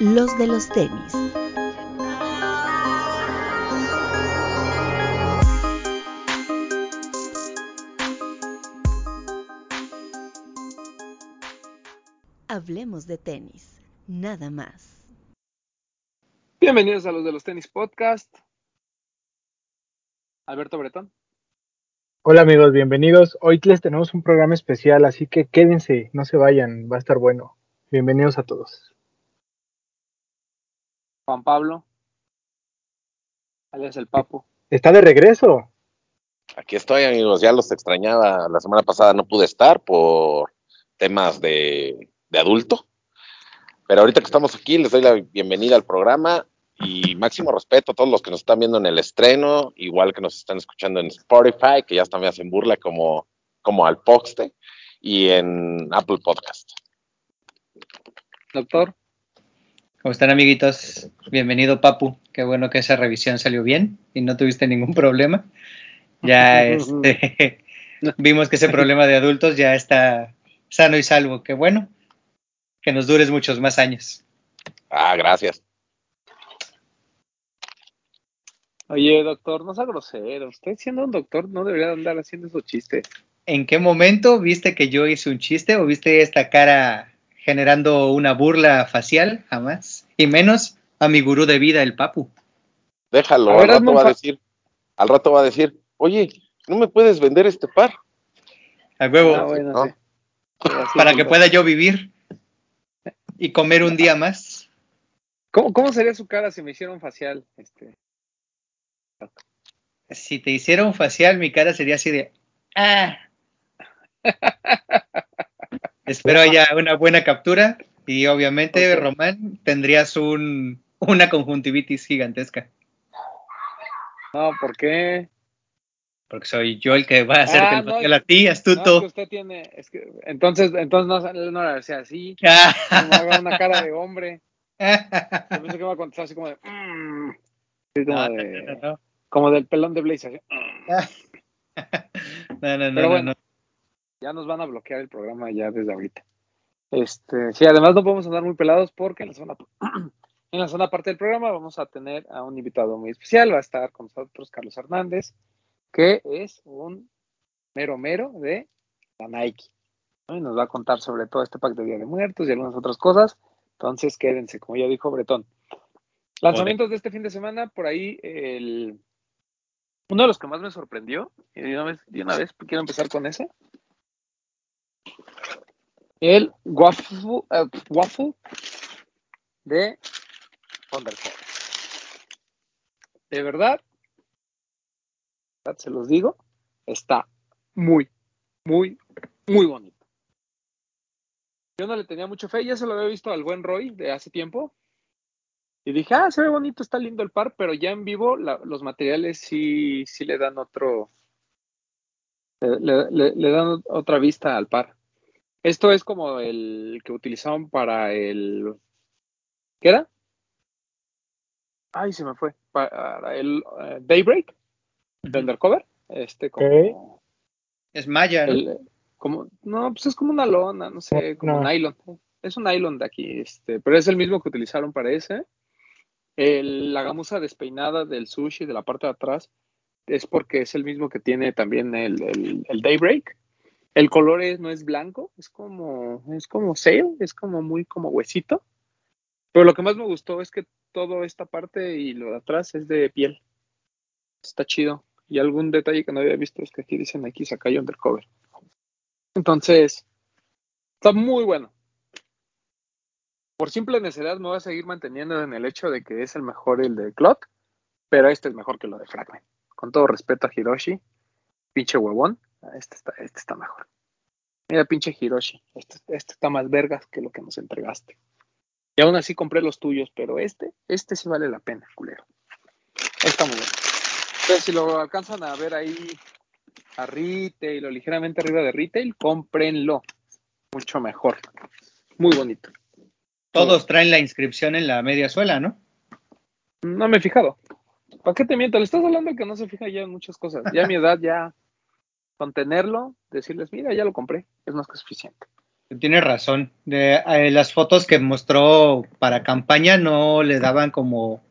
los de los tenis. Hablemos de tenis, nada más. Bienvenidos a los de los tenis podcast. Alberto Bretón. Hola amigos, bienvenidos. Hoy les tenemos un programa especial, así que quédense, no se vayan, va a estar bueno. Bienvenidos a todos. Juan Pablo, alias el Papo. Está de regreso. Aquí estoy, amigos. Ya los extrañaba. La semana pasada no pude estar por temas de, de adulto. Pero ahorita que estamos aquí, les doy la bienvenida al programa y máximo respeto a todos los que nos están viendo en el estreno, igual que nos están escuchando en Spotify, que ya también hacen burla como, como al poste, y en Apple Podcast. Doctor. ¿Cómo están amiguitos? Bienvenido Papu. Qué bueno que esa revisión salió bien y no tuviste ningún problema. Ya este, vimos que ese problema de adultos ya está sano y salvo. Qué bueno. Que nos dures muchos más años. Ah, gracias. Oye, doctor, no sea grosero. Usted siendo un doctor no debería andar haciendo esos chistes. ¿En qué momento viste que yo hice un chiste o viste esta cara generando una burla facial? Jamás. Y menos a mi gurú de vida, el Papu. Déjalo, al rato va a decir, al rato va a decir, oye, ¿no me puedes vender este par? A huevo. Ah, bueno, ¿no? sí. Pero así para que pueda yo vivir y comer un día más. ¿Cómo, ¿Cómo sería su cara si me hiciera un facial? Este, Si te hiciera un facial, mi cara sería así de. ¡Ah! Espero haya una buena captura y obviamente, Ok. Román, tendrías un, una conjuntivitis gigantesca. no, ¿por qué? Porque soy yo el que va a hacerte Ah, el no, a ti, No, es astuto. que usted tiene, es que, entonces, entonces no, no la sea así, no haga una cara de hombre. Yo pensé que iba a contestar así como de, mm, así como, de- del pelón de Blaze. así, mm. No, no, no, Pero no, bueno. Ya nos van a bloquear el programa ya desde ahorita. Este, sí, además no podemos andar muy pelados porque en la zona en la zona parte del programa vamos a tener a un invitado muy especial, va a estar con nosotros Carlos Hernández, que es un mero mero de la Nike. Y nos va a contar sobre todo este pacto de Día de Muertos y algunas otras cosas. Entonces quédense, como ya dijo Bretón. Lanzamientos de este fin de semana, por ahí el uno de los que más me sorprendió, y de una vez, de una vez quiero empezar con ese. El waffle, eh, waffle de Thunderbolt. De verdad, se los digo, está muy, muy, muy bonito. Yo no le tenía mucho fe, ya se lo había visto al buen Roy de hace tiempo. Y dije, ah, se ve bonito, está lindo el par, pero ya en vivo los materiales sí, sí le dan otro, le dan otra vista al par. Esto es como el que utilizaban para el, ¿qué era? Ay, se me fue. Para el eh, Daybreak, de Undercover. Este como, Es Maya, ¿no? el- como, no, pues es como una lona, no sé, como No. nylon. Es un nylon de aquí, este, pero es el mismo que utilizaron para ese. El- la gamuza despeinada del sushi de la parte de atrás es porque es el mismo que tiene también el, el- el Daybreak. El color no es blanco, es como, es como sail, es como muy como huesito. Pero lo que más me gustó es que toda esta parte y lo de atrás es de piel. Está chido. Y algún detalle que no había visto es que aquí dicen aquí Sakai Undercover. Entonces, está muy bueno. Por simple necesidad me voy a seguir manteniendo en el hecho de que es el mejor el de Clock, pero este es mejor que lo de Fragment. Con todo respeto a Hiroshi, pinche huevón, este está, este está mejor. Mira, pinche Hiroshi, este, este está más vergas que lo que nos entregaste. Y aún así compré los tuyos, pero este, este sí vale la pena, culero. Está muy bueno. Entonces, si lo alcanzan a ver ahí a retail o ligeramente arriba de retail, cómprenlo. Mucho mejor. Muy bonito. Todos traen la inscripción en la media suela, ¿no? No me he fijado. ¿Para qué te miento? Le estás hablando que no se fija ya en muchas cosas. Ya a mi edad, ya contenerlo, decirles, mira, ya lo compré, es más que suficiente. Tienes razón. De, eh, las fotos que mostró para campaña no le daban como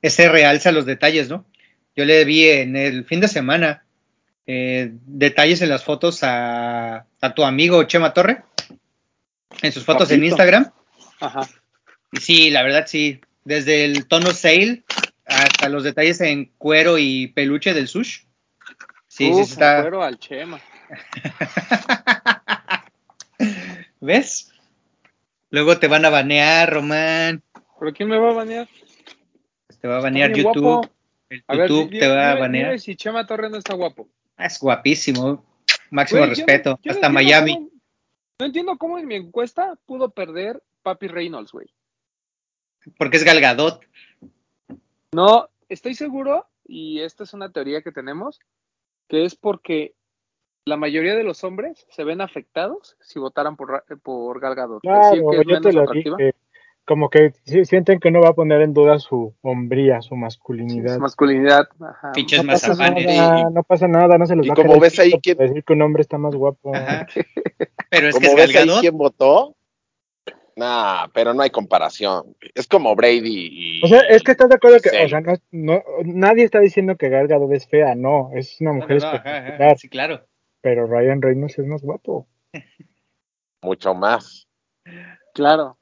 ese realce a los detalles, ¿no? Yo le vi en el fin de semana eh, detalles en las fotos a, a, tu amigo Chema Torre, en sus fotos Papito. en Instagram. Ajá. Y sí, la verdad sí, desde el tono sale hasta los detalles en cuero y peluche del sush. Sí, Uf, sí está. cuero al Chema. ¿Ves? Luego te van a banear, Román. ¿Pero quién me va a banear? Te va a banear YouTube. guapo. El A YouTube te va a banear. dime si Chema Torre no está guapo. Ah, es guapísimo. Máximo Güey, yo no- respeto. yo Hasta Miami. cómo- no entiendo cómo en mi encuesta pudo perder Papi Reynolds, güey. Porque es Galgadot. No, estoy seguro, y esta es una teoría que tenemos, que es porque la mayoría de los hombres se ven afectados si votaran por, Ra- por Gal Gadot. Claro, Decir que es yo te menos lo atractiva. dije. Como que sienten que no va a poner en duda su hombría, su masculinidad. Su masculinidad. Ajá. Pinches no pasa nada, no pasa nada, no se los y va a como caer ves ahí quién- decir que un hombre está más guapo. Ajá. Pero es que es ves ahí Galgadot. quién votó. Nah, pero no hay comparación. Es como Brady y. O sea, es que estás de acuerdo que, Sí. o sea, no, no- nadie está diciendo que Gal Gadot es fea, no, es una mujer no, no, ajá, espectacular, ajá, Sí, claro. pero Ryan Reynolds es más guapo. Mucho más. Claro.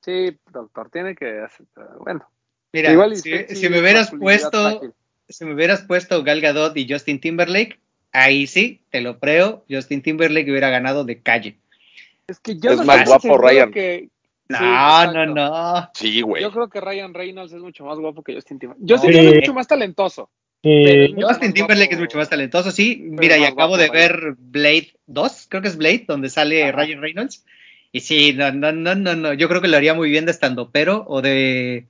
Sí, doctor, tiene que hacer. Bueno, Mira, igual si, me hubieras puesto, si me hubieras puesto Gal Gadot y Justin Timberlake, ahí sí, te lo creo, Justin Timberlake hubiera ganado de calle. Es que yo Es no más guapo Ryan. Que... No, Sí, no, no. Sí, güey. Yo creo que Ryan Reynolds es mucho más guapo que Justin Timberlake. Justin Sí. Timberlake es mucho más talentoso. Justin Timberlake guapo. es mucho más talentoso, sí. Mira, y acabo guapo, de ver Blade 2, creo que es Blade, donde sale Ajá. Ryan Reynolds. Y sí, no, no, no, no, no. Yo creo que lo haría muy bien de estando pero o de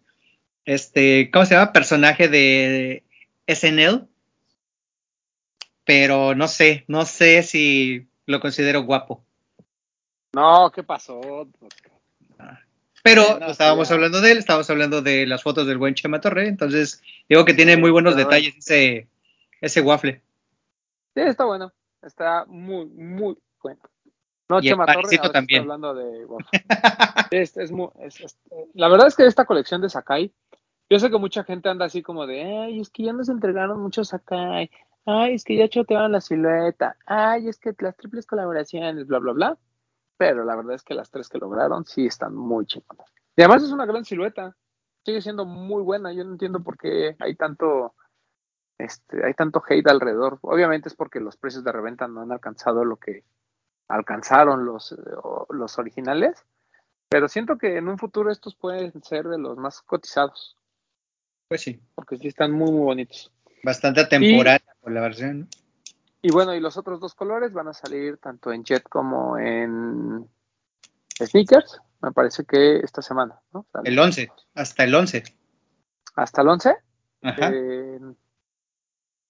este, ¿cómo se llama? Personaje de SNL. Pero no sé, no sé si lo considero guapo. No, ¿qué pasó? Pero No, estábamos ya. hablando de él, estábamos hablando de las fotos del buen Chema Torre, entonces digo que tiene muy buenos detalles ese, ese waffle. Sí, está bueno. Está muy, muy bueno. No, Y Chema Torre, ahora también. estoy hablando de guapo. es, es muy, es- es- la verdad es que esta colección de Sakai, yo sé que mucha gente anda así como de, ay, es que ya nos entregaron muchos Sakai, ay, es que ya chotearon la silueta, ay, es que las triples colaboraciones, bla, bla, bla. Pero la verdad es que las tres que lograron sí están muy chingonas. Y además es una gran silueta, sigue siendo muy buena. Yo no entiendo por qué hay tanto, este, hay tanto hate alrededor. Obviamente es porque los precios de reventa no han alcanzado lo que alcanzaron los, eh, los originales, pero siento que en un futuro estos pueden ser de los más cotizados, Pues sí, porque sí están muy, muy bonitos. bastante atemporal por la versión. ¿no? Y bueno, y los otros dos colores van a salir tanto en Jet como en Sneakers, me parece que esta semana, ¿no? Sale. El 11, hasta el 11. Hasta el 11, Ajá, en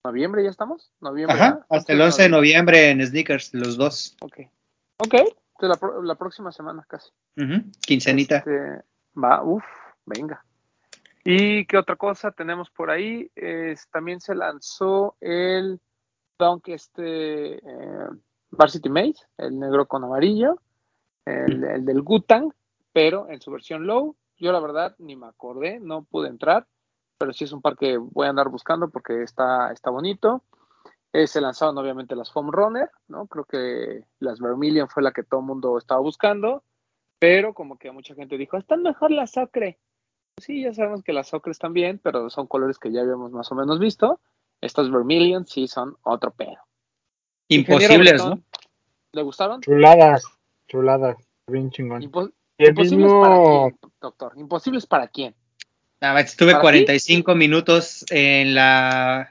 noviembre ya estamos, noviembre. Ajá, ¿verdad? hasta el 11 de noviembre en Sneakers, los dos. Ok, ok, entonces la, próxima semana casi. Quincenita. Este, va, uff, venga. ¿Y qué otra cosa tenemos por ahí? Es- también se lanzó el Dunk este eh, Varsity Maze, el negro con amarillo, el, el del Gutang, pero en su versión low. Yo la verdad ni me acordé, no pude entrar, pero sí es un par que voy a andar buscando porque está, está bonito. Eh, se lanzaron obviamente las Foam Runner, ¿no? Creo que las Vermilion fue la que todo el mundo estaba buscando pero como que mucha gente dijo, están mejor las ocre. Sí, ya sabemos que las ocres también, pero son colores que ya habíamos más o menos visto. Estas Vermilion sí son otro pedo. Imposibles, Ingeniero ¿no? ¿Le gustaron? Chuladas, chuladas, bien chingón. Impo- Y el ¿Imposibles para quién, doctor? ¿Imposibles para quién? Nada más, estuve ¿Para ti? 45 minutos en la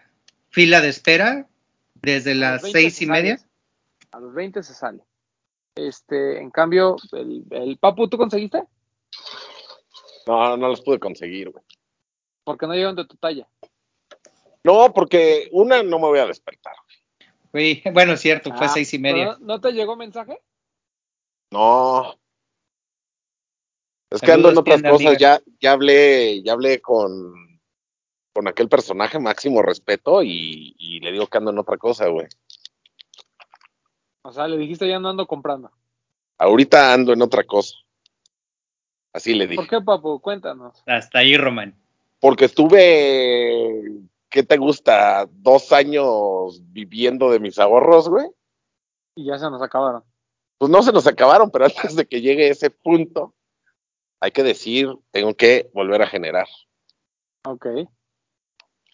fila de espera desde las los 20 seis se y media. A los 20 se sale. Este, en cambio, el, el Papu, ¿tú conseguiste? No, no los pude conseguir, güey. Porque no llegan de tu talla. No, porque una no me voy a despertar. Fui- bueno, cierto, fue Ah, seis y ¿pero media. ¿No, ¿No te llegó mensaje? No. Es que ando en otras cosas. amiga. Ya, ya hablé, ya hablé con, con aquel personaje máximo respeto y, y le digo que ando en otra cosa, güey. O sea, le dijiste ya no ando comprando. Ahorita ando en otra cosa. Así le dije. ¿Por qué, papu? Cuéntanos. Hasta ahí, Román. Porque estuve, ¿qué te gusta? Dos años viviendo de mis ahorros, güey. Y ya se nos acabaron. Pues no se nos acabaron, pero antes de que llegue ese punto, hay que decir, tengo que volver a generar. Ok.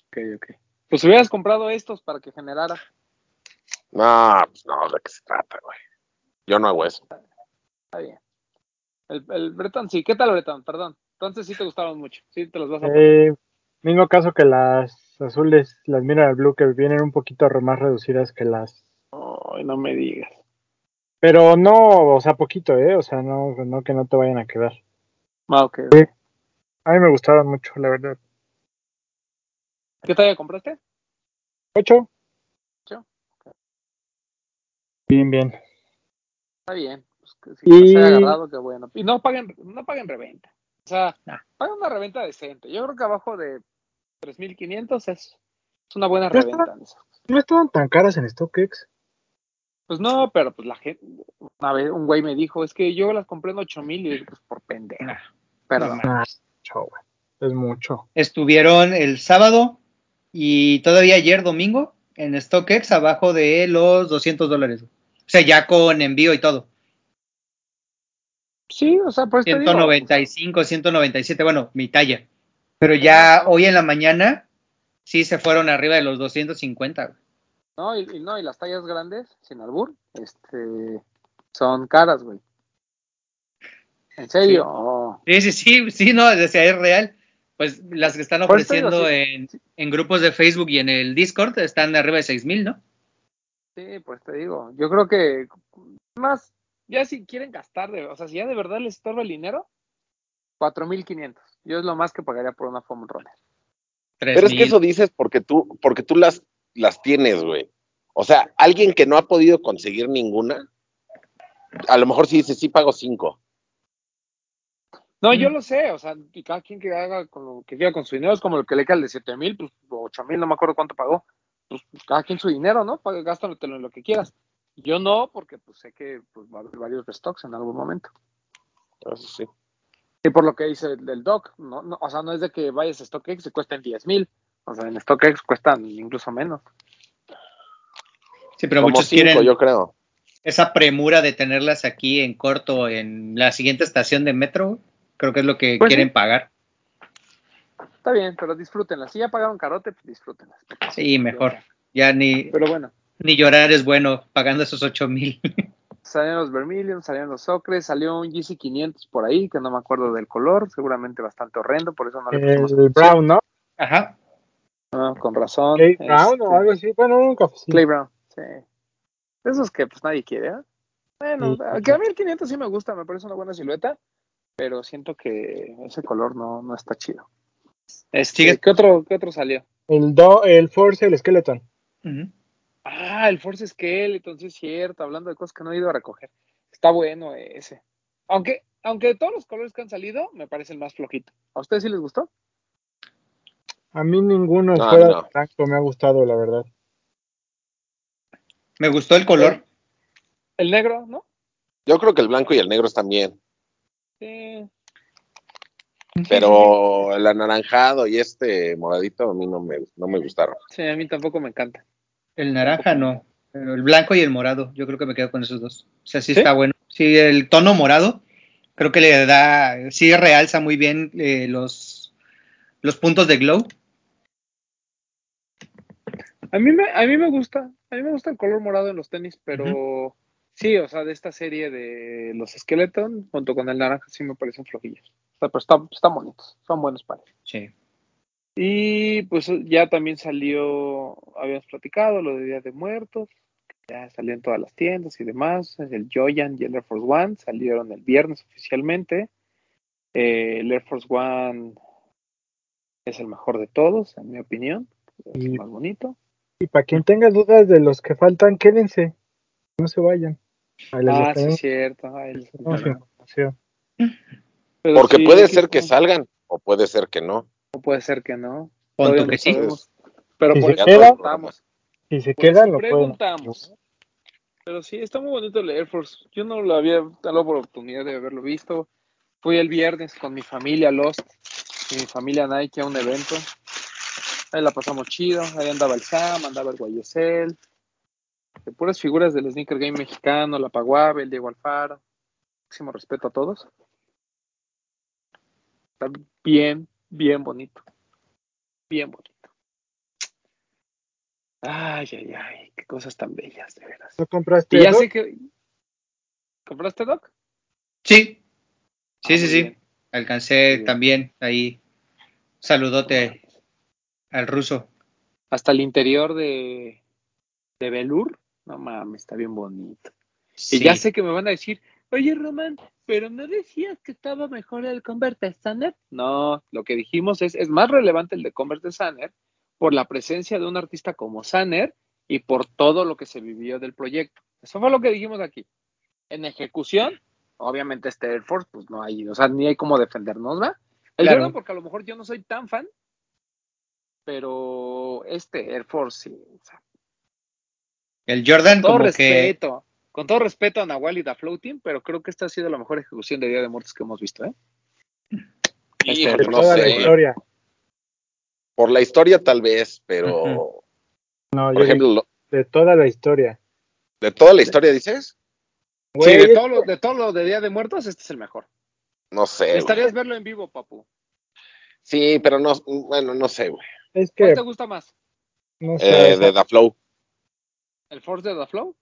Ok, ok. Pues hubieras comprado estos para que generara. No, pues no, ¿de qué se trata, güey? Yo no hago eso. Está bien. El, el Breton, sí. ¿Qué tal, Breton? Perdón. Entonces sí te gustaron mucho. Sí te los vas a poner. Eh, mismo caso que las azules, las Mineral Blue, que vienen un poquito más reducidas que las. Ay, no me digas. Pero no, o sea, poquito, ¿eh? O sea, no, no que no te vayan a quedar. Ah, ok. Sí. A mí me gustaron mucho, la verdad. ¿Qué talla compraste? ¿Ocho? Ocho, Bien, bien. Está bien. Pues que si Y- no se ha agarrado, qué bueno. Y no paguen, no paguen reventa. O sea, No. paguen una reventa decente. Yo creo que abajo de 3.500 es, es una buena reventa. No estaban tan caras en StockX. Pues no, pero pues la gente, una vez un güey me dijo, es que yo las compré en 8.000 y dije, pues por pendejo. Nah, Pero no Ah. Es mucho. Estuvieron el sábado y todavía ayer domingo en StockX abajo de los 200 dólares. O sea, ya con envío y todo. sí, o sea, pues te digo, 195, 197, bueno, mi talla. Pero ya hoy en la mañana sí se fueron arriba de los 250. güey. No, y, y no, y las tallas grandes, sin albur, este, son caras, güey. ¿En serio? Sí. Oh. Sí, sí, sí, sí, no, decía, es real. Pues las que están ofreciendo en grupos de Facebook y en el Discord están arriba de 6000, ¿no? Sí, pues te digo, yo creo que más, ya si quieren gastar, de, o sea, si ya de verdad les estorba el dinero, 4.500. Yo es lo más que pagaría por una foam runner. Pero es que 3000. eso dices porque tú, porque tú las, las tienes, güey. O sea, alguien que no ha podido conseguir ninguna, a lo mejor sí dice, sí pago cinco. No, Mm. yo lo sé, o sea, y cada quien que haga con lo que quiera con su dinero, es como el que le queda el de 7.000, pues 8.000, no me acuerdo cuánto pagó. Pues cada quien su dinero, ¿no? Paga, gástatelo en lo que quieras. Yo no, porque pues sé que pues, va a haber varios restocks en algún momento. Eso sí. Y por lo que dice el, el doc, no, no, o sea, no es de que vayas a StockX y cuesten 10.000. O sea, en StockX cuestan incluso menos. Sí, pero Como muchos cinco, quieren yo creo. esa premura de tenerlas aquí en corto en la siguiente estación de metro. Creo que es lo que Pues quieren sí. pagar. Está bien, pero disfrútenlas. Si ya pagaron carote, pues disfrútenlas. Sí, mejor. Ya ni, Pero bueno, ni llorar es bueno pagando esos 8 mil. salieron los Vermilion, salieron los Ocres, salió un GC 500 por ahí, que no me acuerdo del color, seguramente bastante horrendo, por eso no le pusimos El. Brown, ¿no? Ajá. Ah, con razón. Clay Brown este, o algo así. Bueno, un cafecito. Clay Brown, sí. Esos que pues nadie quiere, ¿eh? Bueno, Sí. que a mí el 500 sí me gusta, me parece una buena silueta, pero siento que ese color no, no está chido. Este. ¿qué, otro, ¿Qué otro salió? El, do, el Force, el Skeleton. Ujú. Ah, el Force Skeleton, sí es cierto, hablando de cosas que no he ido a recoger. Está bueno ese. Aunque, aunque de todos los colores que han salido, me parece el más flojito. ¿A ustedes sí les gustó? A mí ninguno No, fuera no. blanco me ha gustado, la verdad. Me gustó el color. El negro, ¿no? Yo creo que el blanco y el negro están bien. Sí. Pero el anaranjado y este moradito a mí no me, no me gustaron. Sí, a mí tampoco me encanta. El naranja no. Pero el blanco y el morado. Yo creo que me quedo con esos dos. O sea, sí, ¿Sí? está bueno. Sí, el tono morado. Creo que le da. Sí, realza muy bien eh, los, los puntos de glow. A mí, me, a mí me gusta, a mí me gusta el color morado en los tenis, pero sí, o sea, de esta serie de los Skeleton, junto con el naranja, sí me parecen flojillos. O sea, pero están, están bonitos, son buenos pares. Sí. Y pues ya también salió, habíamos platicado lo de Día de Muertos, ya salió en todas las tiendas y demás. El Joyan y el Air Force One salieron el viernes oficialmente. Eh, el Air Force One es el mejor de todos, en mi opinión. Es el más bonito. Y para quien tenga dudas de los que faltan, quédense. No se vayan. Ah, sí, es cierto. Porque sí, puede ser que salgan o puede ser que no. O puede ser que no. Que sí. sabemos. Pero Si por se eso queda- preguntamos. Si se Por quedan, lo pueden. preguntamos. Pero sí, está muy bonito el Air Force. Yo no lo había dado la oportunidad de haberlo visto. Fui el viernes con mi familia Lost y mi familia Nike a un evento. Ahí la pasamos chido. Ahí andaba el Sam, andaba el Guayesel. De puras figuras del sneaker game mexicano, la Paguave, el Diego Alfaro. Máximo respeto a todos. Está bien, bien bonito. Bien bonito. Ay, ay, ay, qué cosas tan bellas, de veras. ¿No compraste Y ya eso? sé que. ¿Compraste, Doc? Sí, sí, Ah, sí, sí. bien. Alcancé bien. también ahí. Saludote al ruso. Hasta el interior de, de Belur. No mames, está bien bonito. Sí. Y ya sé que me van a decir, oye Román, pero no decías que estaba mejor el Convert Standard. No, lo que dijimos es, es más relevante el de Convert Standard por la presencia de un artista como Sanner y por todo lo que se vivió del proyecto. Eso fue lo que dijimos aquí. En ejecución, obviamente este Air Force, pues no hay, o sea, ni hay cómo defendernos, ¿va? El Claro. Jordan, porque a lo mejor yo no soy tan fan, pero este Air Force, sí, o sea, El Jordan todo como respeto, con todo respeto a Nahual y Da Floating, pero creo que esta ha sido la mejor ejecución de Día de Muertos que hemos visto, ¿eh? Híjole, De no toda la sé. historia. Por la historia tal vez, pero Ujú. No, por yo ejemplo, lo- de toda la historia. de toda la historia dices, Sí, de es todo, lo, de todo lo de Día de Muertos, este es el mejor. no sé. güey. Necesitarías verlo en vivo, papu. Sí, pero no, bueno, no sé, güey. es ¿Cuál te gusta más? no sé, Eh, esa- de Da Flow. ¿El Force de Da Flow?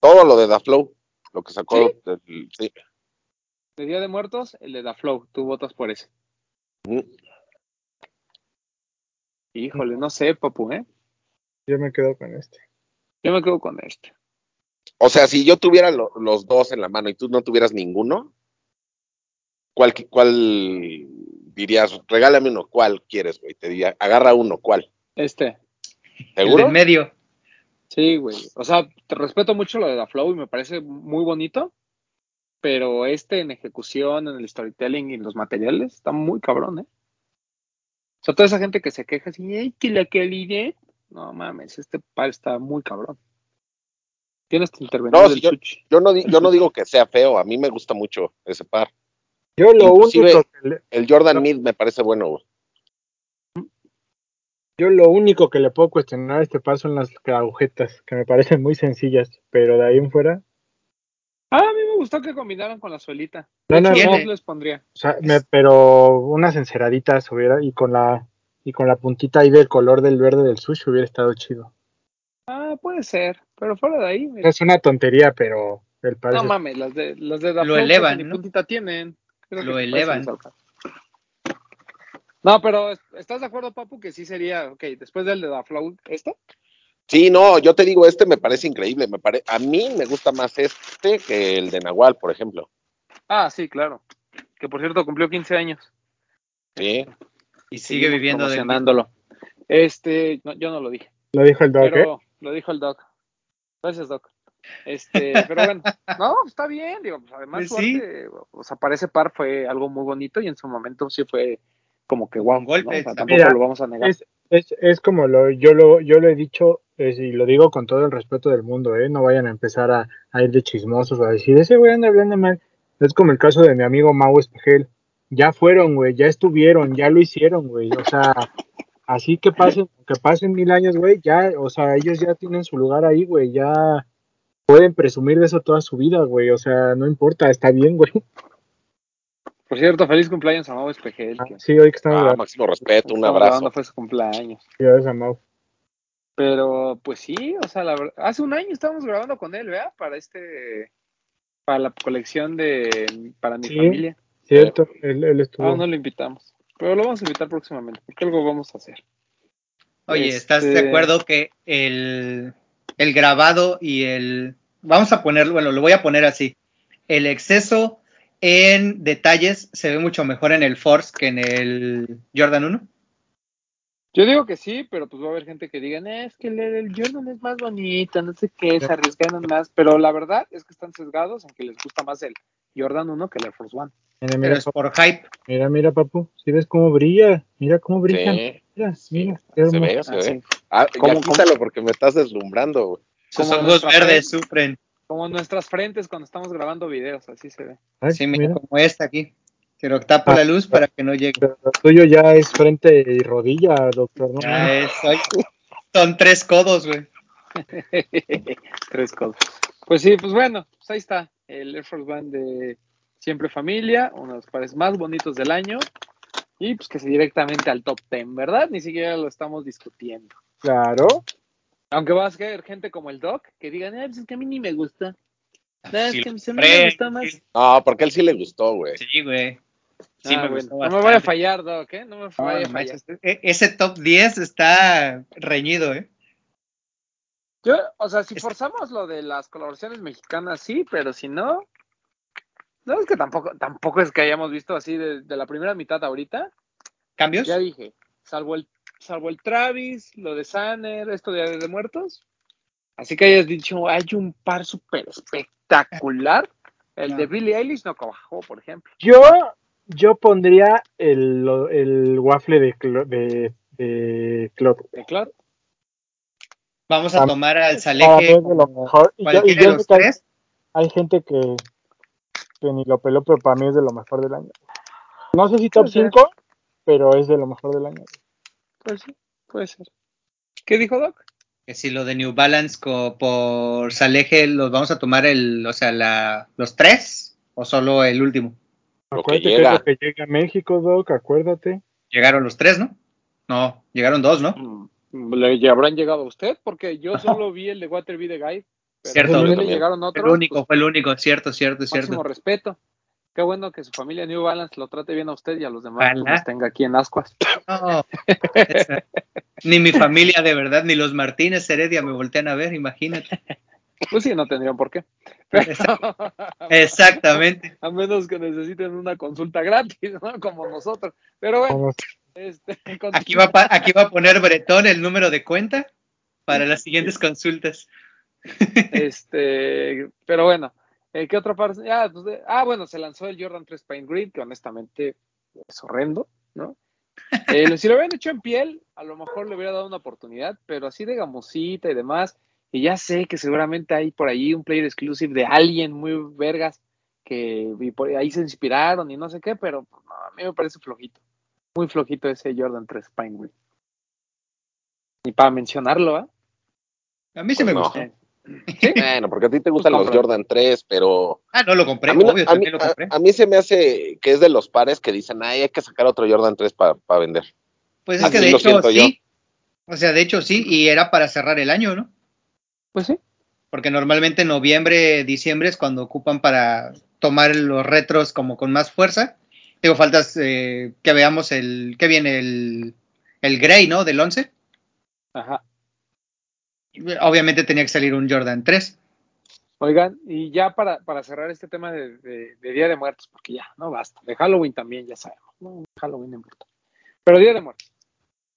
Todo lo de Da Flow, lo que sacó. ¿Sí? del- sí. De Día de Muertos, el de Da Flow. Tú votas por ese. Mm. Híjole, no sé, papu, ¿eh? yo me quedo con este. Yo me quedo con este. O sea, si yo tuviera lo- los dos en la mano y tú no tuvieras ninguno, ¿cuál, cuál dirías? Regálame uno, ¿cuál quieres, güey? Te diría, agarra uno, ¿cuál? Este. el ¿Seguro? del medio. Sí, güey. O sea, te respeto mucho lo de Da Flow y me parece muy bonito, pero este en ejecución, en el storytelling y en los materiales, está muy cabrón, ¿eh? O sea, toda esa gente que se queja así, ¡ay, que la calidad! No mames, este par está muy cabrón. Tienes que intervenir No, del si yo-. Yo no, di- yo no digo que sea feo, a mí me gusta mucho ese par. Yo lo Inclusive- único que le, El Jordan No. Mid me parece bueno, güey. Yo lo único que le puedo cuestionar a este par son las agujetas, que me parecen muy sencillas, pero de ahí en fuera, Ah, a mí me gustó que combinaran con la suelita. No, no, no. les pondría. o sea, me- pero unas enceraditas hubiera y con la y con la puntita ahí del color del verde del sushi hubiera estado chido. Ah, puede ser, pero fuera de ahí. mira. Es una tontería, pero el par No es- mames, las de las de Da Lo Flow elevan, creo que ni ¿no? puntita tienen. Creo Lo que parece elevan. No, pero ¿estás de acuerdo, Papu, que sí sería, ok, después del de Da Flow, ¿esto? Sí, no, yo te digo, este me parece increíble. Me pare... A mí me gusta más este que el de Nahual, por ejemplo. Ah, sí, claro. Que por cierto cumplió 15 años. Y Este, sigue viviendo promocionándolo. Este, no, yo no lo dije, lo dijo el doc, ¿eh? pero lo dijo el Doc. Gracias, Doc. Este, pero bueno, no, está bien, digo, pues además Pues sí. o sea, para ese par fue algo muy bonito y en su momento sí fue como que Un golpe, ¿no? O sea, también. tampoco Mira, lo vamos a negar. Es, es, es como lo, yo lo, yo lo he dicho, es- y lo digo con todo el respeto del mundo, ¿eh? No vayan a empezar a, a ir de chismosos o a decir, ese güey anda hablando mal. Es como el caso de mi amigo Mau Espejel. Ya fueron, güey, ya estuvieron, ya lo hicieron, güey. O sea, así que pasen, que pasen mil años, güey, ya, o sea, ellos ya tienen su lugar ahí, güey, ya pueden presumir de eso toda su vida, güey. O sea, no importa, está bien, güey. Por cierto, feliz cumpleaños a Mau Espejel. que Sí, hoy que estamos Ah, grabando, máximo respeto, un estamos abrazo. grabando, fue su cumpleaños. felicidades a Mau. Pero pues sí, o sea, la verdad, hace un año estábamos grabando con él, ¿verdad? Para este, para la colección de, para mi Sí. familia. Cierto, él, él estuvo. Ah, no lo invitamos. Pero lo vamos a invitar próximamente, porque algo vamos a hacer. Oye, Este- ¿estás de acuerdo que el, el grabado y el... Vamos a ponerlo, bueno, lo voy a poner así. El exceso en detalles se ve mucho mejor en el Force que en el Jordan 1. Yo digo que sí, pero pues va a haber gente que diga, "No, es que el, el Jordan es más bonito, no sé qué, se arriesgan más. Pero la verdad es que están sesgados en que les gusta más el Jordan 1 que el Air Force One. Mira, Pero mira, es por hype. Mira, mira, papu, ¿sí ves cómo brilla? Mira cómo brilla. Sí, Mira, sí, mira, qué se ve, se Ah, ve. sí. Ah, ¿Cómo, ya quítalo porque me estás deslumbrando, güey. Sus ojos verdes sufren. Como nuestras frentes cuando estamos grabando videos, así se ve. Ay, Sí, mira, mira, como esta aquí. Pero tapo la luz para que no llegue. pero lo tuyo ya es frente y rodilla, doctor. ¿no? Ya es, ay, son tres codos, güey. Tres cosas. Pues sí, pues bueno, pues ahí está el Air Force One de Siempre Familia, uno de los pares más bonitos del año. Y pues que se directamente al top 10, ¿verdad? Ni siquiera lo estamos discutiendo. Claro. Aunque vas a ver gente como el Doc que digan, "Ay, pues es que a mí ni me gusta. No, es que a mí me gusta más. No, porque a él sí le gustó, güey. Sí, güey. Sí, Ah, me bueno, gustó no me voy a fallar, Doc, ¿eh? No me no a fallar. manches. E- Ese top 10 está reñido, ¿eh? Yo, o sea, si Es- forzamos lo de las colaboraciones mexicanas, sí, pero si no, no es que tampoco, tampoco es que hayamos visto así de, de la primera mitad ahorita. ¿Cambios? Ya dije, salvo el, salvo el Travis, lo de Sanner, esto de Día de Muertos. Así que hayas dicho, hay un par súper espectacular. El No. de Billie Eilish no trabajó, por ejemplo. Yo, yo pondría el, lo- el waffle de, clo- de, de Clot. Vamos a Para- tomar al mí Saleje hay, tres. hay gente que, que ni lo peló, pero para mí es de lo mejor del año. No sé si top Puede ser. 5, pero es de lo mejor del año. Pues sí, puede ser. ¿Qué dijo Doc? Que si lo de New Balance por Saleje los vamos a tomar el, o sea, la, los tres o solo el último. Acuérdate que, llega. es lo que llega a México, Doc, acuérdate. Llegaron los tres, ¿no? No, llegaron dos, ¿no? Mm, ¿Le habrán llegado a usted? Porque yo solo vi el de Water Be the Guide. Pero Cierto. le llegaron otros. el único, pues, fue el único, cierto, cierto, máximo cierto. respeto. Qué bueno que su familia New Balance lo trate bien a usted y a los demás pues, Ojalá. los tenga aquí en Ascuas. No, ni mi familia de verdad, ni los Martínez Heredia me voltean a ver, imagínate. Pues sí, no tendrían por qué. Pero- Exactamente. a menos que necesiten una consulta gratis, ¿no? Como nosotros. Pero bueno, este, Aquí va, pa- aquí va a poner Bretón el número de cuenta para las siguientes consultas. Este, pero bueno, eh, ¿qué otra parte? Ah, pues de- ah, bueno, se lanzó el Jordan 3 Paint Green, que honestamente es horrendo, ¿no? Eh, si lo hubieran hecho en piel, a lo mejor le hubiera dado una oportunidad, pero así de gamosita y demás, y ya sé que seguramente hay por ahí un player exclusive de alguien muy vergas que y por ahí se inspiraron y no sé qué, pero pues, no, a mí me parece flojito, muy flojito ese Jordan 3 Paint Green. Ni para mencionarlo, ¿ah? A mí se me Pues no. gustó. Bueno, porque a ti te gustan los. Jordan 3, pero Ah, no lo compré, a mí, obvio, a, mí, lo compré. a- a mí se me hace que es de los pares que dicen, ay, hay que sacar otro Jordan 3 para vender. Pues es así que de hecho yo. sí. O sea, de hecho sí, y era para cerrar el año, ¿no? Pues sí. Porque normalmente noviembre, diciembre es cuando ocupan para tomar los retros como con más fuerza. Digo, faltas eh, que veamos el, que viene el, el Grey, ¿no? Del 11. Ajá. Obviamente tenía que salir un Jordan 3. Oigan, y ya para, para cerrar este tema de, Día de Muertos, porque ya, no basta. De Halloween también, ya sabemos. ¿no? Halloween no importa. Pero Día de Muertos.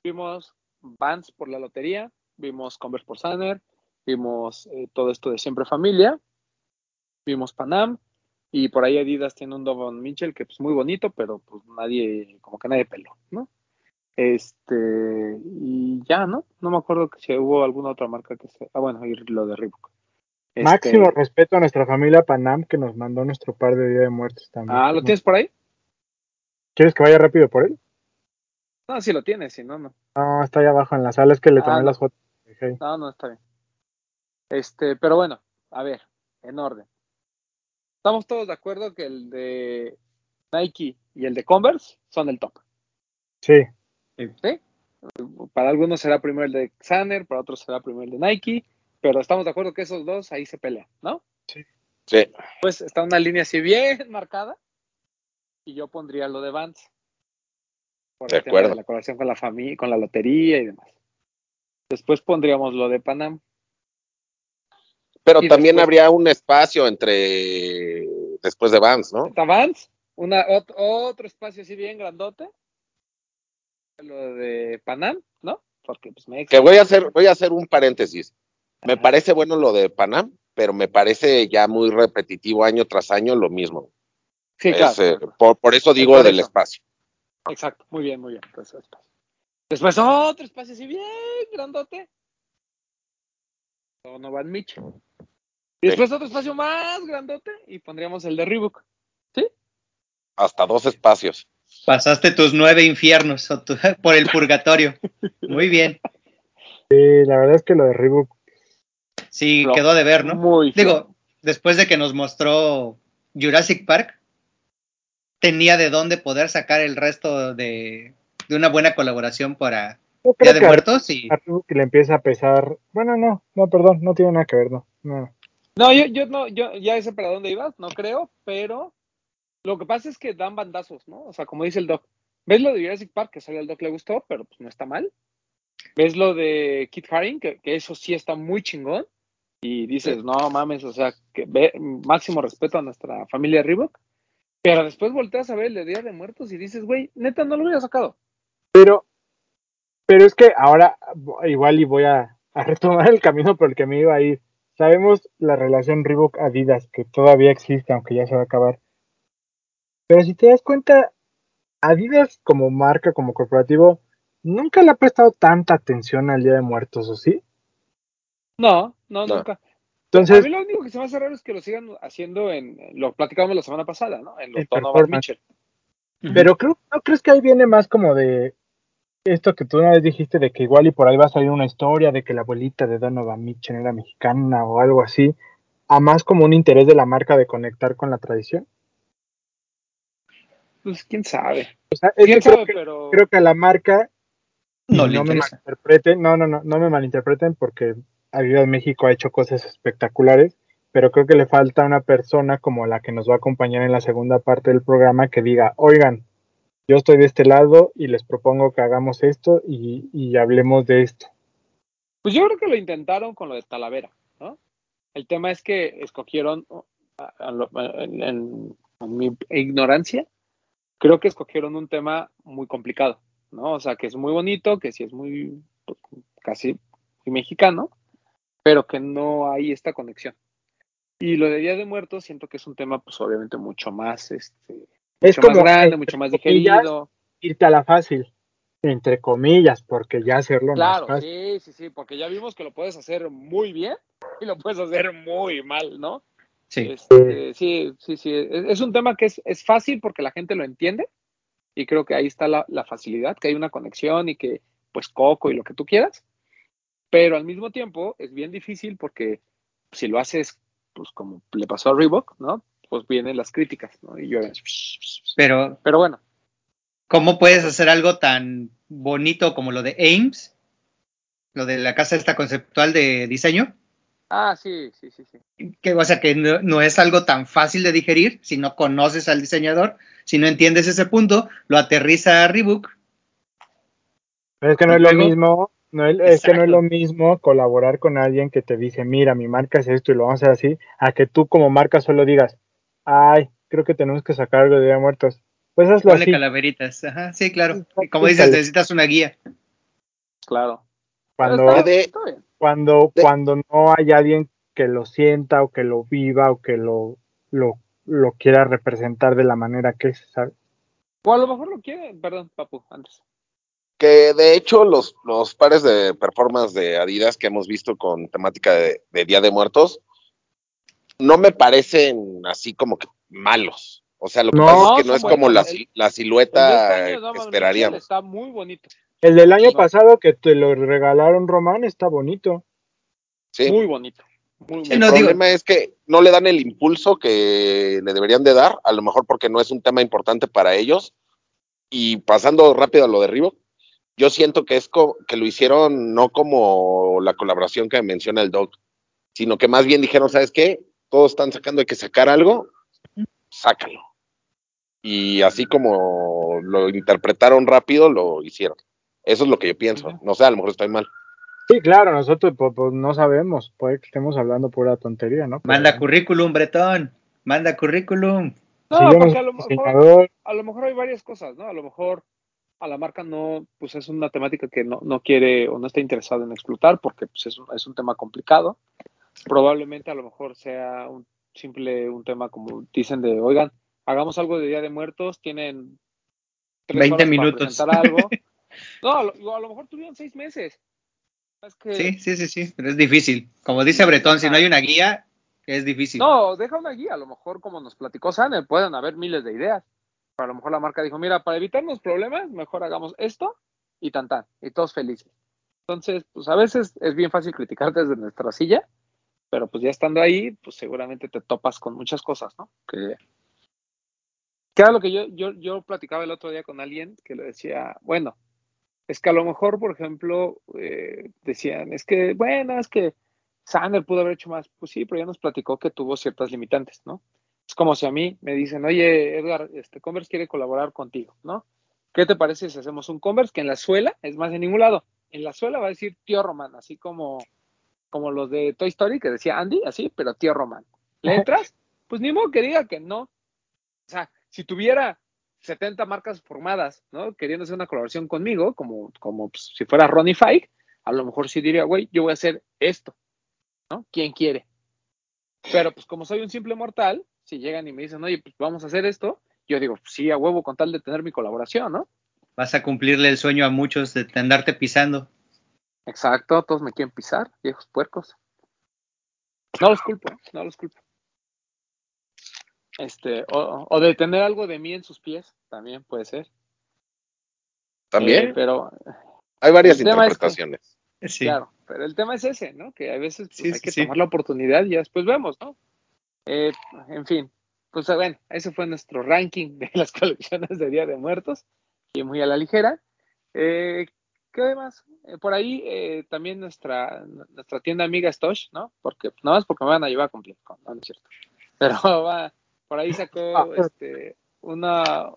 Vimos Vans por la lotería, vimos Converse por Sanner, vimos eh, todo esto de Siempre Familia, vimos Panam, y por ahí Adidas tiene un Donovan Mitchell que pues muy bonito, pero pues nadie, como que nadie peló, ¿no? Este, y ya, ¿no? No me acuerdo que si hubo alguna otra marca que se. Ah, bueno, y lo de Reebok. Este, Máximo respeto a nuestra familia Panam que nos mandó nuestro par de Día de Muertos también. Ah, ¿lo tienes por ahí? ¿Quieres que vaya rápido por él? No, sí lo tienes, si no, no. No, está ahí abajo en la sala, es que le Ah, tomé no. las fotos. No, no, está bien. Este, pero bueno, a ver, en orden. Estamos todos de acuerdo que el de Nike y el de Converse son el top. Sí, Para algunos será primero el de Xaner, para otros será primero el de Nike, pero estamos de acuerdo que esos dos ahí se pelean, ¿no? Sí. Pues está una línea así bien marcada y yo pondría lo de Vans. Por De el tema acuerdo. la colaboración con la familia, con la lotería y demás. Después pondríamos lo de Panam. Pero Y también después- habría un espacio entre después de Vans, ¿no? Está una, ot- otro espacio así bien grandote. Lo de Panam, ¿no? Porque pues me Que voy a hacer, voy a hacer un paréntesis. Me parece bueno lo de Panam, pero me parece ya muy repetitivo año tras año lo mismo. Sí, claro. Es, eh, por, por eso digo por del espacio. Exacto, muy bien, muy bien. Entonces. Después otro espacio así bien grandote. Donovan Mitchell. Y después otro espacio más grandote y pondríamos el de Reebok. ¿Sí? Hasta dos espacios. Pasaste tus nueve infiernos o tu- por el purgatorio. Muy bien. Sí, la verdad es que lo de Reebok, Sí, No, quedó de ver, ¿no? Muy. Digo, después de que nos mostró Jurassic Park, tenía de dónde poder sacar el resto de, de una buena colaboración para yo Día de que a, Muertos y a Reebok le empieza a pesar. Bueno, no, no, perdón, no tiene nada que ver, no. no. No, yo, yo no, yo ya sé para dónde ibas, no creo, pero lo que pasa es que dan bandazos, ¿no? O sea, como dice el Doc. ¿Ves lo de Jurassic Park? Que sale al Doc le gustó, pero pues no está mal. ¿Ves lo de Kit Haring? Que, que eso sí está muy chingón. Y dices, no mames, o sea, que ve, máximo respeto a nuestra familia Reebok. Pero después volteas a ver el de Día de Muertos y dices, güey, neta, no lo hubiera sacado. Pero, pero es que ahora igual y voy a, a retomar el camino por el que me iba a ir. Sabemos la relación Reebok-Adidas, que todavía existe, aunque ya se va a acabar. Pero si te das cuenta, Adidas como marca, como corporativo, nunca le ha prestado tanta atención al Día de Muertos, ¿o sí? No, no, No. nunca. a Entonces, mí lo único que se me hace raro es que lo sigan haciendo en, lo platicábamos la semana pasada, ¿no? En los Donovan. Mitchell. pero creo, ¿no crees que ahí viene más como de esto que tú una vez dijiste de que igual y por ahí va a salir una historia de que la abuelita de Donovan Mitchell era mexicana o algo así, a más como un interés de la marca de conectar con la tradición? Pues quién sabe. O sea, es que Quién creo que, pero. creo que a la marca no me malinterpreten, no, no, no, no me malinterpreten porque Adidas México ha hecho cosas espectaculares, pero creo que le falta una persona como la que nos va a acompañar en la segunda parte del programa que diga, oigan, yo estoy de este lado y les propongo que hagamos esto y, y hablemos de esto. Pues yo creo que lo intentaron con lo de Talavera, ¿no? El tema es que escogieron, a- a lo- en, en- en mi ignorancia, creo que escogieron un tema muy complicado, ¿no? O sea, que es muy bonito, que sí es muy, pues, casi muy mexicano, pero que no hay esta conexión. Y lo de Día de Muertos siento que es un tema, pues obviamente mucho más, este, Es mucho más grande, mucho más digerido. irte a la fácil, entre comillas, porque ya hacerlo Claro, no es fácil. sí, sí, sí, porque ya vimos que lo puedes hacer muy bien y lo puedes hacer muy mal, ¿no? Sí. Este, sí, sí, sí. Es, es un tema que es, es fácil porque la gente lo entiende y creo que ahí está la, la facilidad, que hay una conexión y que, pues, coco y lo que tú quieras. Pero al mismo tiempo es bien difícil porque si lo haces, pues, como le pasó a Reebok, ¿no? Pues vienen las críticas, ¿no? Y yo, Pero, pero bueno, ¿cómo puedes hacer algo tan bonito como lo de Ames? Lo de la casa esta conceptual de diseño. Ah, sí, sí, sí, sí. Que, o sea, que no, no es algo tan fácil de digerir si no conoces al diseñador, si no entiendes ese punto, lo aterriza a Reebok. Pero es que no es lo mismo, no es, es que no es lo mismo colaborar con alguien que te dice, mira, mi marca es esto y lo vamos a hacer así, a que tú como marca solo digas, ay, creo que tenemos que sacar algo de Día de Muertos. Pues hazlo Ponle así. calaveritas. Ajá, sí, claro. Como dices, necesitas una guía. Claro. Cuando, Pero está, de- está bien. Cuando, de- cuando no hay alguien que lo sienta o que lo viva o que lo, lo, lo quiera representar de la manera que es, ¿sabes? O a lo mejor lo quieren, perdón, Papu, antes. Que de hecho los, los pares de performance de Adidas que hemos visto con temática de, de Día de Muertos no me parecen así como que malos. O sea, lo que No, pasa es que no es como la, la silueta que esperaríamos. está muy bonito. El del año No. pasado que te lo regalaron Román está bonito. ¿sí? Muy bonito. Muy, Sí, El no, digo- problema es que no le dan el impulso que le deberían de dar, a lo mejor porque no es un tema importante para ellos. Y pasando rápido a lo de Reebok, yo siento que es co- que lo hicieron no como la colaboración que menciona el Doc, sino que más bien dijeron, ¿sabes qué? Todos están sacando, hay que sacar algo, sácalo. Y así como lo interpretaron rápido, lo hicieron. Eso es lo que yo pienso. No sé, a lo mejor estoy mal. Sí, claro, nosotros pues, pues, no sabemos, puede que estemos hablando pura tontería, ¿no? Pero, Manda currículum, Bretón. Manda currículum. No, no porque a lo, mejor, a lo mejor hay varias cosas, ¿no? A lo mejor a la marca no, pues es una temática que no, no quiere o no está interesada en explotar porque pues, es, un, es un tema complicado. Probablemente a lo mejor sea un simple un tema como dicen de, oigan, hagamos algo de Día de Muertos, tienen tres 20 horas para minutos. presentar algo. No, a lo, a lo mejor tuvieron seis meses. Es que, Sí, sí, sí, sí, pero es difícil. Como dice Bretón, si no hay una guía, es difícil. No, deja una guía. A lo mejor, como nos platicó Saner, pueden haber miles de ideas. Pero a lo mejor la marca dijo, mira, para evitarnos problemas, mejor hagamos esto y tan tan. Y todos felices. Entonces, pues a veces es bien fácil criticar desde nuestra silla, pero pues ya estando ahí, pues seguramente te topas con muchas cosas, ¿no? Que, que era lo que yo, yo, yo platicaba el otro día con alguien que le decía, bueno, es que a lo mejor, por ejemplo, eh, decían, es que, bueno, es que Sander pudo haber hecho más. Pues sí, pero ya nos platicó que tuvo ciertas limitantes, ¿no? Es como si a mí me dicen, oye, Edgar, este Converse quiere colaborar contigo, ¿no? ¿Qué te parece si hacemos un Converse que en la suela, es más, en ningún lado, en la suela va a decir tío Román, así como, como los de Toy Story que decía Andy, así, pero tío Román. ¿Le entras? Pues ni modo que diga que no. O sea, si tuviera 70 marcas formadas, ¿no? Queriendo hacer una colaboración conmigo, como, como pues, si fuera Ronnie Fike, a lo mejor sí diría, güey, yo voy a hacer esto, ¿no? ¿Quién quiere? Pero pues como soy un simple mortal, si llegan y me dicen, oye, pues vamos a hacer esto, yo digo, pues, sí, a huevo con tal de tener mi colaboración, ¿no? Vas a cumplirle el sueño a muchos de andarte pisando. Exacto, todos me quieren pisar, viejos puercos. No los culpo, ¿eh? no los culpo. Este, o, o, de tener algo de mí en sus pies, también puede ser. También. Eh, pero hay varias es que- interpretaciones. Sí. Claro, pero el tema es ese, ¿no? Que a veces pues, Sí, hay que sí. tomar la oportunidad y ya después vemos, ¿no? Eh, en fin, pues bueno, ese fue nuestro ranking de las colecciones de Día de Muertos y muy a la ligera. Eh, ¿Qué más? Eh, por ahí eh, también nuestra, nuestra tienda amiga Stosh, ¿no? Porque nada más porque me van a llevar a cumplir, no, no es cierto. Pero va, por ahí sacó este, una,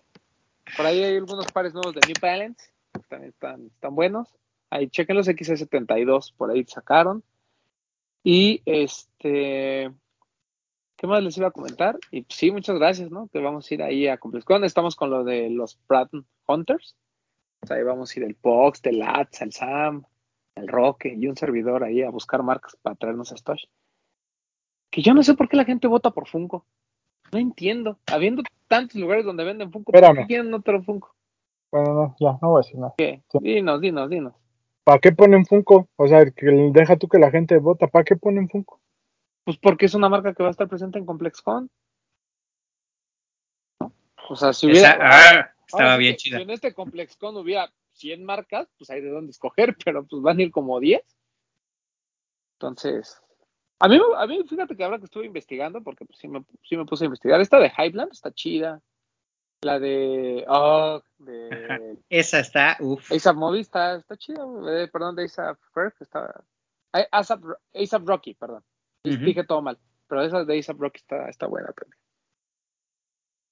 por ahí hay algunos pares nuevos de New Balance, que también están, están buenos. Ahí chequen los XS72, por ahí sacaron. Y este, ¿qué más les iba a comentar? Y pues, sí, muchas gracias, ¿no? Que vamos a ir ahí a ComplexCon. Estamos con lo de los Pratt Hunters. O sea, ahí vamos a ir el Pox, el Lats, el Sam, el Roque y un servidor ahí a buscar marcas para traernos a Stosh. Que yo no sé por qué la gente vota por Funko. No entiendo. Habiendo tantos lugares donde venden Funko, ¿por Espérame. qué quieren otro Funko? Bueno, no, ya, no voy a decir nada. ¿Qué? Sí. Dinos, dinos, dinos. ¿Para qué ponen Funko? O sea, que deja tú que la gente vota. ¿Para qué ponen Funko? Pues porque es una marca que va a estar presente en ComplexCon. ¿No? O sea, si hubiera. Esa- ah, estaba bien que chida. Si en este ComplexCon hubiera 100 marcas, pues hay de dónde escoger, pero pues van a ir como 10. Entonces, a mí, a mí fíjate que ahora que estuve investigando, porque pues, sí, me, sí me puse a investigar, esta de Highland está chida. La de. Oh, de. Esa está, uff. ASAP Moby está, está chida. eh, perdón, de ASAP Ferg está. eh, ASAP, ASAP Rocky, perdón. Dije todo mal. Pero esa de ASAP Rocky está, está buena también.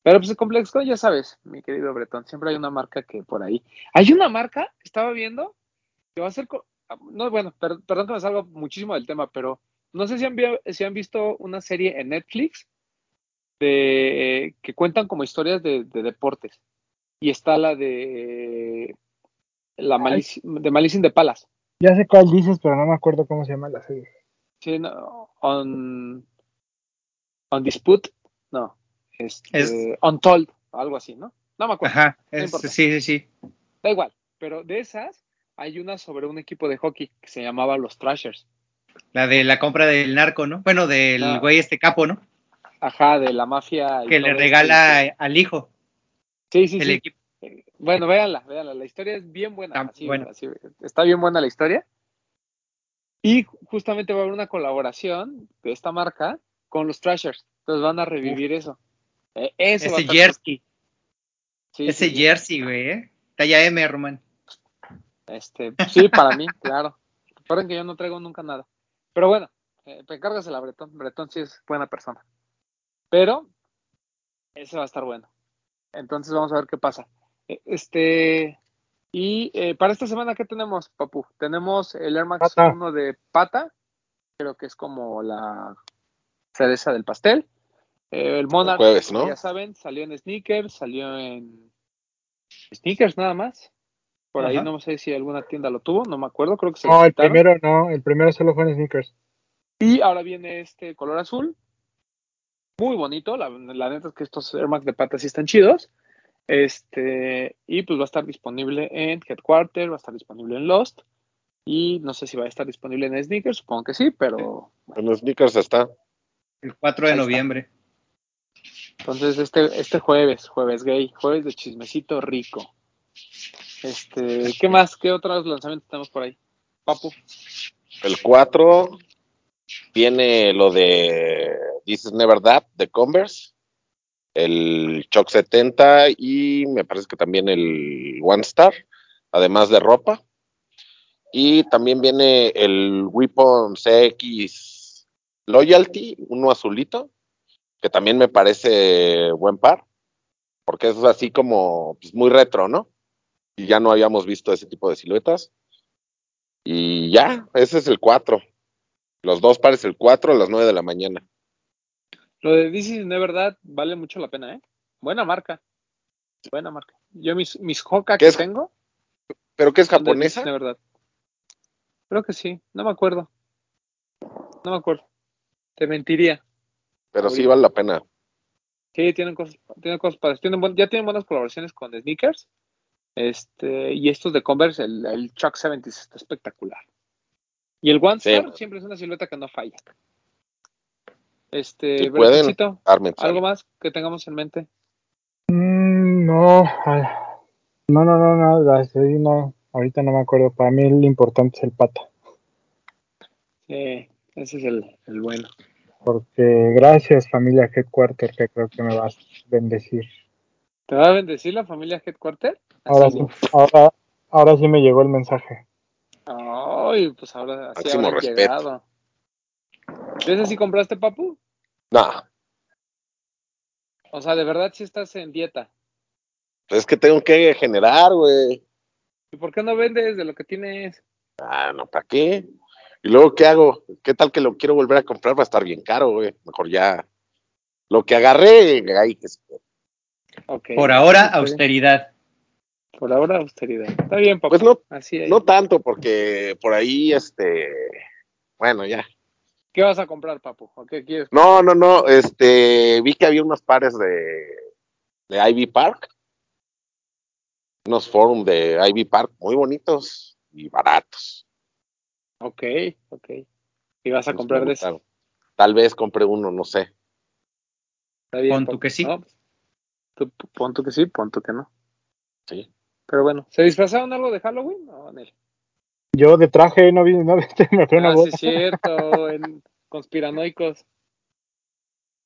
Pero pues el ComplexCon, ya sabes, mi querido Bretón, siempre hay una marca que por ahí. Hay una marca estaba viendo que va a ser. co- No, bueno, per- perdón que me salga muchísimo del tema, pero no sé si han, vi- si han visto una serie en Netflix de que cuentan como historias de, de deportes. Y está la de la Ay. Malice, de Malice in the Palace. Ya sé cuál dices, pero no me acuerdo cómo se llama la serie. Sí, no, on, on Dispute, no, este, Es- Untold, algo así, ¿no? No me acuerdo, Ajá, es- sí, sí, sí. da igual, pero de esas hay una sobre un equipo de hockey que se llamaba los Thrashers, La de la compra del narco, ¿no? Bueno, del Ah. güey este capo, ¿no? ajá, de la mafia. Que le regala al hijo Sí, sí, el sí. equipo. Eh, Bueno, véanla, véanla, la historia es bien buena, Ah, así, bueno. así, está bien buena la historia. Y justamente va a haber una colaboración de esta marca con los Thrashers, entonces van a revivir eso. Eh, eso va a Ese jersey, Sí, ese sí. jersey, güey, ¿eh? Talla M, Román. Este, sí, para mí, claro. Recuerden que yo no traigo nunca nada. Pero bueno, eh, encárgasela a Bretón. Bretón sí es buena persona. Pero ese va a estar bueno. Entonces vamos a ver qué pasa. Eh, Este, y eh, para esta semana, ¿qué tenemos, Papu? Tenemos el Air Max Pata. 1 de pata, creo que es como la cereza del pastel. Eh, el Monarch, jueves, como ¿no? ya saben, salió en sneakers, salió en sneakers nada más. Por ahí no sé si alguna tienda lo tuvo, no me acuerdo, creo que se No, el quitaron. primero no, el primero solo fue en Sneakers. Y ahora viene este color azul. Muy bonito, la, la neta es que estos Air Max de pata sí están chidos. Este, y pues va a estar disponible en Headquarter, va a estar disponible en Lost. Y no sé si va a estar disponible en Sneakers, supongo que sí, pero En los sneakers está. El 4 de Ahí está. noviembre. entonces este, este jueves, jueves gay, jueves de chismecito rico. Este, ¿qué más? ¿Qué otros lanzamientos tenemos por ahí? Papu. El 4 viene lo de This is Never That de Converse, el Choc 70 y me parece que también el One Star, además de ropa. Y también viene el Weapon CX Loyalty, uno azulito, que también me parece buen par, porque es así como pues, muy retro, ¿no? Y ya no habíamos visto ese tipo de siluetas. Y ya, ese es el 4. Los dos pares el 4 a las 9 de la mañana. Lo de This is Never That vale mucho la pena, ¿eh? Buena marca. Buena marca. Yo mis, mis Hoka ¿Qué que es? tengo ¿Pero qué es de japonesa? Never That. Creo que sí, no me acuerdo. No me acuerdo. Te mentiría. Pero sí vale la pena. Sí, tienen cosas, tienen cosas padres. Tienen ya tienen buenas colaboraciones con sneakers. Este, y estos de Converse, el, el Chuck 70 está espectacular. Y el One Sí, Star siempre es una silueta que no falla. Este, Si pueden, ¿algo más que tengamos en mente? Mm, no, no, no, no, nada, no, ahorita no me acuerdo. Para mí lo importante es el pata, Sí, ese es el, el bueno. porque gracias familia Headquarter que creo que me vas a bendecir. ¿Te va a bendecir la familia Headquarter? Ahora sí, ahora, ahora sí me llegó el mensaje. Ay, pues ahora así Máximo respeto. llegado. ¿De ese sí compraste, papu? No, O sea, de verdad sí estás en dieta. es que tengo que generar, güey. ¿Y por qué no vendes de lo que tienes? Ah, no, ¿para qué? Y luego, ¿qué hago? ¿Qué tal que lo quiero volver a comprar? Va a estar bien caro, güey. Mejor ya. Lo que agarré, ahí que Por ahora, austeridad. Por ahora, austeridad. Está bien, papu. Pues no, Así es. no tanto, porque por ahí, este. Bueno, ya. ¿Qué vas a comprar, papu? ¿O qué quieres? No, no, no. Este, vi que había unos pares de, de Ivy Park. Unos forums de Ivy Park muy bonitos y baratos. Ok, ok. ¿Y vas a Pues comprar de eso? Tal vez compre uno, no sé. Está bien, tú papu. que sí. No, tú, pon tú que sí, pon tú que no. Sí. Pero bueno, ¿se disfrazaron algo de Halloween? No, Nel. Yo de traje no vi, no viste, me fue una Ah, sí, bola. es cierto, en conspiranoicos.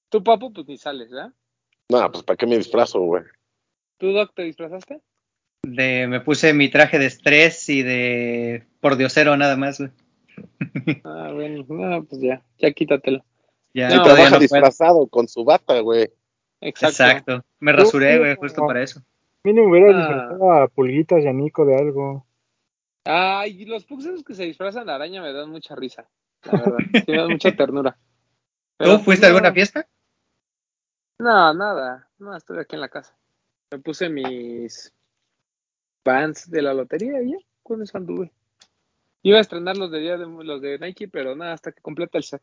Tú, papu, pues ni sales, ¿verdad? No, pues ¿para qué me disfrazo, güey? ¿Tú, Doc, te disfrazaste? De, me puse mi traje de estrés y de por diosero nada más, güey. Ah, bueno, no, pues ya, ya quítatelo. Ya No, Sí, trabaja no disfrazado con su bata, güey. Exacto. Exacto. Me rasuré, güey, justo para eso. Mínimo hubiera Ah. disfrazado a Pulguitas y a Nico de algo. Ay, y los pugs esos que se disfrazan de araña me dan mucha risa, la verdad. Sí, me dan mucha ternura. Pero, ¿Tú pues, fuiste a alguna fiesta? No, nada. No, estoy aquí en la casa. Me puse mis bands de la lotería y ya, con eso anduve. Iba a estrenar los de día de los de Nike, pero nada, hasta que completa el set.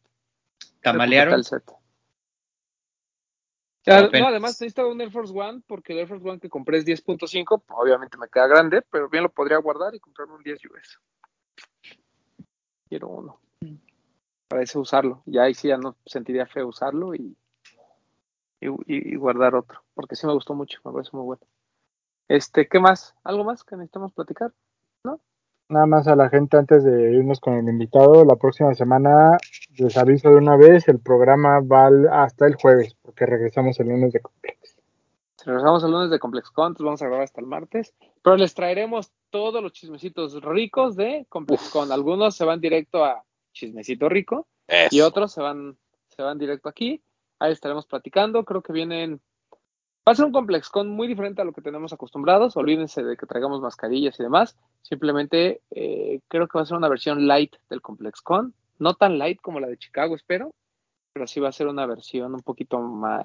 ¿Camalearon? Completa el set. No, además necesito un Air Force One porque el Air Force One que compré es 10.5, obviamente me queda grande, pero bien lo podría guardar y comprarme un 10 US. Quiero uno. Para ese usarlo. Ya ahí sí ya no sentiría feo usarlo y, y, y- guardar otro, porque sí me gustó mucho, me parece muy bueno. Este, ¿qué más? ¿Algo más que necesitamos platicar? Nada más a la gente antes de irnos con el invitado, la próxima semana les aviso de una vez, el programa va al- hasta el jueves, porque regresamos el lunes de complex. Regresamos el lunes de ComplexCon, entonces vamos a grabar hasta el martes, pero les traeremos todos los chismecitos ricos de ComplexCon. Algunos se van directo a Chismecito Rico Eso. y otros se van, se van directo aquí. Ahí estaremos platicando. Creo que vienen. Va a ser un ComplexCon muy diferente a lo que tenemos acostumbrados. Olvídense de que traigamos mascarillas y demás. Simplemente eh, creo que va a ser una versión light del ComplexCon. No tan light como la de Chicago, espero. Pero sí va a ser una versión un poquito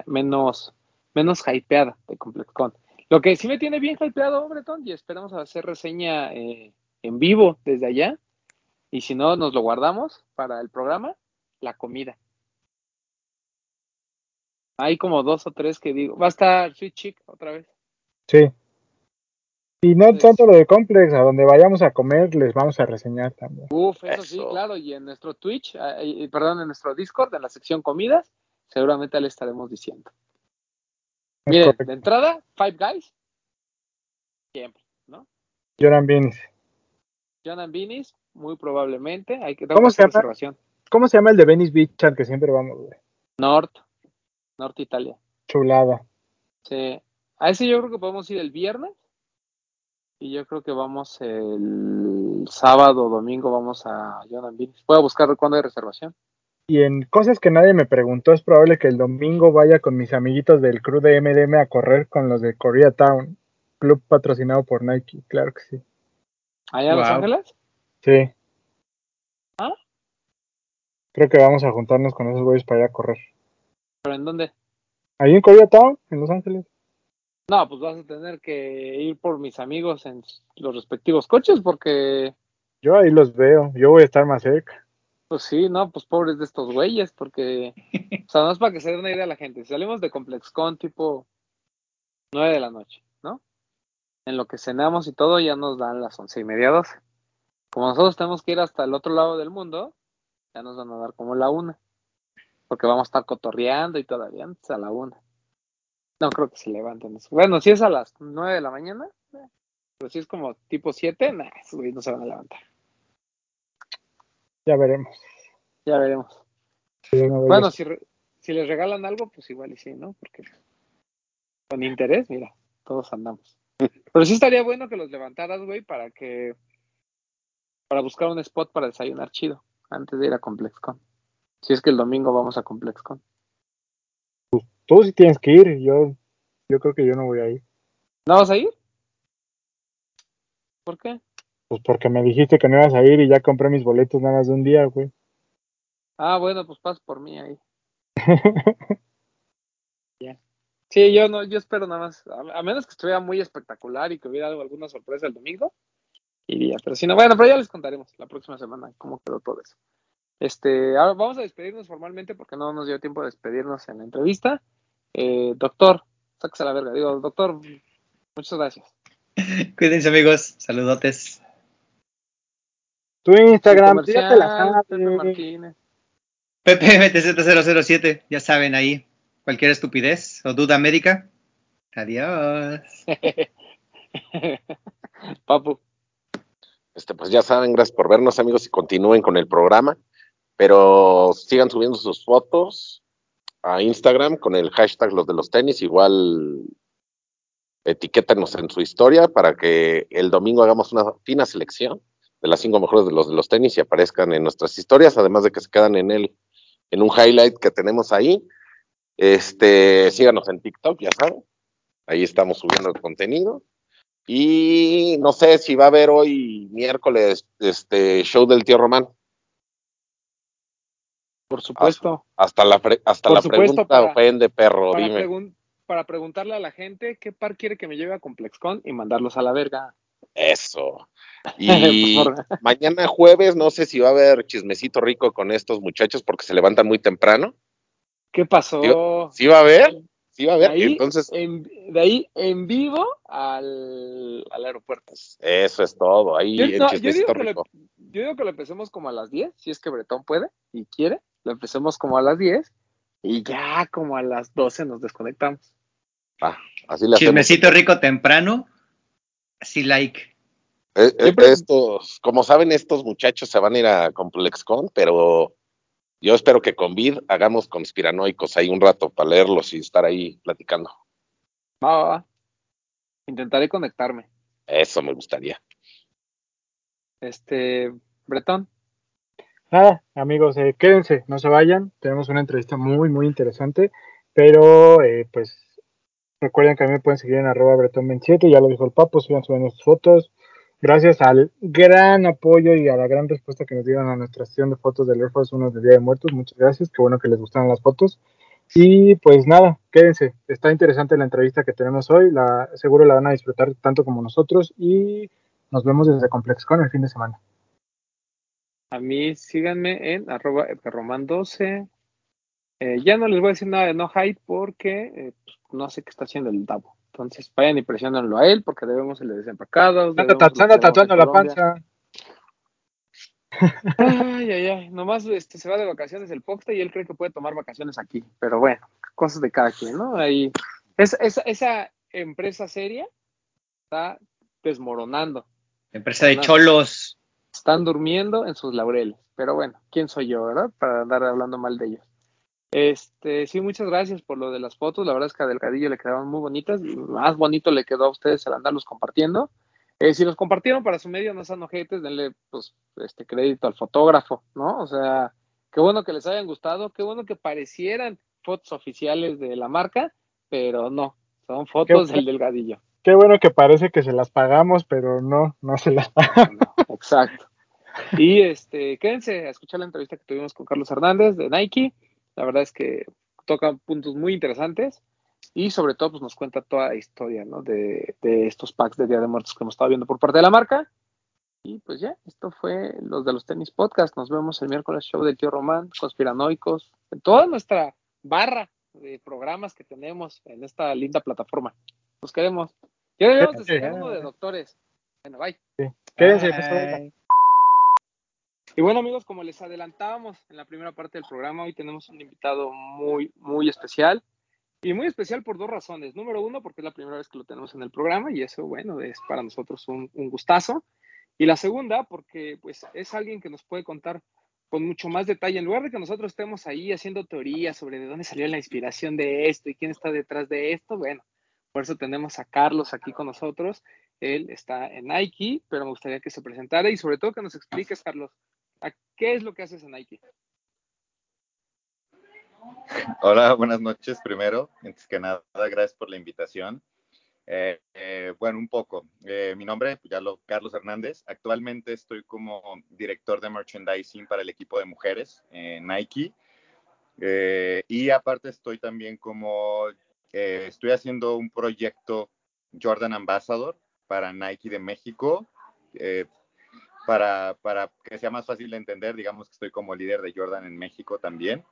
menos, menos hypeada de ComplexCon. Lo que sí me tiene bien hypeado, Breton, y esperamos hacer reseña eh, en vivo desde allá. Y si no, nos lo guardamos para el programa, la comida. Hay como dos o tres que digo. Va a estar Sweet Chick otra vez. Sí, Y no tanto lo de Complex, a donde vayamos a comer les vamos a reseñar también. Uf, eso, sí, claro. Y en nuestro Twitch, ah, perdón, en nuestro Discord, en la sección comidas, seguramente le estaremos diciendo. Es Miren, correcto. de entrada, Five Guys. Siempre, ¿no? Joran Beans. John and Beanies, muy probablemente. Hay que ¿Cómo dar se llama? ¿Cómo se llama el de Venice Beach al que siempre vamos, güey? North, Norte Italia. Chulada. Sí. A ese yo creo que podemos ir el viernes. Y yo creo que vamos el sábado o domingo vamos a John and Beanies. Voy a buscar cuándo hay reservación. Y en cosas que nadie me preguntó, es probable que el domingo vaya con mis amiguitos del crew de MDM a correr con los de Koreatown, club patrocinado por Nike, claro que sí. ¿Allá en Los. Ángeles? Sí. ¿Ah? Creo que vamos a juntarnos con esos güeyes para ir a correr. ¿Pero en dónde? Ahí en Koreatown, en Los Ángeles. No, pues vas a tener que ir por mis amigos en los respectivos coches porque, Yo ahí los veo, yo voy a estar más cerca. pues sí, no, pues pobres de estos güeyes porque, o sea, no es para que se dé una idea a la gente. Si salimos de ComplexCon tipo 9 de la noche, ¿no? En lo que cenamos y todo ya nos dan las once y media, 12. Como nosotros tenemos que ir hasta el otro lado del mundo, ya nos van a dar como la una. Porque vamos a estar cotorreando y todavía antes a la una. No creo que se levanten. Bueno, si es a las 9 de la mañana, pero si es como tipo 7, nah, esos no se van a levantar. Ya veremos. Ya veremos. Bueno, si, re- si les regalan algo, pues igual y sí, ¿no? Porque con interés, mira, todos andamos. Pero sí estaría bueno que los levantaras, güey, para que. Para buscar un spot para desayunar chido antes de ir a ComplexCon. Si es que el domingo vamos a ComplexCon. Tú sí tienes que ir, yo, yo creo que yo no voy a ir. ¿No vas a ir? ¿Por qué? Pues porque me dijiste que no ibas a ir y ya compré mis boletos nada más de un día, güey. Ah, bueno, pues pasa por mí ahí. Ya. Sí, yo no, yo espero nada más, a, a menos que estuviera muy espectacular y que hubiera algo, alguna sorpresa el domingo, iría. Pero si no, bueno, pero ya les contaremos la próxima semana cómo quedó todo eso. Este, ahora vamos a despedirnos formalmente porque no nos dio tiempo de despedirnos en la entrevista. Eh, doctor, sáquese a la verga. Digo, doctor, muchas gracias. Cuídense, amigos. Saludotes. Tu Instagram, Su ya te la Pepe. Martínez. PPMTZ007, ya saben ahí. Cualquier estupidez o duda médica. Adiós. Papu, Este, pues ya saben, gracias por vernos, amigos, y continúen con el programa. Pero sigan subiendo sus fotos a Instagram con el hashtag los de los tenis. Igual etiquétanos en su historia para que el domingo hagamos una fina selección de las cinco mejores de los de los tenis y aparezcan en nuestras historias, además de que se quedan en el, en un highlight que tenemos ahí. Este, síganos en TikTok, ya saben. Ahí estamos subiendo el contenido. Y no sé si va a haber hoy miércoles este show del tío Román. Por supuesto. Hasta la, pre- hasta Por la supuesto, pregunta para- ofende, perro, para, dime. pregun- para preguntarle a la gente qué par quiere que me lleve a ComplexCon y mandarlos a la verga. Eso. Y mañana jueves, no sé si va a haber chismecito rico con estos muchachos porque se levantan muy temprano. ¿Qué pasó? ¿Sí va a haber? Sí va a de, haber. ahí, Entonces, en, de ahí en vivo al, al aeropuerto. eso es todo. Ahí Yo, el no, yo digo lo, rico. yo digo que lo empecemos como a las 10, si es que Bretón puede y quiere. Lo empecemos como a las 10 y ya como a las 12 nos desconectamos. Así le hacemos. Chismecito rico temprano. Sí, like. Eh, eh, Siempre- Estos, como saben, estos muchachos se van a ir a ComplexCon, pero yo espero que con Vid hagamos conspiranoicos ahí un rato para leerlos y estar ahí platicando. Va, va, va. Intentaré conectarme. Eso me gustaría. Este, Bretón, Nada, amigos, eh, quédense, no se vayan. Tenemos una entrevista muy, muy interesante. Pero, eh, pues, recuerden que a mí me pueden seguir en arroba bretón27. Ya lo dijo el papo, sigan subiendo sus fotos. Gracias al gran apoyo y a la gran respuesta que nos dieron a nuestra sesión de fotos del Air Force 1 de Día de Muertos. Muchas gracias, qué bueno que les gustaron las fotos. Y pues nada, quédense. Está interesante la entrevista que tenemos hoy. La, seguro la van a disfrutar tanto como nosotros. Y nos vemos desde ComplexCon el fin de semana. A mí síganme en arroba eperroman12. Eh, ya no les voy a decir nada de no hype porque eh, pues, no sé qué está haciendo el Davo. Entonces vayan y presionenlo a él porque debemos el de desempacados. Anda, tatuando la panza. Ay, ay, ay. Nomás este, se va de vacaciones el Poxte y él cree que puede tomar vacaciones aquí. Pero bueno, cosas de cada quien, ¿no? Ahí. Es, esa- esa empresa seria está desmoronando. Empresa de cholos. Están durmiendo en sus laureles. Pero bueno, ¿quién soy yo, verdad? Para andar hablando mal de ellos. Este, sí, muchas gracias por lo de las fotos. La verdad es que a Delgadillo le quedaron muy bonitas. Más bonito le quedó a ustedes el andarlos compartiendo. Eh, si los compartieron para su medio, no sean ojetes, denle pues este crédito al fotógrafo, ¿no? O sea, qué bueno que les hayan gustado, qué bueno que parecieran fotos oficiales de la marca, pero no, son fotos Qué- del Delgadillo. Qué bueno que parece que se las pagamos, pero no, no se las pagamos. No, exacto. Y este, quédense a escuchar la entrevista que tuvimos con Carlos Hernández de Nike. La verdad es que toca puntos muy interesantes y sobre todo pues nos cuenta toda la historia ¿no? de, de estos packs de Día de Muertos que hemos estado viendo por parte de la marca. Y pues ya, esto fue los de los tenis podcast. Nos vemos el miércoles show del tío Román, conspiranoicos, en toda nuestra barra de programas que tenemos en esta linda plataforma. Los queremos. Ya debemos de uno de doctores. Bueno, bye. Quédense. Bye. Y bueno amigos, como les adelantábamos en la primera parte del programa, hoy tenemos un invitado muy, muy especial. Y muy especial por dos razones. Número uno, porque es la primera vez que lo tenemos en el programa y eso, bueno, es para nosotros un, gustazo. Y la segunda, porque pues es alguien que nos puede contar con mucho más detalle, en lugar de que nosotros estemos ahí haciendo teorías sobre de dónde salió la inspiración de esto y quién está detrás de esto, bueno, por eso tenemos a Carlos aquí con nosotros. Él está en Nike, pero me gustaría que se presentara y sobre todo que nos expliques, Carlos, ¿a ¿qué es lo que haces en Nike? Hola, buenas noches primero. Antes que nada, gracias por la invitación. Eh, eh, bueno, un poco. Eh, mi nombre, pues ya lo, Carlos Hernández. Actualmente estoy como director de merchandising para el equipo de mujeres en Nike. Eh, y aparte estoy también como, estoy haciendo un proyecto Jordan Ambassador para Nike de México. Para, para que sea más fácil de entender, digamos que estoy como líder de Jordan en México también.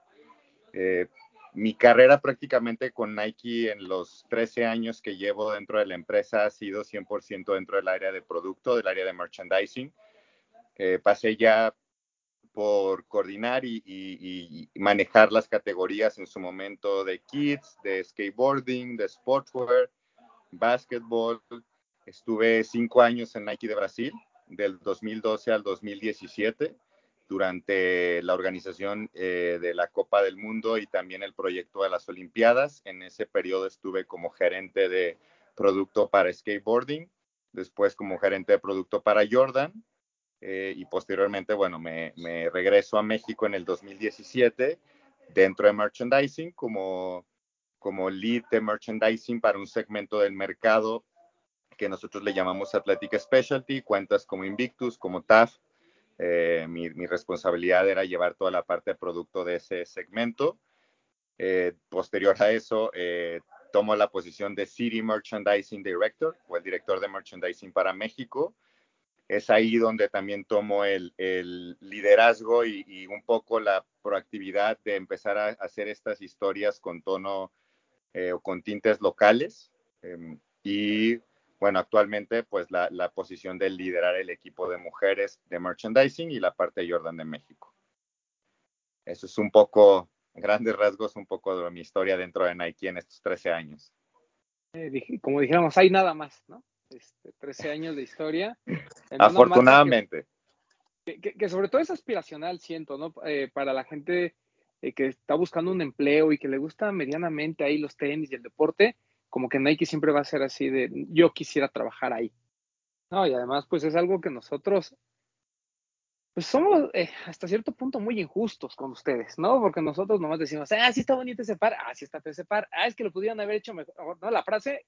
Eh, mi carrera prácticamente con Nike en los 13 años que llevo dentro de la empresa ha sido 100% dentro del área de producto, del área de merchandising. Eh, pasé ya por coordinar y, y- y manejar las categorías en su momento de kids, de skateboarding, de sportswear, basketball. Estuve cinco años en Nike de Brasil, del 2012 al 2017 durante la organización eh, de la Copa del Mundo y también el proyecto de las Olimpiadas. En ese periodo estuve como gerente de producto para skateboarding, después como gerente de producto para Jordan eh, y posteriormente, bueno, me, me regreso a México en el 2017 dentro de merchandising como, como lead de merchandising para un segmento del mercado que nosotros le llamamos Athletic Specialty, cuentas como Invictus, como TAF, eh, mi, mi, responsabilidad era llevar toda la parte de producto de ese segmento. Eh, posterior a eso, eh, tomo la posición de City Merchandising Director o el director de merchandising para México. Es ahí donde también tomo el, el liderazgo y, y, un poco la proactividad de empezar a hacer estas historias con tono eh, o con tintes locales. Em, y bueno, actualmente pues la, la, posición de liderar el equipo de mujeres de merchandising y la parte de Jordan de México. Eso es un poco, grandes rasgos, un poco de mi historia dentro de Nike en estos 13 años. Eh, como dijéramos, hay nada más, ¿no? Este, 13 años de historia. Afortunadamente. Que, que, que, sobre todo es aspiracional, siento, ¿no? Eh, para la gente eh, que está buscando un empleo y que le gusta medianamente ahí los tenis y el deporte, como que Nike siempre va a ser así de yo quisiera trabajar ahí. No, y además, pues es algo que nosotros, pues somos eh, hasta cierto punto muy injustos con ustedes, ¿no? Porque nosotros nomás decimos, ah, sí está bonito ese par, ah, sí está ese par, ah, es que lo pudieran haber hecho mejor, ¿no? La frase,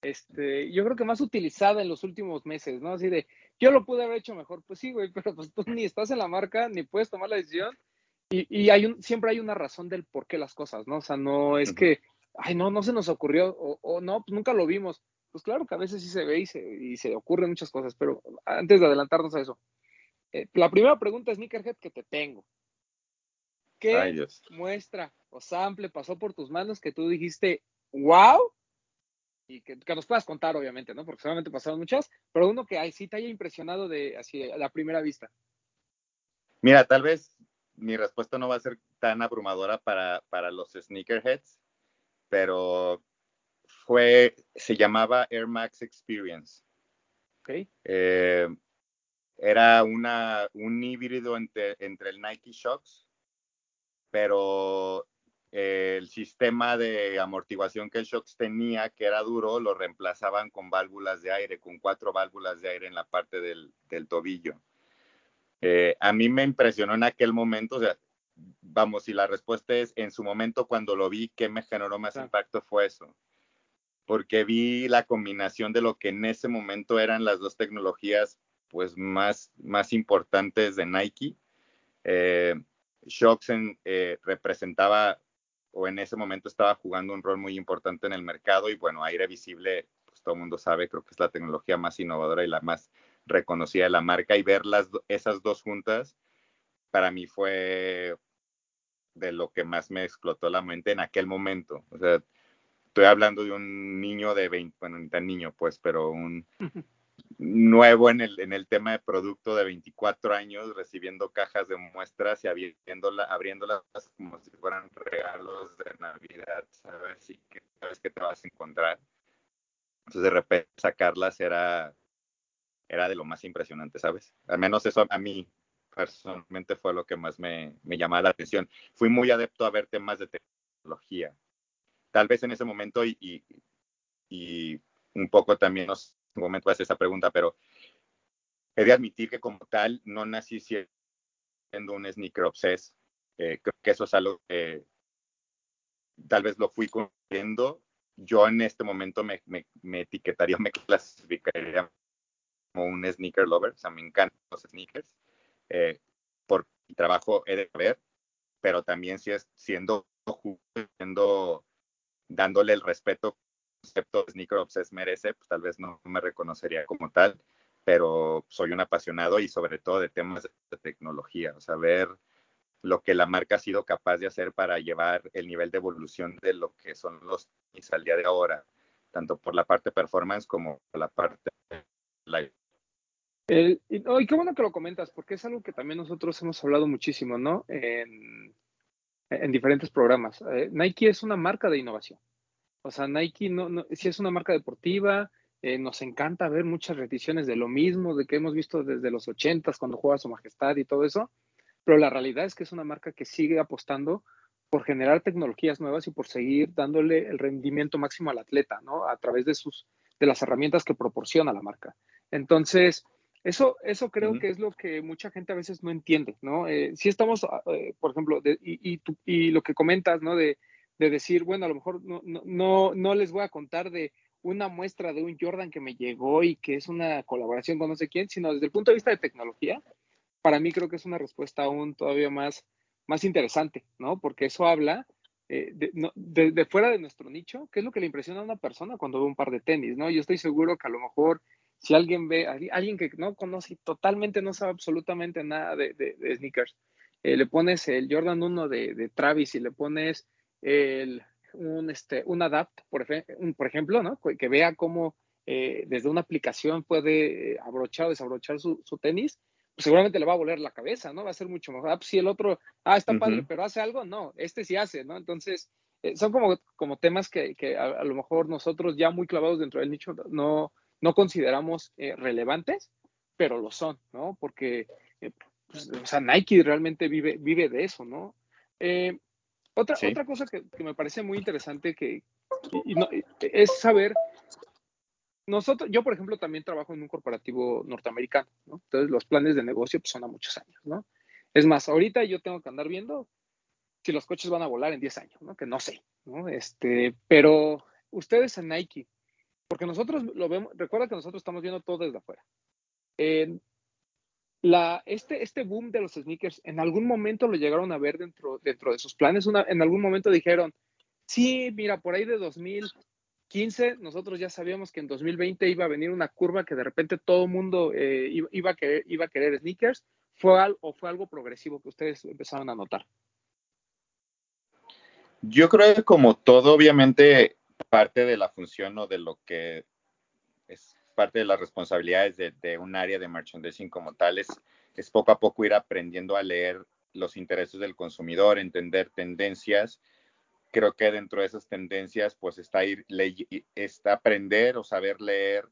este, yo creo que más utilizada en los últimos meses, ¿no? Así de, yo lo pude haber hecho mejor, pues sí, güey, pero pues tú ni estás en la marca, ni puedes tomar la decisión, y, y hay un, siempre hay una razón del por qué las cosas, ¿no? O sea, no es uh -huh. que ay, no, no se nos ocurrió, o, o, no, pues nunca lo vimos. Pues claro que a veces sí se ve y se, y se ocurren muchas cosas, pero antes de adelantarnos a eso, eh, la primera pregunta, Sneakerhead, que te tengo. ¿Qué ay, muestra o sample pasó por tus manos que tú dijiste, wow, y que, que, nos puedas contar, obviamente, ¿no? Porque solamente pasaron muchas, pero uno que sí te haya impresionado de así a la primera vista. Mira, tal vez mi respuesta no va a ser tan abrumadora para, para los sneakerheads, pero fue, se llamaba Air Max Experience. Okay. Eh, era una, un híbrido entre, entre el Nike Shocks, pero eh, el sistema de amortiguación que el Shocks tenía, que era duro, lo reemplazaban con válvulas de aire, con cuatro válvulas de aire en la parte del, del tobillo. Eh, a mí me impresionó en aquel momento, o sea, vamos, si la respuesta es en su momento cuando lo vi, ¿qué me generó más impacto? Fue eso. Porque vi la combinación de lo que en ese momento eran las dos tecnologías pues más, más importantes de Nike. Eh, eh, representaba o en ese momento estaba jugando un rol muy importante en el mercado y bueno, aire visible, pues todo el mundo sabe, creo que es la tecnología más innovadora y la más reconocida de la marca y ver las, esas dos juntas para mí fue de lo que más me explotó la mente en aquel momento. O sea, estoy hablando de un niño de 20, bueno, ni tan niño pues, pero un nuevo en el, en el tema de producto de 24 años, recibiendo cajas de muestras y abriéndolas, abriéndolas como si fueran regalos de Navidad, ¿sabes? Y que sabes que te vas a encontrar. Entonces, de repente, sacarlas era, era de lo más impresionante, ¿sabes? Al menos eso a mí personalmente fue lo que más me, me llamaba la atención. Fui muy adepto a ver temas de tecnología. Tal vez en ese momento y, y, un poco también nos un momento hacer esa pregunta, pero he de admitir que como tal no nací siendo un sneaker obsessed. Eh, creo que eso es algo que tal vez lo fui cumpliendo. Yo en este momento me, me, me etiquetaría, me clasificaría como un sneaker lover, o sea, me encantan los sneakers. Eh, por mi trabajo he de ver, pero también si es siendo, siendo dándole el respeto concepto de Sneaker Obsessed merece, pues tal vez no me reconocería como tal, pero soy un apasionado y sobre todo de temas de tecnología, o sea, ver lo que la marca ha sido capaz de hacer para llevar el nivel de evolución de lo que son los tenis al día de ahora, tanto por la parte performance como por la parte live. El, y, oh, y, qué bueno que lo comentas, porque es algo que también nosotros hemos hablado muchísimo, ¿no? En, en diferentes programas. Eh, Nike es una marca de innovación. O sea, Nike no, no, sí es una marca deportiva, eh, nos encanta ver muchas repeticiones de lo mismo, de que hemos visto desde los ochentas cuando juega Su Majestad y todo eso, pero la realidad es que es una marca que sigue apostando por generar tecnologías nuevas y por seguir dándole el rendimiento máximo al atleta, ¿no? A través de sus, de las herramientas que proporciona la marca. Entonces, eso, eso creo uh -huh. que es lo que mucha gente a veces no entiende, ¿no? Eh, si estamos, eh, por ejemplo, de, y, y, tu, y, lo que comentas, ¿no? De, de decir, bueno, a lo mejor no, no, no les voy a contar de una muestra de un Jordan que me llegó y que es una colaboración con no sé quién, sino desde el punto de vista de tecnología, para mí creo que es una respuesta aún todavía más, más interesante, ¿no? Porque eso habla eh, de, no, de, de, fuera de nuestro nicho, ¿qué es lo que le impresiona a una persona cuando ve un par de tenis, ¿no? Yo estoy seguro que a lo mejor si alguien ve, alguien que no conoce, totalmente no sabe absolutamente nada de, de, de sneakers, eh, le pones el Jordan 1 de, de Travis y le pones el, un, este, un adapt, por, un, por ejemplo, ¿no? que vea cómo eh, desde una aplicación puede eh, abrochar o desabrochar su, su, tenis, pues seguramente le va a voler la cabeza, ¿no? Va a ser mucho mejor. Ah, pues si el otro, ah, está uh -huh. padre, pero hace algo, no, este sí hace, ¿no? Entonces, eh, son como, como temas que, que a, a, lo mejor nosotros ya muy clavados dentro del nicho no, no consideramos eh, relevantes, pero lo son, ¿no? Porque, eh, pues, o sea, Nike realmente vive, vive de eso, ¿no? Eh, otra, sí. otra cosa que, que, me parece muy interesante que, y, y no, es saber, nosotros, yo por ejemplo también trabajo en un corporativo norteamericano, ¿no? Entonces los planes de negocio pues, son a muchos años, ¿no? Es más, ahorita yo tengo que andar viendo si los coches van a volar en 10 años, ¿no? Que no sé, ¿no? Este, pero ustedes en Nike, porque nosotros lo vemos, recuerda que nosotros estamos viendo todo desde afuera. Este, este boom de los sneakers, en algún momento lo llegaron a ver dentro, dentro de sus planes, en algún momento dijeron, sí, mira, por ahí de 2015 nosotros ya sabíamos que en 2020 iba a venir una curva que de repente todo el mundo eh, iba, a querer, sneakers, ¿fue algo, o fue algo progresivo que ustedes empezaron a notar? Yo creo que como todo, obviamente, parte de la función o de lo que es parte de las responsabilidades de, un área de merchandising como tal es, es poco a poco ir aprendiendo a leer los intereses del consumidor, entender tendencias. Creo que dentro de esas tendencias, pues está ir, está aprender o saber leer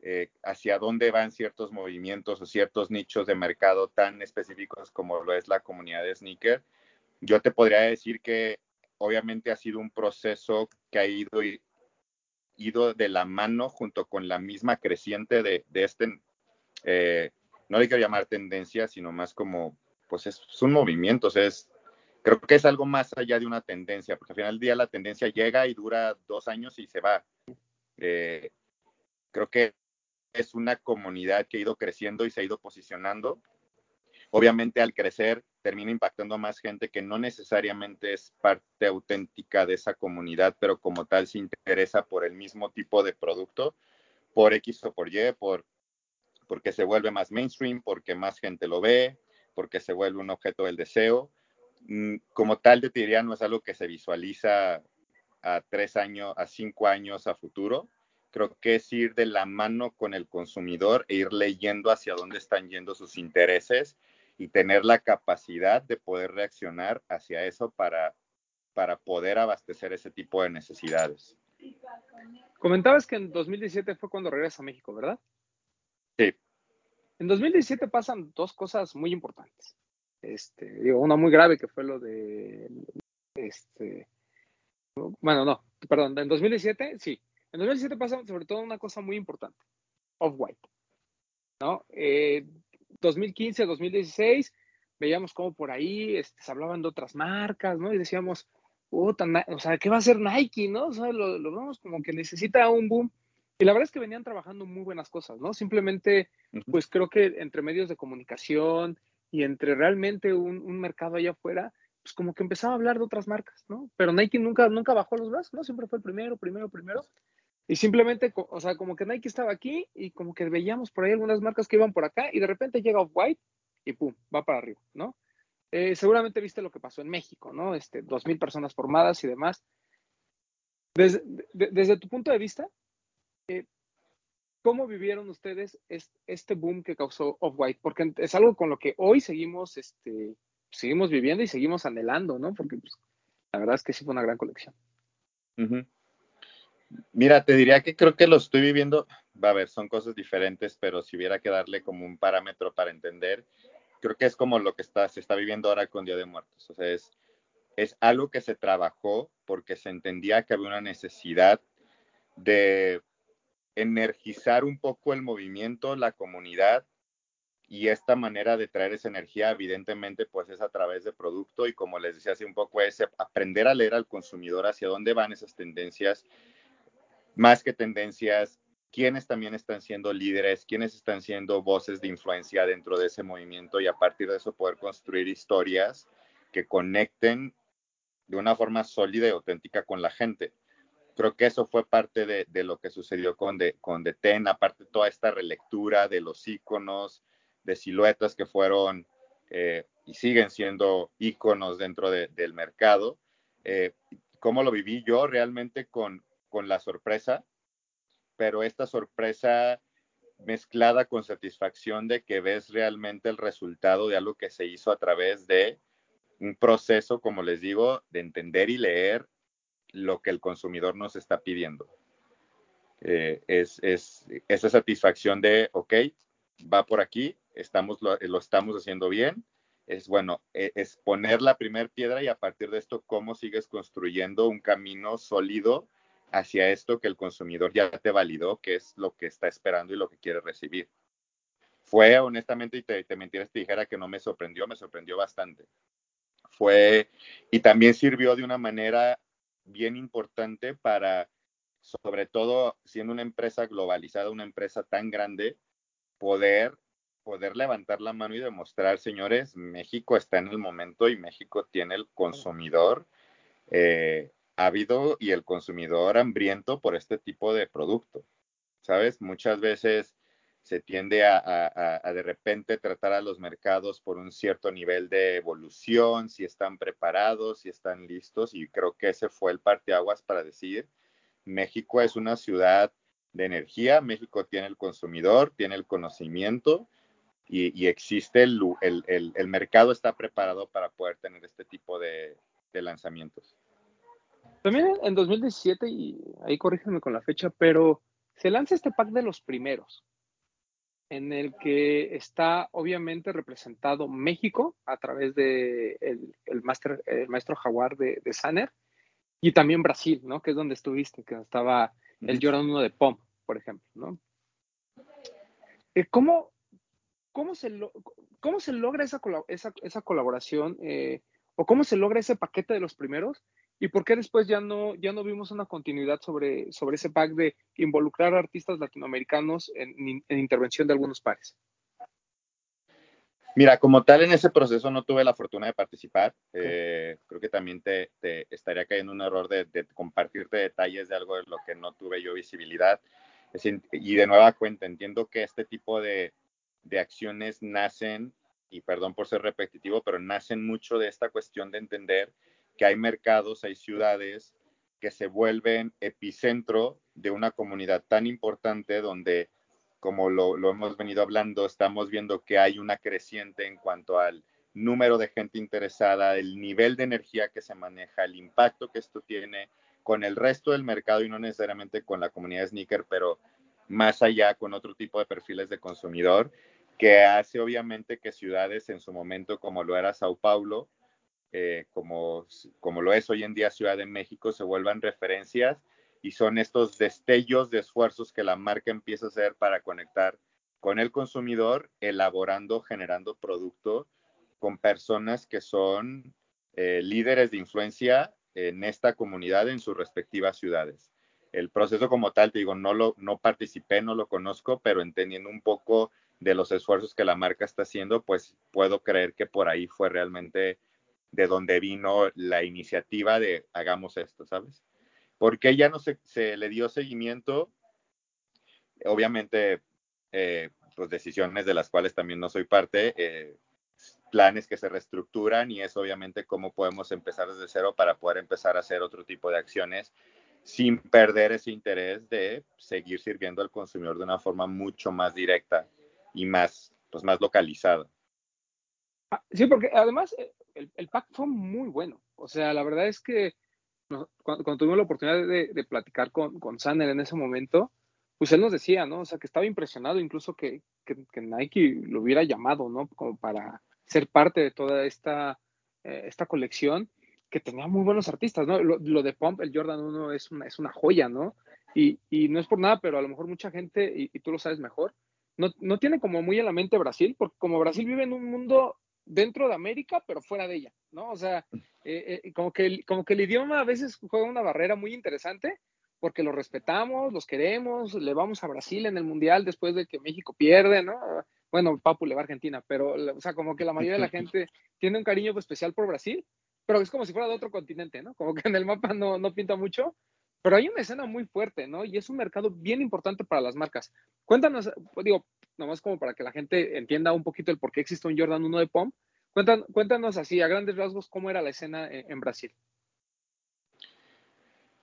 eh, hacia dónde van ciertos movimientos o ciertos nichos de mercado tan específicos como lo es la comunidad de sneaker. Yo te podría decir que obviamente ha sido un proceso que ha ido, ido de la mano junto con la misma creciente de, este, eh, no le quiero llamar tendencia, sino más como, pues es, un movimiento, es, creo que es algo más allá de una tendencia, porque al final del día la tendencia llega y dura dos años y se va. Eh, creo que es una comunidad que ha ido creciendo y se ha ido posicionando obviamente al crecer termina impactando a más gente que no necesariamente es parte auténtica de esa comunidad, pero como tal se interesa por el mismo tipo de producto, por X o por Y, por, porque se vuelve más mainstream, porque más gente lo ve, porque se vuelve un objeto del deseo. Mm, como tal, te diría, no es algo que se visualiza a tres años, a cinco años a futuro. Creo que es ir de la mano con el consumidor e ir leyendo hacia dónde están yendo sus intereses y tener la capacidad de poder reaccionar hacia eso para, para poder abastecer ese tipo de necesidades. Comentabas que en 2017 fue cuando regresas a México, ¿verdad? Sí. En 2017 pasan dos cosas muy importantes. Este, digo, una muy grave que fue lo de, este, bueno, no, perdón, en 2017, sí. En 2017 pasa sobre todo una cosa muy importante, Off-White, ¿no? Eh, 2015, 2016, veíamos como por ahí este, se hablaban de otras marcas, ¿no? Y decíamos, o sea, ¿qué va a hacer Nike, no? O sea, lo, vemos como que necesita un boom. Y la verdad es que venían trabajando muy buenas cosas, ¿no? Simplemente, pues creo que entre medios de comunicación y entre realmente un, mercado allá afuera, pues como que empezaba a hablar de otras marcas, ¿no? Pero Nike nunca, nunca bajó los brazos, ¿no? Siempre fue el primero, primero, primero. Y simplemente, o sea, como que Nike estaba aquí y como que veíamos por ahí algunas marcas que iban por acá y de repente llega Off-White y pum, va para arriba, ¿no? Eh, seguramente viste lo que pasó en México, ¿no? Este, dos mil personas formadas y demás. Desde, desde tu punto de vista, eh, ¿cómo vivieron ustedes este, boom que causó Off-White? Porque es algo con lo que hoy seguimos, este, seguimos viviendo y seguimos anhelando, ¿no? Porque pues, la verdad es que sí fue una gran colección. Mira, te diría que creo que lo estoy viviendo, va a ver, son cosas diferentes, pero si hubiera que darle como un parámetro para entender, creo que es como lo que está, se está viviendo ahora con Día de Muertos. O sea, es, es algo que se trabajó porque se entendía que había una necesidad de energizar un poco el movimiento, la comunidad, y esta manera de traer esa energía, evidentemente, pues es a través de producto y como les decía hace un poco, es aprender a leer al consumidor hacia dónde van esas tendencias más que tendencias, quiénes también están siendo líderes, quiénes están siendo voces de influencia dentro de ese movimiento y a partir de eso poder construir historias que conecten de una forma sólida y auténtica con la gente. Creo que eso fue parte de, lo que sucedió con, de, con Deten, aparte toda esta relectura de los iconos, de siluetas que fueron eh, y siguen siendo iconos dentro del mercado. Eh, ¿Cómo lo viví yo realmente con, con la sorpresa, pero esta sorpresa mezclada con satisfacción de que ves realmente el resultado de algo que se hizo a través de un proceso, como les digo, de entender y leer lo que el consumidor nos está pidiendo. Eh, es, esa satisfacción de, ok, va por aquí, estamos, lo, estamos haciendo bien, es bueno, e, es poner la primera piedra y a partir de esto, cómo sigues construyendo un camino sólido hacia esto que el consumidor ya te validó, que es lo que está esperando y lo que quiere recibir. Fue, honestamente, y te, te mentiras, te dijera que no me sorprendió, me sorprendió bastante. Fue, y también sirvió de una manera bien importante para, sobre todo siendo una empresa globalizada, una empresa tan grande, poder poder levantar la mano y demostrar, señores, México está en el momento y México tiene el consumidor eh, ávido y el consumidor hambriento por este tipo de producto. ¿Sabes? Muchas veces se tiende a, de repente tratar a los mercados por un cierto nivel de evolución, si están preparados, si están listos, y creo que ese fue el parteaguas para decir, México es una ciudad de energía, México tiene el consumidor, tiene el conocimiento y, existe el, el, mercado está preparado para poder tener este tipo de, lanzamientos. También en 2017, y ahí corrígeme con la fecha, pero se lanza este pack de los primeros, en el que está obviamente representado México a través de el, el, maestro Jaguar de, de Saner, y también Brasil, ¿no? Que es donde estuviste, que estaba el Jordan 1 de POM, por ejemplo, ¿no? Eh, ¿Cómo, cómo, se, cómo se logra esa, esa, esa colaboración eh, o cómo se logra ese paquete de los primeros? ¿Y por qué después ya no, ya no vimos una continuidad sobre, sobre ese pack de involucrar a artistas latinoamericanos en, en intervención de algunos pares? Mira, como tal en ese proceso no tuve la fortuna de participar. Eh, creo que también te, estaría cayendo un error de, compartirte detalles de algo de lo que no tuve yo visibilidad. y de nueva cuenta, entiendo que este tipo de, de acciones nacen, y perdón por ser repetitivo, pero nacen mucho de esta cuestión de entender que hay mercados, hay ciudades que se vuelven epicentro de una comunidad tan importante donde como lo, hemos venido hablando, estamos viendo que hay una creciente en cuanto al número de gente interesada, el nivel de energía que se maneja, el impacto que esto tiene con el resto del mercado y no necesariamente con la comunidad sneaker, pero más allá con otro tipo de perfiles de consumidor, que hace obviamente que ciudades en su momento, como lo era Sao Paulo, eh, como, como lo es hoy en día Ciudad de México, se vuelvan referencias y son estos destellos de esfuerzos que la marca empieza a hacer para conectar con el consumidor, elaborando, generando producto con personas que son eh, líderes de influencia en esta comunidad en sus respectivas ciudades. El proceso como tal, te digo, no lo no participé, no lo conozco, pero entendiendo un poco de los esfuerzos que la marca está haciendo, pues puedo creer que por ahí fue realmente de donde vino la iniciativa de hagamos esto, ¿sabes? ¿Por qué ya no se, le dio seguimiento? Obviamente, eh, pues decisiones de las cuales también no soy parte, eh, planes que se reestructuran y es obviamente cómo podemos empezar desde cero para poder empezar a hacer otro tipo de acciones sin perder ese interés de seguir sirviendo al consumidor de una forma mucho más directa y más, pues más localizada. Ah, sí, porque además eh, el, el, pack fue muy bueno. O sea, la verdad es que cuando, tuvimos la oportunidad de, platicar con, con Sander en ese momento, pues él nos decía, ¿no? O sea, que estaba impresionado incluso que, que, Nike lo hubiera llamado, ¿no? Como para ser parte de toda esta, eh, esta colección, que tenía muy buenos artistas, ¿no? Lo, de Pump, el Jordan 1 es una, es una joya, ¿no? Y, y, no es por nada, pero a lo mejor mucha gente, y, y tú lo sabes mejor, no, no, tiene como muy en la mente Brasil, porque como Brasil vive en un mundo dentro de América, pero fuera de ella, ¿no? O sea, eh, eh, como, que el, como que el idioma a veces juega una barrera muy interesante porque lo respetamos, los queremos, le vamos a Brasil en el Mundial después de que México pierde, ¿no? Bueno, Papu le va a Argentina, pero, o sea, como que la mayoría de la gente tiene un cariño especial por Brasil, pero es como si fuera de otro continente, ¿no? Como que en el mapa no, no pinta mucho, pero hay una escena muy fuerte, ¿no? Y es un mercado bien importante para las marcas. Cuéntanos, digo, nomás como para que la gente entienda un poquito el por qué existe un Jordan 1 de POM. Cuéntanos, cuéntanos así, a grandes rasgos, cómo era la escena en, Brasil.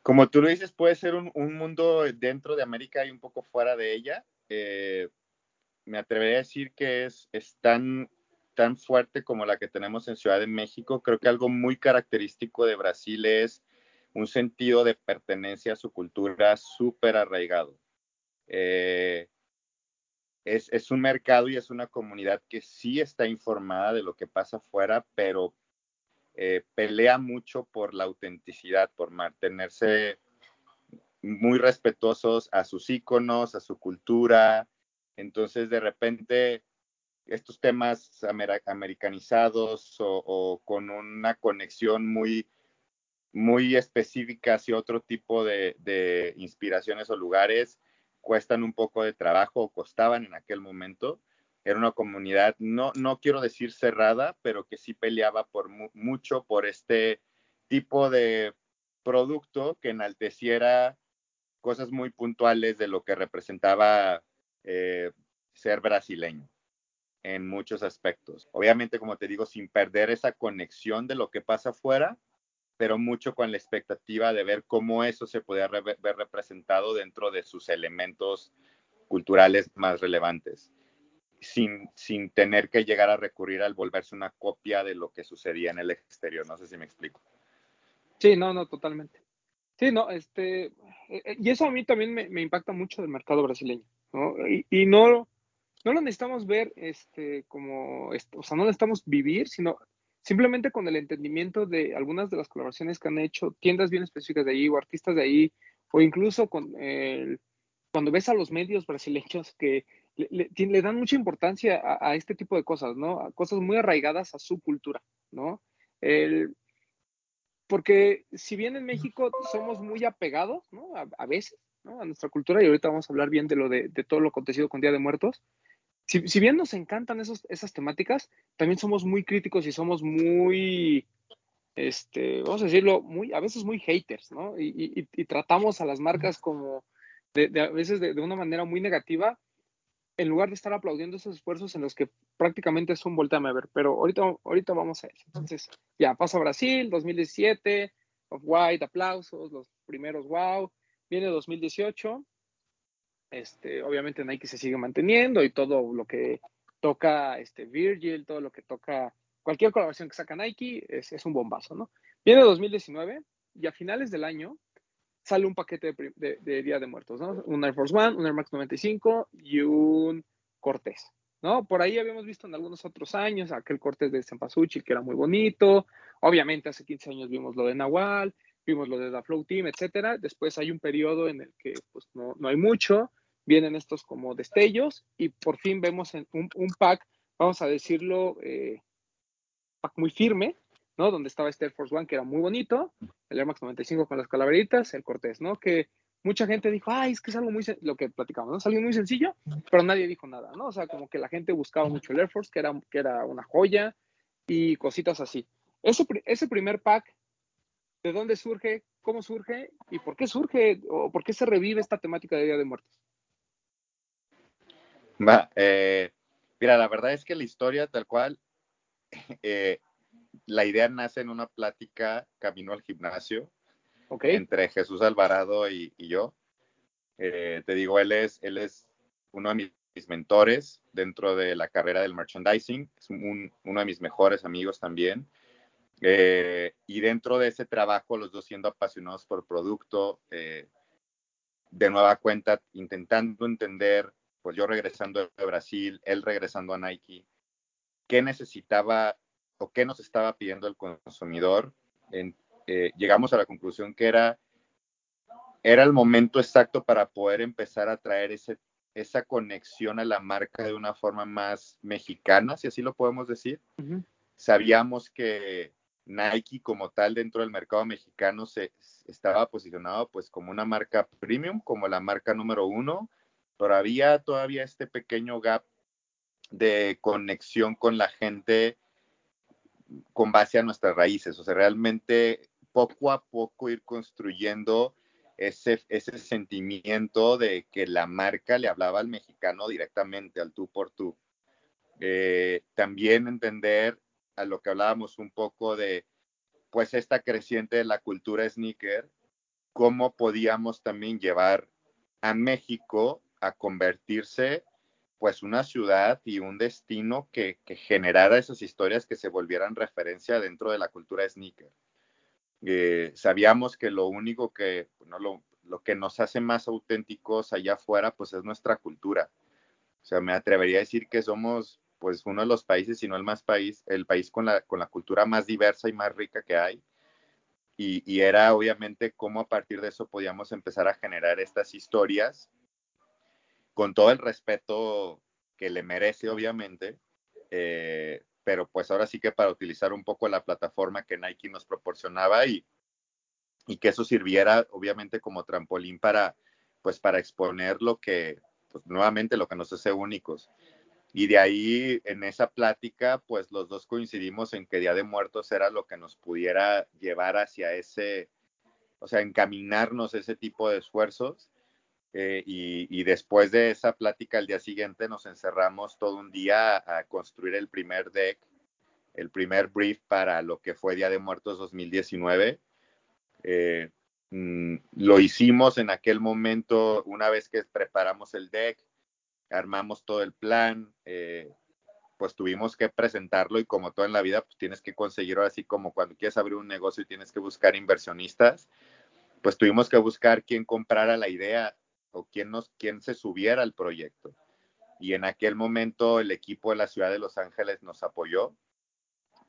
Como tú lo dices, puede ser un, mundo dentro de América y un poco fuera de ella. Eh, me atrevería a decir que es, es tan, tan fuerte como la que tenemos en Ciudad de México. Creo que algo muy característico de Brasil es un sentido de pertenencia a su cultura súper arraigado. Eh, es, un mercado y es una comunidad que sí está informada de lo que pasa afuera, pero eh, pelea mucho por la autenticidad, por mantenerse muy respetuosos a sus íconos, a su cultura. Entonces, de repente, estos temas americanizados o, con una conexión muy, muy específica hacia otro tipo de inspiraciones o lugares, cuestan un poco de trabajo o costaban en aquel momento. Era una comunidad, no, no quiero decir cerrada, pero que sí peleaba por mucho por este tipo de producto que enalteciera cosas muy puntuales de lo que representaba eh, ser brasileño en muchos aspectos. Obviamente, como te digo, sin perder esa conexión de lo que pasa afuera, pero mucho con la expectativa de ver cómo eso se podía ver representado dentro de sus elementos culturales más relevantes, sin, sin tener que llegar a recurrir al volverse una copia de lo que sucedía en el exterior. No sé si me explico. Sí, no, no, totalmente. Sí, no, este, eh, eh, y eso a mí también me, impacta mucho del mercado brasileño, ¿no? Y, y, no, no lo necesitamos ver, este, como, o sea, no necesitamos vivir, sino simplemente con el entendimiento de algunas de las colaboraciones que han hecho tiendas bien específicas de ahí o artistas de ahí, o incluso el, cuando ves a los medios brasileños que le, dan mucha importancia a, este tipo de cosas, ¿no? A cosas muy arraigadas a su cultura, ¿no? Porque si bien en México somos muy apegados, ¿no? A, veces, ¿no? A nuestra cultura, y ahorita vamos a hablar bien de lo de, todo lo acontecido con Día de Muertos, si, bien nos encantan esos, esas temáticas, también somos muy críticos y somos muy, este, vamos a decirlo, muy, a veces muy haters, ¿no? Y, tratamos a las marcas como, de, a veces de, una manera muy negativa, en lugar de estar aplaudiendo esos esfuerzos en los que prácticamente es un volteame a ver. Pero ahorita, ahorita vamos a eso. Entonces, ya pasa Brasil, 2017, of White, aplausos, los primeros wow. Viene 2018, este, obviamente Nike se sigue manteniendo y todo lo que toca este, Virgil, todo lo que toca cualquier colaboración que saca Nike es, es un bombazo, ¿no? Viene 2019 y a finales del año sale un paquete de, Día de Muertos, ¿no? Un Air Force One, un Air Max 95 y un Cortés, ¿no? Por ahí habíamos visto en algunos otros años aquel Cortés de Sempasuchi que era muy bonito. Obviamente hace 15 años vimos lo de Nahual, vimos lo de la Flow Team, etcétera. Después hay un periodo en el que pues, no, no hay mucho vienen estos como destellos y por fin vemos un, un pack, vamos a decirlo, eh, pack muy firme, ¿no? Donde estaba este Air Force One que era muy bonito, el Air Max 95 con las calaveritas, el Cortés, ¿no? Que mucha gente dijo, ay, es que es algo muy, lo que platicamos, ¿no? Es algo muy sencillo, pero nadie dijo nada, ¿no? O sea, como que la gente buscaba mucho el Air Force, que era, que era una joya y cositas así. Ese, ese primer pack, ¿de dónde surge? ¿Cómo surge? ¿Y por qué surge? ¿O por qué se revive esta temática de Día de Muertos? Va, eh, mira, la verdad es que la historia tal cual, eh, la idea nace en una plática camino al gimnasio entre Jesús Alvarado y, yo. Eh, te digo, él es, él es uno de mis mentores dentro de la carrera del merchandising, es uno de mis mejores amigos también. y dentro de ese trabajo, los dos siendo apasionados por producto, de nueva cuenta, intentando entender pues yo regresando de Brasil, él regresando a Nike, ¿qué necesitaba o qué nos estaba pidiendo el consumidor? Eh, llegamos a la conclusión que era, era el momento exacto para poder empezar a traer ese, esa conexión a la marca de una forma más mexicana, si así lo podemos decir. Sabíamos que Nike como tal dentro del mercado mexicano se estaba posicionado pues como una marca premium, como la marca número uno, todavía, todavía este pequeño gap de conexión con la gente con base a nuestras raíces. O sea, realmente poco a poco ir construyendo ese, ese sentimiento de que la marca le hablaba al mexicano directamente, al tú por tú. Eh, también entender a lo que hablábamos un poco de, pues, esta creciente de la cultura sneaker, cómo podíamos también llevar a México a convertirse pues una ciudad y un destino que, generara esas historias que se volvieran referencia dentro de la cultura sneaker. Eh, sabíamos que lo único que, no, lo, lo, que nos hace más auténticos allá afuera, pues es nuestra cultura. O sea, me atrevería a decir que somos pues uno de los países, si no el más país, el país con la, con la cultura más diversa y más rica que hay. Y, y era obviamente cómo a partir de eso podíamos empezar a generar estas historias con todo el respeto que le merece, obviamente, eh, pero pues ahora sí que para utilizar un poco la plataforma que Nike nos proporcionaba y, y que eso sirviera, obviamente, como trampolín para, pues, para exponer lo que, pues, nuevamente, lo que nos hace únicos. Y de ahí, en esa plática, pues los dos coincidimos en que Día de Muertos era lo que nos pudiera llevar hacia ese, o sea, encaminarnos ese tipo de esfuerzos eh, y, después de esa plática al día siguiente nos encerramos todo un día a, construir el primer deck, el primer brief para lo que fue Día de Muertos 2019. Eh, mm, lo hicimos en aquel momento, una vez que preparamos el deck, armamos todo el plan, eh, pues tuvimos que presentarlo y como todo en la vida, pues tienes que conseguirlo así como cuando quieres abrir un negocio y tienes que buscar inversionistas, pues tuvimos que buscar quién comprara la idea o quién, nos, quién se subiera al proyecto. Y en aquel momento el equipo de la ciudad de Los Ángeles nos apoyó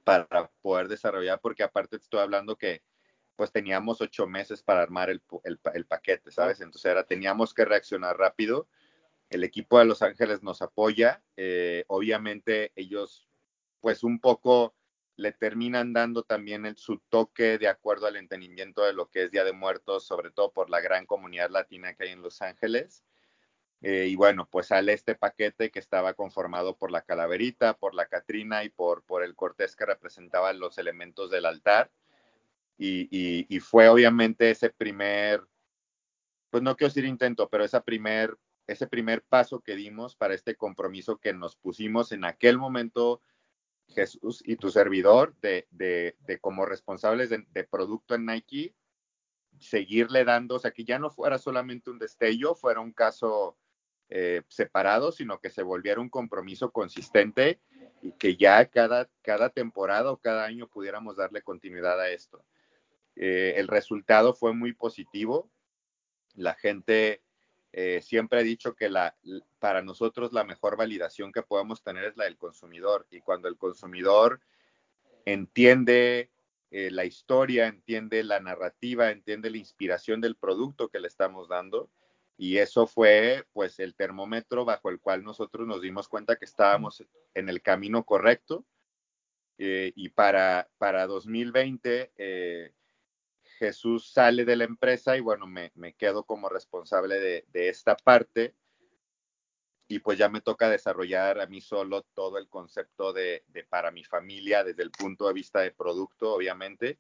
para poder desarrollar, porque aparte estoy hablando que pues teníamos ocho meses para armar el, el, el paquete, ¿sabes? Entonces era, teníamos que reaccionar rápido el equipo de Los Ángeles nos apoya. Eh, obviamente ellos, pues un poco le terminan dando también el, su toque de acuerdo al entendimiento de lo que es Día de Muertos, sobre todo por la gran comunidad latina que hay en Los Ángeles. Eh, y bueno, pues sale este paquete que estaba conformado por la calaverita, por la Catrina y por, por el Cortés que representaba los elementos del altar. Y, y, y, fue obviamente ese primer, pues no quiero decir intento, pero esa primer ese primer paso que dimos para este compromiso que nos pusimos en aquel momento Jesús y tu servidor de, de, de como responsables de, producto en Nike, seguirle dando, o sea, que ya no fuera solamente un destello, fuera un caso eh, separado, sino que se volviera un compromiso consistente y que ya cada, cada temporada o cada año pudiéramos darle continuidad a esto. Eh, el resultado fue muy positivo. La gente eh, siempre he dicho que la, para nosotros la mejor validación que podemos tener es la del consumidor. Y cuando el consumidor entiende eh, la historia, entiende la narrativa, entiende la inspiración del producto que le estamos dando, y eso fue pues el termómetro bajo el cual nosotros nos dimos cuenta que estábamos en el camino correcto. Eh, y para, para 2020 eh, Jesús sale de la empresa y bueno, me, me quedo como responsable de, de, esta parte. Y pues ya me toca desarrollar a mí solo todo el concepto de, de para mi familia desde el punto de vista de producto, obviamente,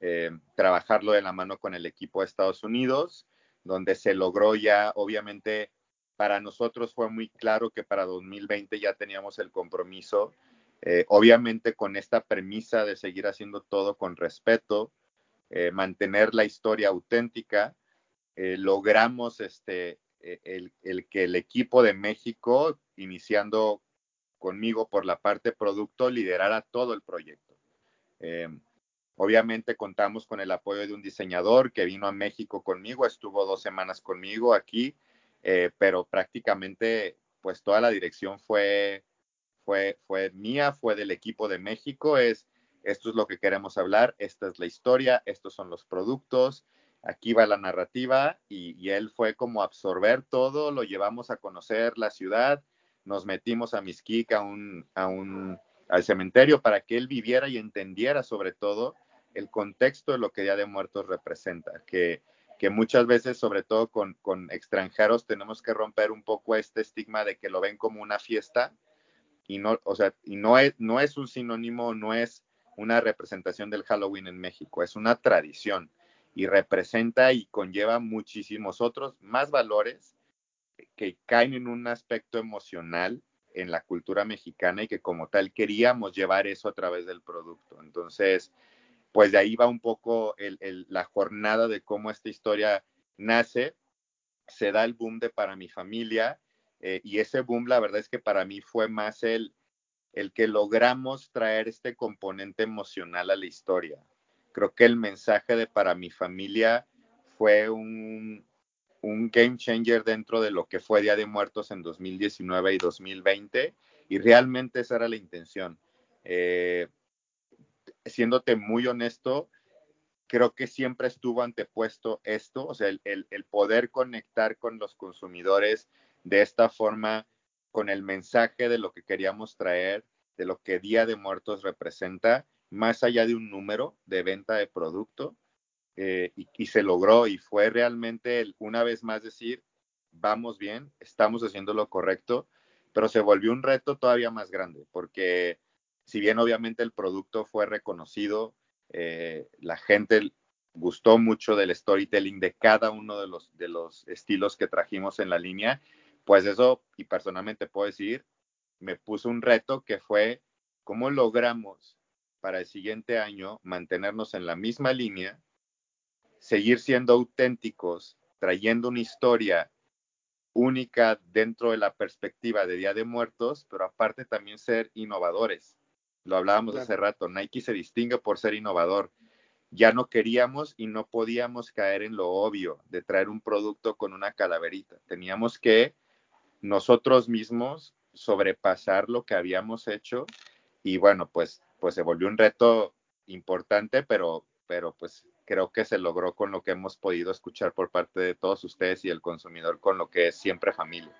eh, trabajarlo de la mano con el equipo de Estados Unidos, donde se logró ya, obviamente, para nosotros fue muy claro que para 2020 ya teníamos el compromiso, eh, obviamente con esta premisa de seguir haciendo todo con respeto, eh, mantener la historia auténtica, eh, logramos este, eh, el, el, que el equipo de México, iniciando conmigo por la parte producto, liderara todo el proyecto. Eh, obviamente contamos con el apoyo de un diseñador que vino a México conmigo, estuvo dos semanas conmigo aquí, pero prácticamente pues toda la dirección fue, fue, fue mía, fue del equipo de México, es esto es lo que queremos hablar, esta es la historia, estos son los productos, aquí va la narrativa y, él fue como absorber todo, lo llevamos a conocer la ciudad, nos metimos a Mixquic, a un, a un, al cementerio para que él viviera y entendiera sobre todo el contexto de lo que Día de Muertos representa, que, que muchas veces, sobre todo con, con extranjeros, tenemos que romper un poco este estigma de que lo ven como una fiesta y no, o sea, y no es, no es un sinónimo, no es una representación del Halloween en México, es una tradición y representa y conlleva muchísimos otros más valores que caen en un aspecto emocional en la cultura mexicana y que como tal queríamos llevar eso a través del producto. Entonces, pues de ahí va un poco la jornada de cómo esta historia nace, se da el boom de para mi familia eh, y ese boom la verdad es que para mí fue más el, el que logramos traer este componente emocional a la historia. Creo que el mensaje de para mi familia fue un, un game changer dentro de lo que fue Día de Muertos en 2019 y 2020 y realmente esa era la intención. Eh, siéndote muy honesto, creo que siempre estuvo antepuesto esto, o sea, el, el, el poder conectar con los consumidores de esta forma con el mensaje de lo que queríamos traer, de lo que Día de Muertos representa, más allá de un número de venta de producto, eh, y, se logró y fue realmente una vez más decir, vamos bien, estamos haciendo lo correcto, pero se volvió un reto todavía más grande, porque si bien obviamente el producto fue reconocido, eh, la gente gustó mucho del storytelling de cada uno de los, de los estilos que trajimos en la línea, pues eso, y personalmente puedo decir, me puso un reto que fue cómo logramos para el siguiente año mantenernos en la misma línea, seguir siendo auténticos, trayendo una historia única dentro de la perspectiva de Día de Muertos, pero aparte también ser innovadores. Lo hablábamos hace rato, Nike se distingue por ser innovador. Ya no queríamos y no podíamos caer en lo obvio de traer un producto con una calaverita. Teníamos que nosotros mismos sobrepasar lo que habíamos hecho y bueno, pues, pues se volvió un reto importante, pero, pero pues creo que se logró con lo que hemos podido escuchar por parte de todos ustedes y el consumidor con lo que es siempre familia.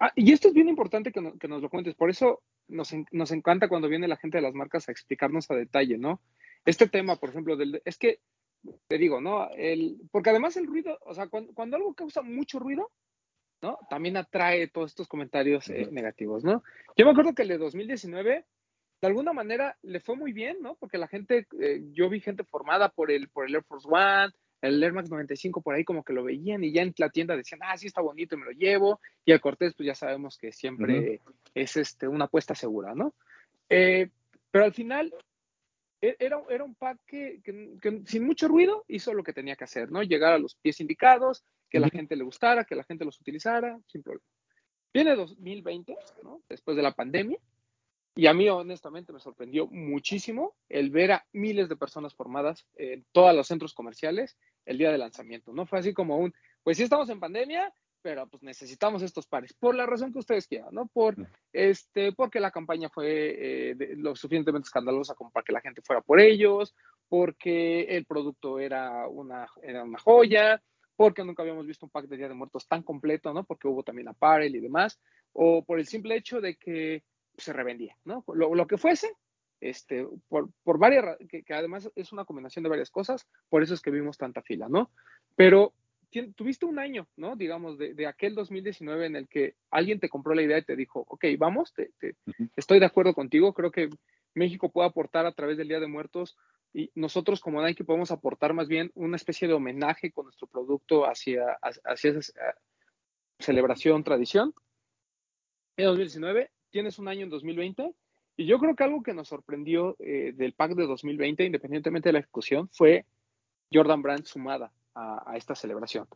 Ah, y esto es bien importante que, nos lo cuentes, por eso nos, nos, encanta cuando viene la gente de las marcas a explicarnos a detalle, ¿no? Este tema, por ejemplo, del, es que, te digo, ¿no? El, porque además el ruido, o sea, cuando, cuando algo causa mucho ruido, ¿no? También atrae todos estos comentarios eh, negativos, ¿no? Yo me acuerdo que el de 2019 de alguna manera le fue muy bien, ¿no? Porque la gente, eh, yo vi gente formada por el, por el Air Force One, el Air Max 95 por ahí como que lo veían y ya en la tienda decían, ah, sí está bonito y me lo llevo. Y el Cortés, pues ya sabemos que siempre es este, una apuesta segura, ¿no? Eh, pero al final e, era, era un pack que, sin mucho ruido hizo lo que tenía que hacer, ¿no? Llegar a los pies indicados, que la gente le gustara, que la gente los utilizara, sin problema. Viene 2020, ¿no? Después de la pandemia, y a mí, honestamente, me sorprendió muchísimo el ver a miles de personas formadas en todos los centros comerciales el día de lanzamiento. No fue así como un, pues sí estamos en pandemia, pero pues necesitamos estos pares, por la razón que ustedes quieran, ¿no? Por, este, porque la campaña fue eh, lo suficientemente escandalosa como para que la gente fuera por ellos, porque el producto era una, era una joya, porque nunca habíamos visto un pack de Día de Muertos tan completo, ¿no? Porque hubo también apparel y demás, o por el simple hecho de que se revendía, ¿no? Lo, que fuese, este, por, por varias, que, que, además es una combinación de varias cosas, por eso es que vimos tanta fila, ¿no? Pero tuviste un año, ¿no? Digamos, de, de, aquel 2019 en el que alguien te compró la idea y te dijo, ok, vamos, te, estoy de acuerdo contigo, creo que México puede aportar a través del Día de Muertos y nosotros como Nike podemos aportar más bien una especie de homenaje con nuestro producto hacia, hacia esa celebración, tradición. En 2019 tienes un año en 2020 y yo creo que algo que nos sorprendió eh, del pack de 2020, independientemente de la ejecución, fue Jordan Brand sumada a, esta celebración.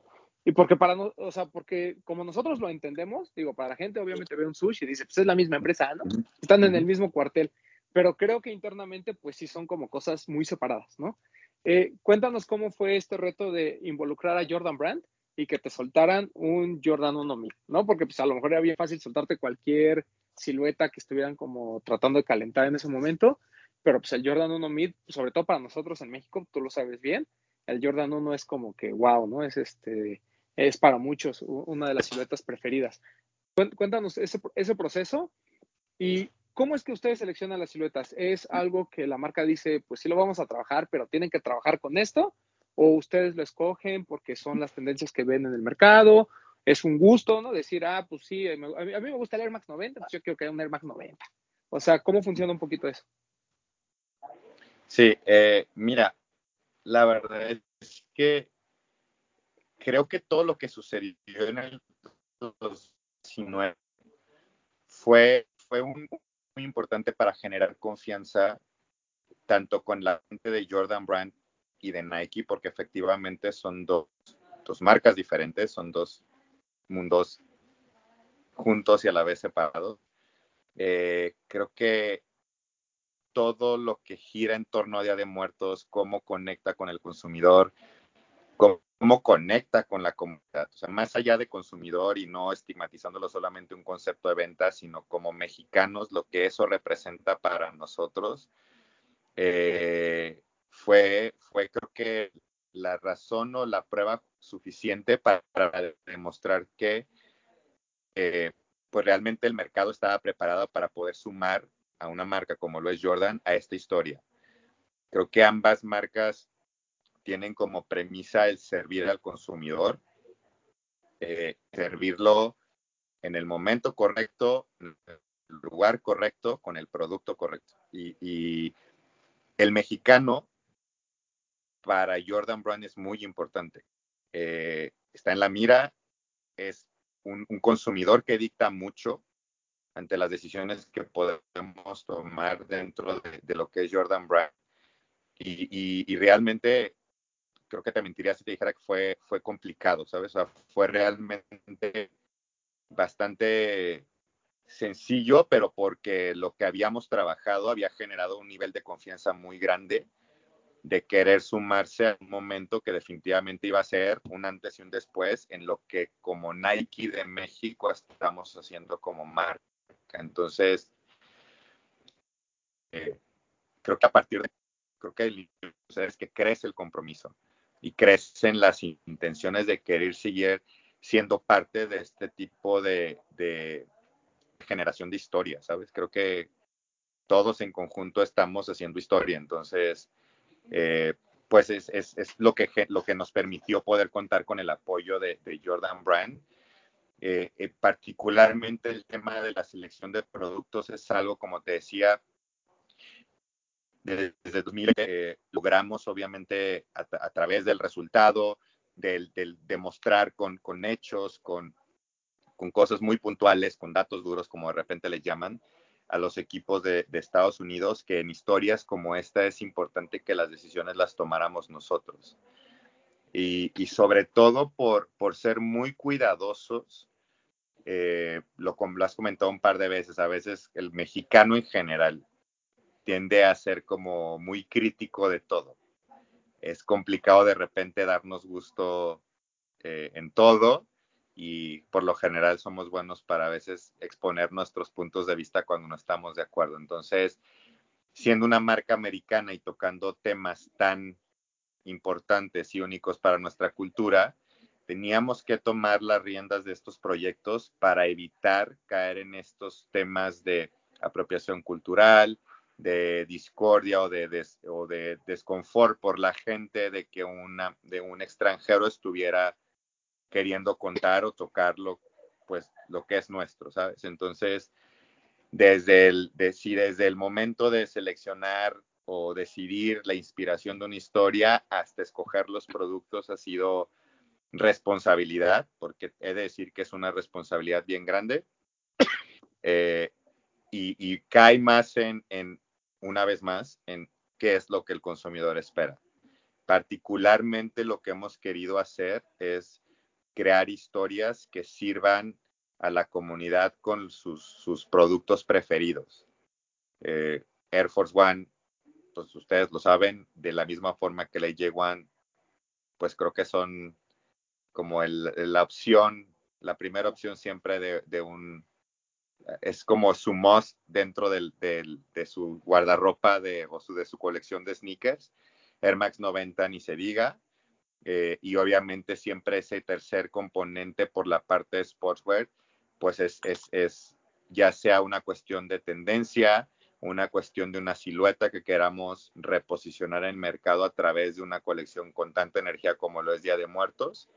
Y porque para no, o sea, porque como nosotros lo entendemos, digo, para la gente obviamente ve un sushi y dice, pues es la misma empresa, ¿no? Están en el mismo cuartel. Pero creo que internamente, pues sí son como cosas muy separadas, ¿no? Eh, cuéntanos cómo fue este reto de involucrar a Jordan Brand y que te soltaran un Jordan 1000, ¿no? Porque pues a lo mejor era bien fácil soltarte cualquier silueta que estuvieran como tratando de calentar en ese momento, pero pues el Jordan 1 Mid, sobre todo para nosotros en México, tú lo sabes bien, el Jordan 1 es como que wow, ¿no? Es este, es para muchos una de las siluetas preferidas. Cuéntanos ese, ese proceso y cómo es que ustedes seleccionan las siluetas. ¿Es algo que la marca dice, pues sí lo vamos a trabajar, pero tienen que trabajar con esto? ¿O ustedes lo escogen porque son las tendencias que ven en el mercado? es un gusto, ¿no? Decir, ah, pues sí, a mí, me gusta el Air Max 90, pues yo quiero que haya un Air Max 90. O sea, ¿cómo funciona un poquito eso? Sí, eh, mira, la verdad es que creo que todo lo que sucedió en el 2019 fue, fue muy importante para generar confianza tanto con la gente de Jordan Brand y de Nike, porque efectivamente son dos, dos marcas diferentes, son dos mundos juntos y a la vez separados. Eh, creo que todo lo que gira en torno a Día de Muertos, cómo conecta con el consumidor, cómo, conecta con la comunidad. O sea, más allá de consumidor y no estigmatizándolo solamente un concepto de venta, sino como mexicanos, lo que eso representa para nosotros, eh, fue, fue creo que la razón o la prueba suficiente para, demostrar que eh, pues realmente el mercado estaba preparado para poder sumar a una marca como lo es Jordan a esta historia. Creo que ambas marcas tienen como premisa el servir al consumidor, eh, servirlo en el momento correcto, en el lugar correcto, con el producto correcto. y el mexicano para Jordan Brand es muy importante. Eh, está en la mira, es un, consumidor que dicta mucho ante las decisiones que podemos tomar dentro de, lo que es Jordan Brand. Y, realmente creo que te mentiría si te dijera que fue, fue complicado, ¿sabes? O sea, fue realmente bastante sencillo, pero porque lo que habíamos trabajado había generado un nivel de confianza muy grande de querer sumarse a un momento que definitivamente iba a ser un antes y un después en lo que como Nike de México estamos haciendo como marca. Entonces, eh, creo que a partir de, creo que es que crece el compromiso y crecen las intenciones de querer seguir siendo parte de este tipo de, generación de historia, ¿sabes? Creo que todos en conjunto estamos haciendo historia, entonces eh, pues es, es, lo, que, lo que nos permitió poder contar con el apoyo de, de Jordan Brand. Eh, eh, particularmente el tema de la selección de productos es algo, como te decía, desde, desde 2000 eh, logramos obviamente a, través del resultado, del, demostrar con, hechos, con, cosas muy puntuales, con datos duros, como de repente les llaman, a los equipos de, de, Estados Unidos que en historias como esta es importante que las decisiones las tomáramos nosotros. Y, y sobre todo por, ser muy cuidadosos, eh, lo has comentado un par de veces, a veces el mexicano en general tiende a ser como muy crítico de todo. Es complicado de repente darnos gusto eh, en todo y por lo general somos buenos para a veces exponer nuestros puntos de vista cuando no estamos de acuerdo. Entonces, siendo una marca americana y tocando temas tan importantes y únicos para nuestra cultura, teníamos que tomar las riendas de estos proyectos para evitar caer en estos temas de apropiación cultural, de discordia o de, des, o de desconfort por la gente de que una, de un extranjero estuviera queriendo contar o tocarlo, pues lo que es nuestro, ¿sabes? Entonces, desde el, de, si desde el momento de seleccionar o decidir la inspiración de una historia hasta escoger los productos ha sido responsabilidad, porque he de decir que es una responsabilidad bien grande. Eh, y, cae más en, una vez más, en qué es lo que el consumidor espera. Particularmente lo que hemos querido hacer es crear historias que sirvan a la comunidad con sus, sus productos preferidos. Eh, Air Force One, pues ustedes lo saben, de la misma forma que la J1, pues creo que son como el, la opción, la primera opción siempre de, un, es como su must dentro del, de su guardarropa de, o su, de su colección de sneakers. Air Max 90 ni se diga, eh, y obviamente siempre ese tercer componente por la parte de sportswear, pues es, es, es, ya sea una cuestión de tendencia, una cuestión de una silueta que queramos reposicionar en el mercado a través de una colección con tanta energía como lo es Día de Muertos,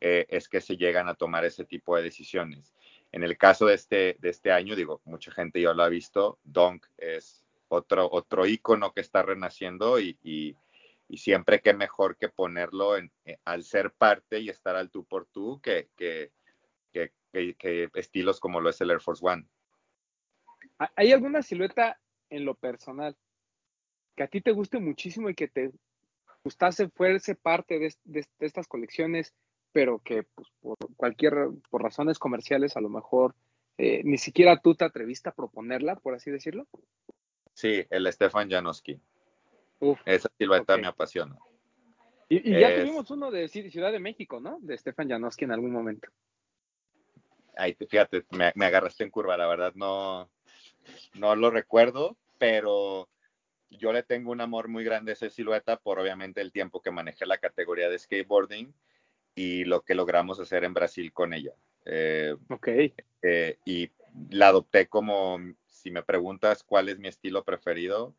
eh, es que se llegan a tomar ese tipo de decisiones. En el caso de este, de este año, digo, mucha gente ya lo ha visto, Donk es otro, otro icono que está renaciendo y, y y siempre que mejor que ponerlo en, eh, al ser parte y estar al tú por tú que, que, que, que, estilos como lo es el Air Force One. ¿Hay alguna silueta en lo personal que a ti te guste muchísimo y que te gustase fuese parte de, de, de estas colecciones, pero que pues, por cualquier, por razones comerciales a lo mejor eh, ni siquiera tú te atreviste a proponerla, por así decirlo? Sí, el Stefan Janowski. Uf, Esa silueta okay. me apasiona. Y, y ya es... tuvimos uno de Ciudad de México, ¿no? De Stefan Janowski en algún momento. Ay, fíjate, me, me, agarraste en curva, la verdad no, no lo recuerdo, pero yo le tengo un amor muy grande a esa silueta por obviamente el tiempo que manejé la categoría de skateboarding y lo que logramos hacer en Brasil con ella. Eh, ok. Eh, y la adopté como, si me preguntas cuál es mi estilo preferido,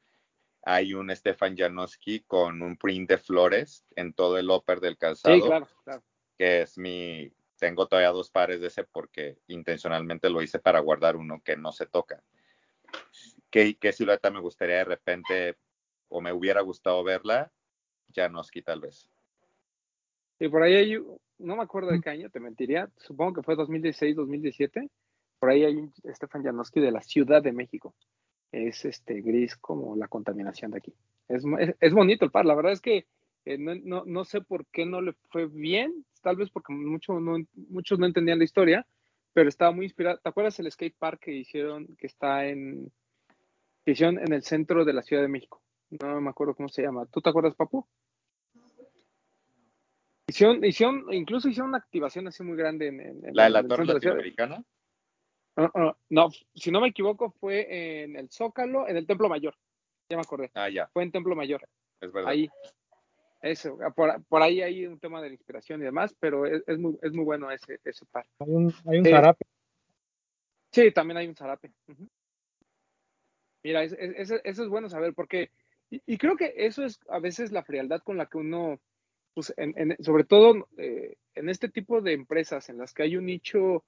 hay un Stefan Janowski con un print de flores en todo el upper del calzado. Sí, claro, claro. Que es mi, tengo todavía dos pares de ese porque intencionalmente lo hice para guardar uno que no se toca. ¿Qué, qué silueta me gustaría de repente o me hubiera gustado verla? Janowski tal vez. Y por ahí hay, no me acuerdo de qué año, te mentiría, supongo que fue 2016, 2017. Por ahí hay un Stefan Janowski de la Ciudad de México es este gris como la contaminación de aquí. Es, es, es, bonito el par, la verdad es que Eh, no, no, no, sé por qué no le fue bien, tal vez porque mucho no, muchos no entendían la historia, pero estaba muy inspirado. ¿Te acuerdas el skate park que hicieron, que está en, que hicieron en el centro de la Ciudad de México? No me acuerdo cómo se llama. ¿Tú te acuerdas, Papu? Hicieron, hicieron, incluso hicieron una activación así muy grande en, en la de la Torre Latinoamericana. no, si no me equivoco, fue en el Zócalo, en el Templo Mayor. Ya me acordé. Ah, ya. Fue en Templo Mayor. Es verdad. Ahí. Eso, por, por ahí hay un tema de la inspiración y demás, pero es, es muy, es muy bueno ese, ese par. Hay un, hay un eh, zarape. Sí, también hay un zarape. Uh -huh. Mira, eso es, es, es, bueno saber, porque, y, y, creo que eso es a veces la frialdad con la que uno, pues, en, en, sobre todo eh, en este tipo de empresas en las que hay un nicho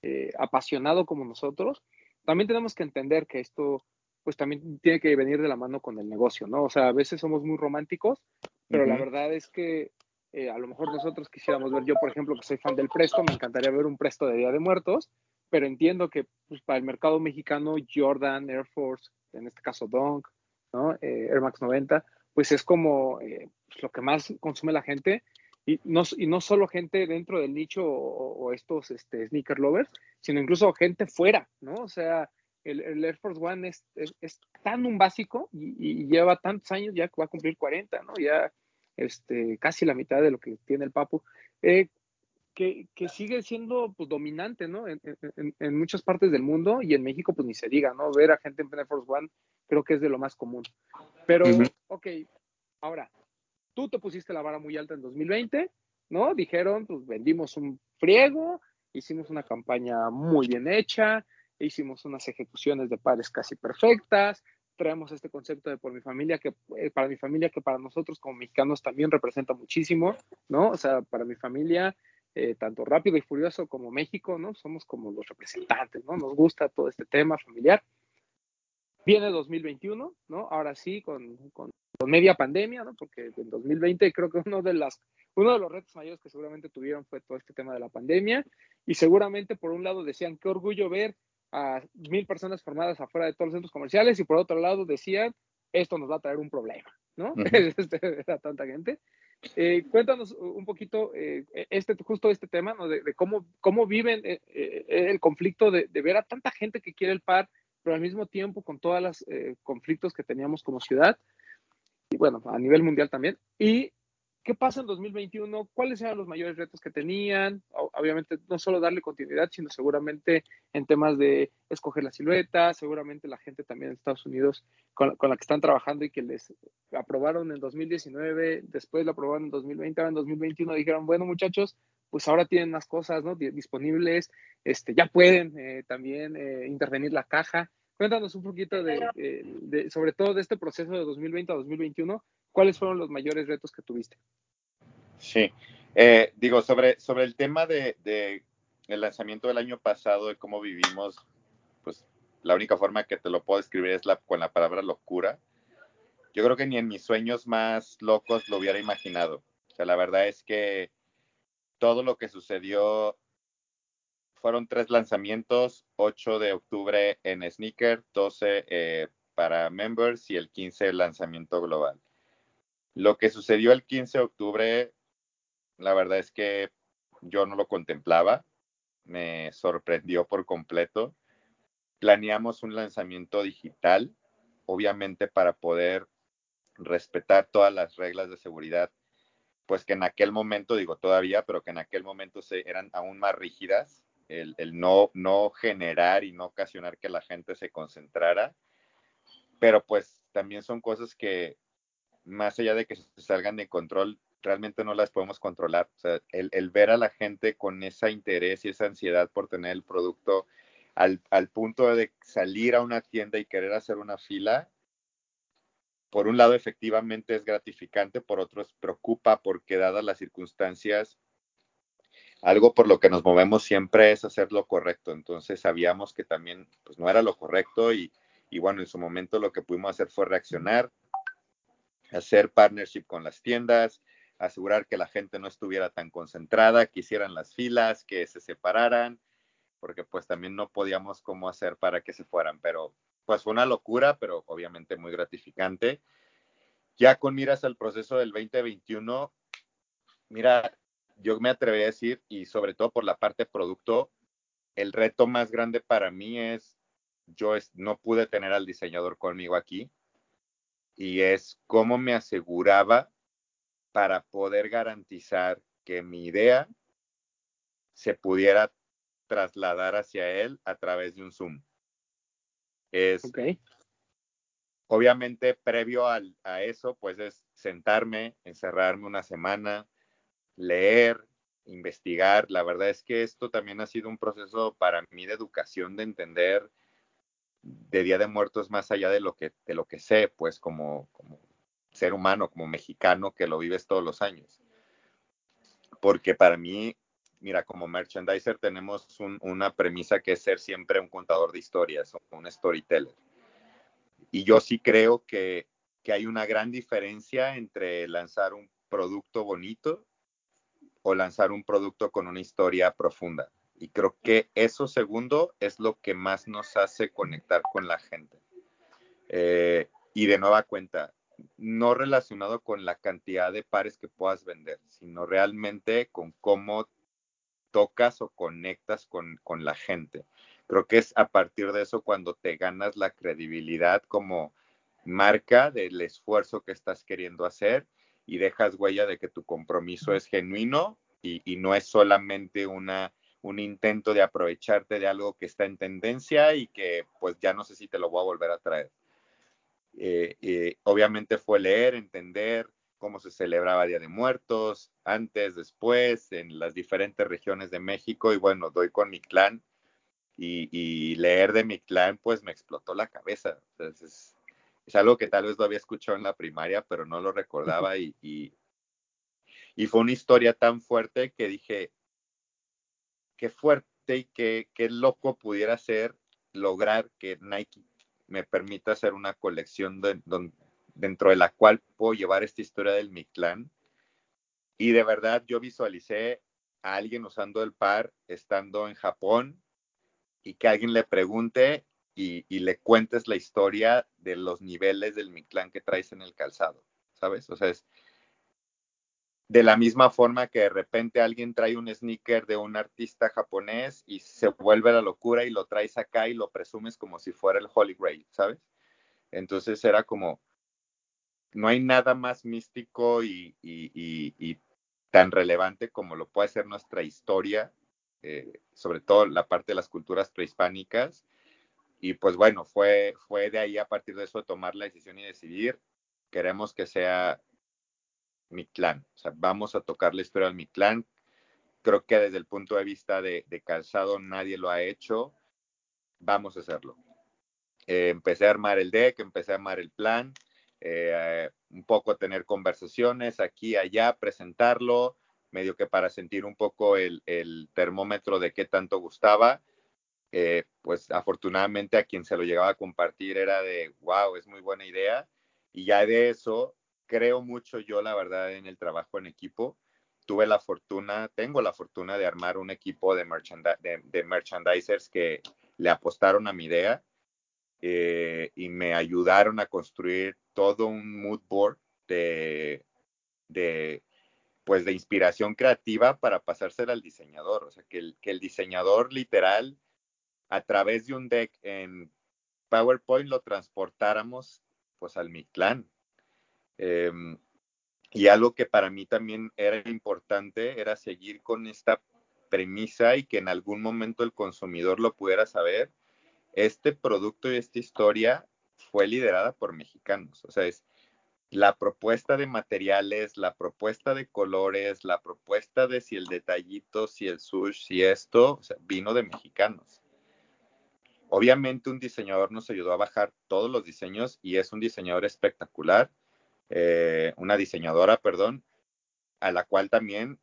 eh, apasionado como nosotros, también tenemos que entender que esto, pues también tiene que venir de la mano con el negocio, ¿no? O sea, a veces somos muy románticos, pero uh -huh. la verdad es que eh, a lo mejor nosotros quisiéramos ver, yo por ejemplo, que soy fan del Presto, me encantaría ver un Presto de Día de Muertos, pero entiendo que pues, para el mercado mexicano, Jordan, Air Force, en este caso Dunk, ¿no? Eh, Air Max 90, pues es como eh, pues, lo que más consume la gente, y no, y no solo gente dentro del nicho o, o estos este, sneaker lovers, sino incluso gente fuera, ¿no? O sea, el, el Air Force One es, es, es tan un básico y, y, lleva tantos años ya que va a cumplir 40, ¿no? Ya este, casi la mitad de lo que tiene el Papu, eh, que, que, sigue siendo pues, dominante, ¿no? En, en, en, muchas partes del mundo y en México, pues ni se diga, ¿no? Ver a gente en Air Force One creo que es de lo más común. Pero, uh -huh. ok, ahora, tú te pusiste la vara muy alta en 2020, ¿no? Dijeron, pues vendimos un friego, hicimos una campaña muy bien hecha, hicimos unas ejecuciones de pares casi perfectas, traemos este concepto de por mi familia, que eh, para mi familia, que para nosotros como mexicanos también representa muchísimo, ¿no? O sea, para mi familia, eh, tanto Rápido y Furioso como México, ¿no? Somos como los representantes, ¿no? Nos gusta todo este tema familiar. Viene 2021, ¿no? Ahora sí, con, con, con media pandemia, ¿no? Porque en 2020 creo que uno de, las, uno de los retos mayores que seguramente tuvieron fue todo este tema de la pandemia y seguramente por un lado decían, qué orgullo ver a mil personas formadas afuera de todos los centros comerciales y por otro lado decían, esto nos va a traer un problema, ¿no? Uh -huh. Era tanta gente. Eh, cuéntanos un poquito eh, este, justo este tema, ¿no? De, de cómo, cómo viven eh, eh el conflicto de, de, ver a tanta gente que quiere el par, pero al mismo tiempo con todos los eh, conflictos que teníamos como ciudad, y bueno, a nivel mundial también, y ¿Qué pasa en 2021? ¿Cuáles eran los mayores retos que tenían? Obviamente, no solo darle continuidad, sino seguramente en temas de escoger la silueta, seguramente la gente también en Estados Unidos con, con la que están trabajando y que les aprobaron en 2019, después la aprobaron en 2020, ahora en 2021 dijeron, bueno muchachos, pues ahora tienen más cosas ¿no? disponibles, este, ya pueden eh, también eh, intervenir la caja. Cuéntanos un poquito de, de, de, sobre todo de este proceso de 2020 a 2021 ¿cuáles fueron los mayores retos que tuviste? Sí, eh, digo, sobre, sobre el tema de, de, el lanzamiento del año pasado, de cómo vivimos, pues la única forma que te lo puedo describir es la, con la palabra locura. Yo creo que ni en mis sueños más locos lo hubiera imaginado. O sea, la verdad es que todo lo que sucedió fueron tres lanzamientos, 8 de octubre en Sneaker, 12 eh, para members y el 15 el lanzamiento global. Lo que sucedió el 15 de octubre, la verdad es que yo no lo contemplaba, me sorprendió por completo. Planeamos un lanzamiento digital, obviamente para poder respetar todas las reglas de seguridad, pues que en aquel momento, digo todavía, pero que en aquel momento se, eran aún más rígidas, el, el no, no generar y no ocasionar que la gente se concentrara, pero pues también son cosas que más allá de que se salgan de control, realmente no las podemos controlar. O sea, el, el, ver a la gente con ese interés y esa ansiedad por tener el producto al, al, punto de salir a una tienda y querer hacer una fila, por un lado efectivamente es gratificante, por otro es preocupa porque dadas las circunstancias, algo por lo que nos movemos siempre es hacer lo correcto. Entonces sabíamos que también pues, no era lo correcto y, y bueno, en su momento lo que pudimos hacer fue reaccionar, hacer partnership con las tiendas, asegurar que la gente no estuviera tan concentrada, que hicieran las filas, que se separaran, porque pues también no podíamos cómo hacer para que se fueran, pero pues fue una locura, pero obviamente muy gratificante. ya con miras al proceso del 2021, mira, yo me atreví a decir, y sobre todo por la parte producto, el reto más grande para mí es, yo no pude tener al diseñador conmigo aquí, y es cómo me aseguraba para poder garantizar que mi idea se pudiera trasladar hacia él a través de un Zoom. Es, Obviamente, previo a eso, pues es sentarme, encerrarme una semana, leer, investigar. La verdad es que esto también ha sido un proceso para mí de educación, de entender de Día de Muertos más allá de lo que, de lo que sé, pues como, como ser humano, como mexicano que lo vives todos los años. Porque para mí, mira, como merchandiser tenemos una premisa que es ser siempre un contador de historias, un storyteller. Y yo sí creo que, que hay una gran diferencia entre lanzar un producto bonito o lanzar un producto con una historia profunda. Y creo que eso segundo es lo que más nos hace conectar con la gente. Eh, y de nueva cuenta, no relacionado con la cantidad de pares que puedas vender, sino realmente con cómo tocas o conectas con, con la gente. Creo que es a partir de eso cuando te ganas la credibilidad como marca del esfuerzo que estás queriendo hacer y dejas huella de que tu compromiso es genuino y, y no es solamente una un intento de aprovecharte de algo que está en tendencia y que pues ya no sé si te lo voy a volver a traer. Eh, eh, obviamente fue leer, entender cómo se celebraba Día de Muertos, antes, después, en las diferentes regiones de México y bueno, doy con mi clan y, leer de mi clan pues me explotó la cabeza. es, algo que tal vez lo había escuchado en la primaria, pero no lo recordaba y, y fue una historia tan fuerte que dije, qué fuerte y qué, qué loco pudiera ser lograr que Nike me permita hacer una colección dentro de la cual puedo llevar esta historia del mi clan. Y de verdad yo visualicé a alguien usando el par estando en Japón y que alguien le pregunte y, le cuentes la historia de los niveles del mi clan que traes en el calzado, ¿sabes? O sea, es, de la misma forma que de repente alguien trae un sneaker de un artista japonés y se vuelve la locura y lo traes acá y lo presumes como si fuera el Holy Grail, ¿sabes? Entonces era como, no hay nada más místico y, tan relevante como lo puede ser nuestra historia, eh, sobre todo la parte de las culturas prehispánicas. Y pues bueno, fue, de ahí a partir de eso tomar la decisión y decidir, queremos que sea mi clan. O sea, vamos a tocar la historia de mi clan. Creo que desde el punto de vista de, calzado nadie lo ha hecho. Vamos a hacerlo. Eh, empecé a armar el deck, empecé a armar el plan, eh, un poco tener conversaciones aquí, allá, presentarlo, medio que para sentir un poco el, termómetro de qué tanto gustaba. Pues afortunadamente a quien se lo llegaba a compartir era de, wow, es muy buena idea. Y ya de eso creo mucho yo, la verdad, en el trabajo en equipo. Tuve la fortuna, tengo la fortuna de armar un equipo de, de, merchandisers que le apostaron a mi idea eh, y me ayudaron a construir todo un mood board de, de, pues de inspiración creativa para pasársela al diseñador. O sea, que el, que el diseñador literal, a través de un deck en PowerPoint, lo transportáramos pues al Mictlán. Em, y algo que para mí también era importante era seguir con esta premisa y que en algún momento el consumidor lo pudiera saber. Este producto y esta historia fue liderada por mexicanos. O sea, es la propuesta de materiales, la propuesta de colores, la propuesta de si el detallito, si el sush, si esto, vino de mexicanos. Obviamente un diseñador nos ayudó a bajar todos los diseños y es un diseñador espectacular eh, una diseñadora, perdón, a la cual también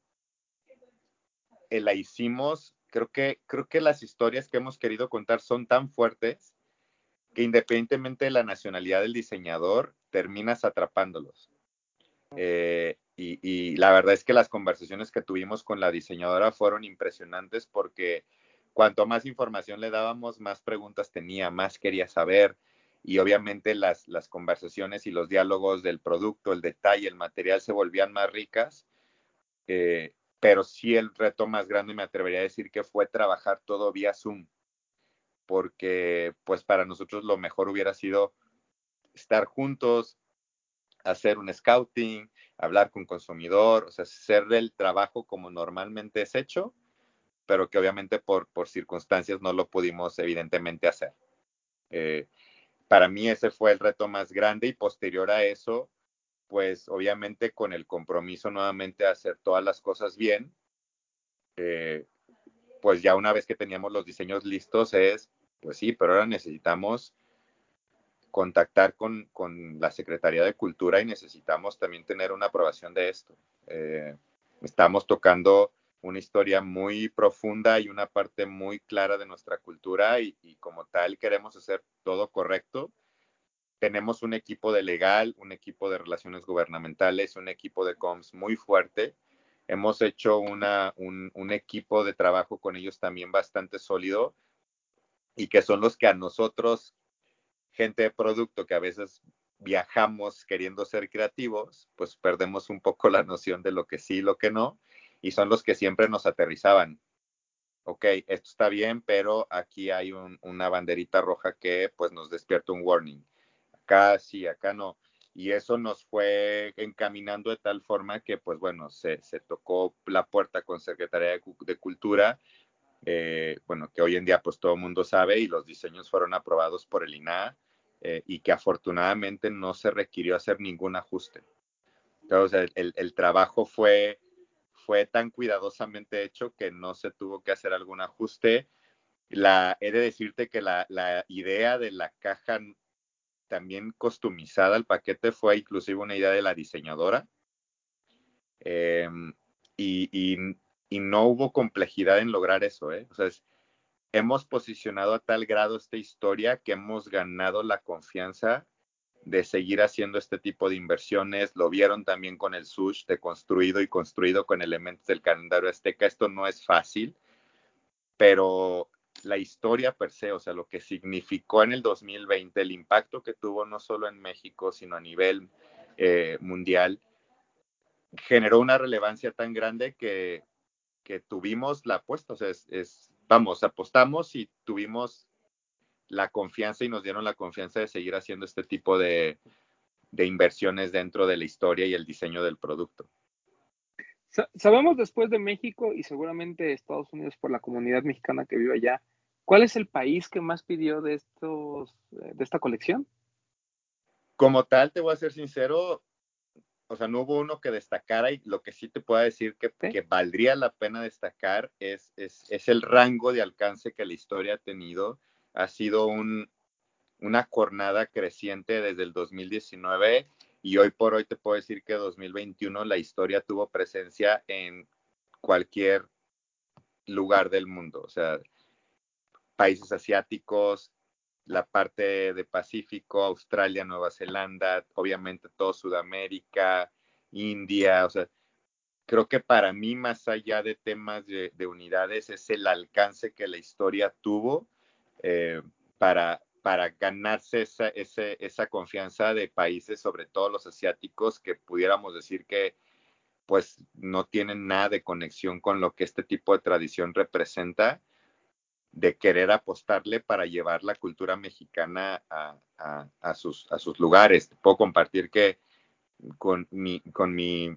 eh, la hicimos, creo que, creo que las historias que hemos querido contar son tan fuertes que independientemente de la nacionalidad del diseñador, terminas atrapándolos. Eh, y, la verdad es que las conversaciones que tuvimos con la diseñadora fueron impresionantes porque cuanto más información le dábamos, más preguntas tenía, más quería saber. y obviamente las, las conversaciones y los diálogos del producto, el detalle, el material se volvían más ricas, eh, pero sí el reto más grande me atrevería a decir que fue trabajar todo vía Zoom, porque pues para nosotros lo mejor hubiera sido estar juntos, hacer un scouting, hablar con consumidor, o sea, hacer el trabajo como normalmente es hecho, pero que obviamente por, por circunstancias no lo pudimos evidentemente hacer. Eh, para mí ese fue el reto más grande y posterior a eso, pues obviamente con el compromiso nuevamente de hacer todas las cosas bien, eh, pues ya una vez que teníamos los diseños listos es, pues sí, pero ahora necesitamos contactar con, con la Secretaría de Cultura y necesitamos también tener una aprobación de esto. Eh, estamos tocando una historia muy profunda y una parte muy clara de nuestra cultura y, como tal queremos hacer todo correcto. Tenemos un equipo de legal, un equipo de relaciones gubernamentales, un equipo de comms muy fuerte. Hemos hecho una, un, un equipo de trabajo con ellos también bastante sólido y que son los que a nosotros, gente de producto que a veces viajamos queriendo ser creativos, pues perdemos un poco la noción de lo que sí lo que no y son los que siempre nos aterrizaban. Ok, esto está bien, pero aquí hay una banderita roja que pues nos despierta un warning. Acá sí, acá no. Y eso nos fue encaminando de tal forma que pues bueno, se, tocó la puerta con Secretaría de, Cultura, eh, bueno, que hoy en día pues todo el mundo sabe y los diseños fueron aprobados por el INAH eh, y que afortunadamente no se requirió hacer ningún ajuste. Entonces, el, el trabajo fue fue tan cuidadosamente hecho que no se tuvo que hacer algún ajuste. La, he de decirte que la, idea de la caja también customizada al paquete fue inclusive una idea de la diseñadora. Em, y, no hubo complejidad en lograr eso. ¿eh? O sea, hemos posicionado a tal grado esta historia que hemos ganado la confianza de seguir haciendo este tipo de inversiones. Lo vieron también con el SUSH de construido y construido con elementos del calendario azteca. Esto no es fácil, pero la historia per se, o sea, lo que significó en el 2020, el impacto que tuvo no solo en México, sino a nivel eh, mundial, generó una relevancia tan grande que, que tuvimos la apuesta. O sea, es, vamos, apostamos y tuvimos la confianza y nos dieron la confianza de seguir haciendo este tipo de, inversiones dentro de la historia y el diseño del producto. Sabemos después de México y seguramente Estados Unidos por la comunidad mexicana que vive allá, ¿cuál es el país que más pidió de estos de esta colección? Como tal, te voy a ser sincero, o sea, no hubo uno que destacara y lo que sí te puedo decir que, que valdría la pena destacar es, es, es, el rango de alcance que la historia ha tenido. Ha sido una jornada creciente desde el 2019 y hoy por hoy te puedo decir que 2021 la historia tuvo presencia en cualquier lugar del mundo, o sea, países asiáticos, la parte de Pacífico, Australia, Nueva Zelanda, obviamente todo Sudamérica, India, o sea, creo que para mí más allá de temas de, de unidades es el alcance que la historia tuvo eh, para, para ganarse esa, esa confianza de países, sobre todo los asiáticos, que pudiéramos decir que pues no tienen nada de conexión con lo que este tipo de tradición representa, de querer apostarle para llevar la cultura mexicana a, a, sus, a sus lugares. Puedo compartir que con mi, con mi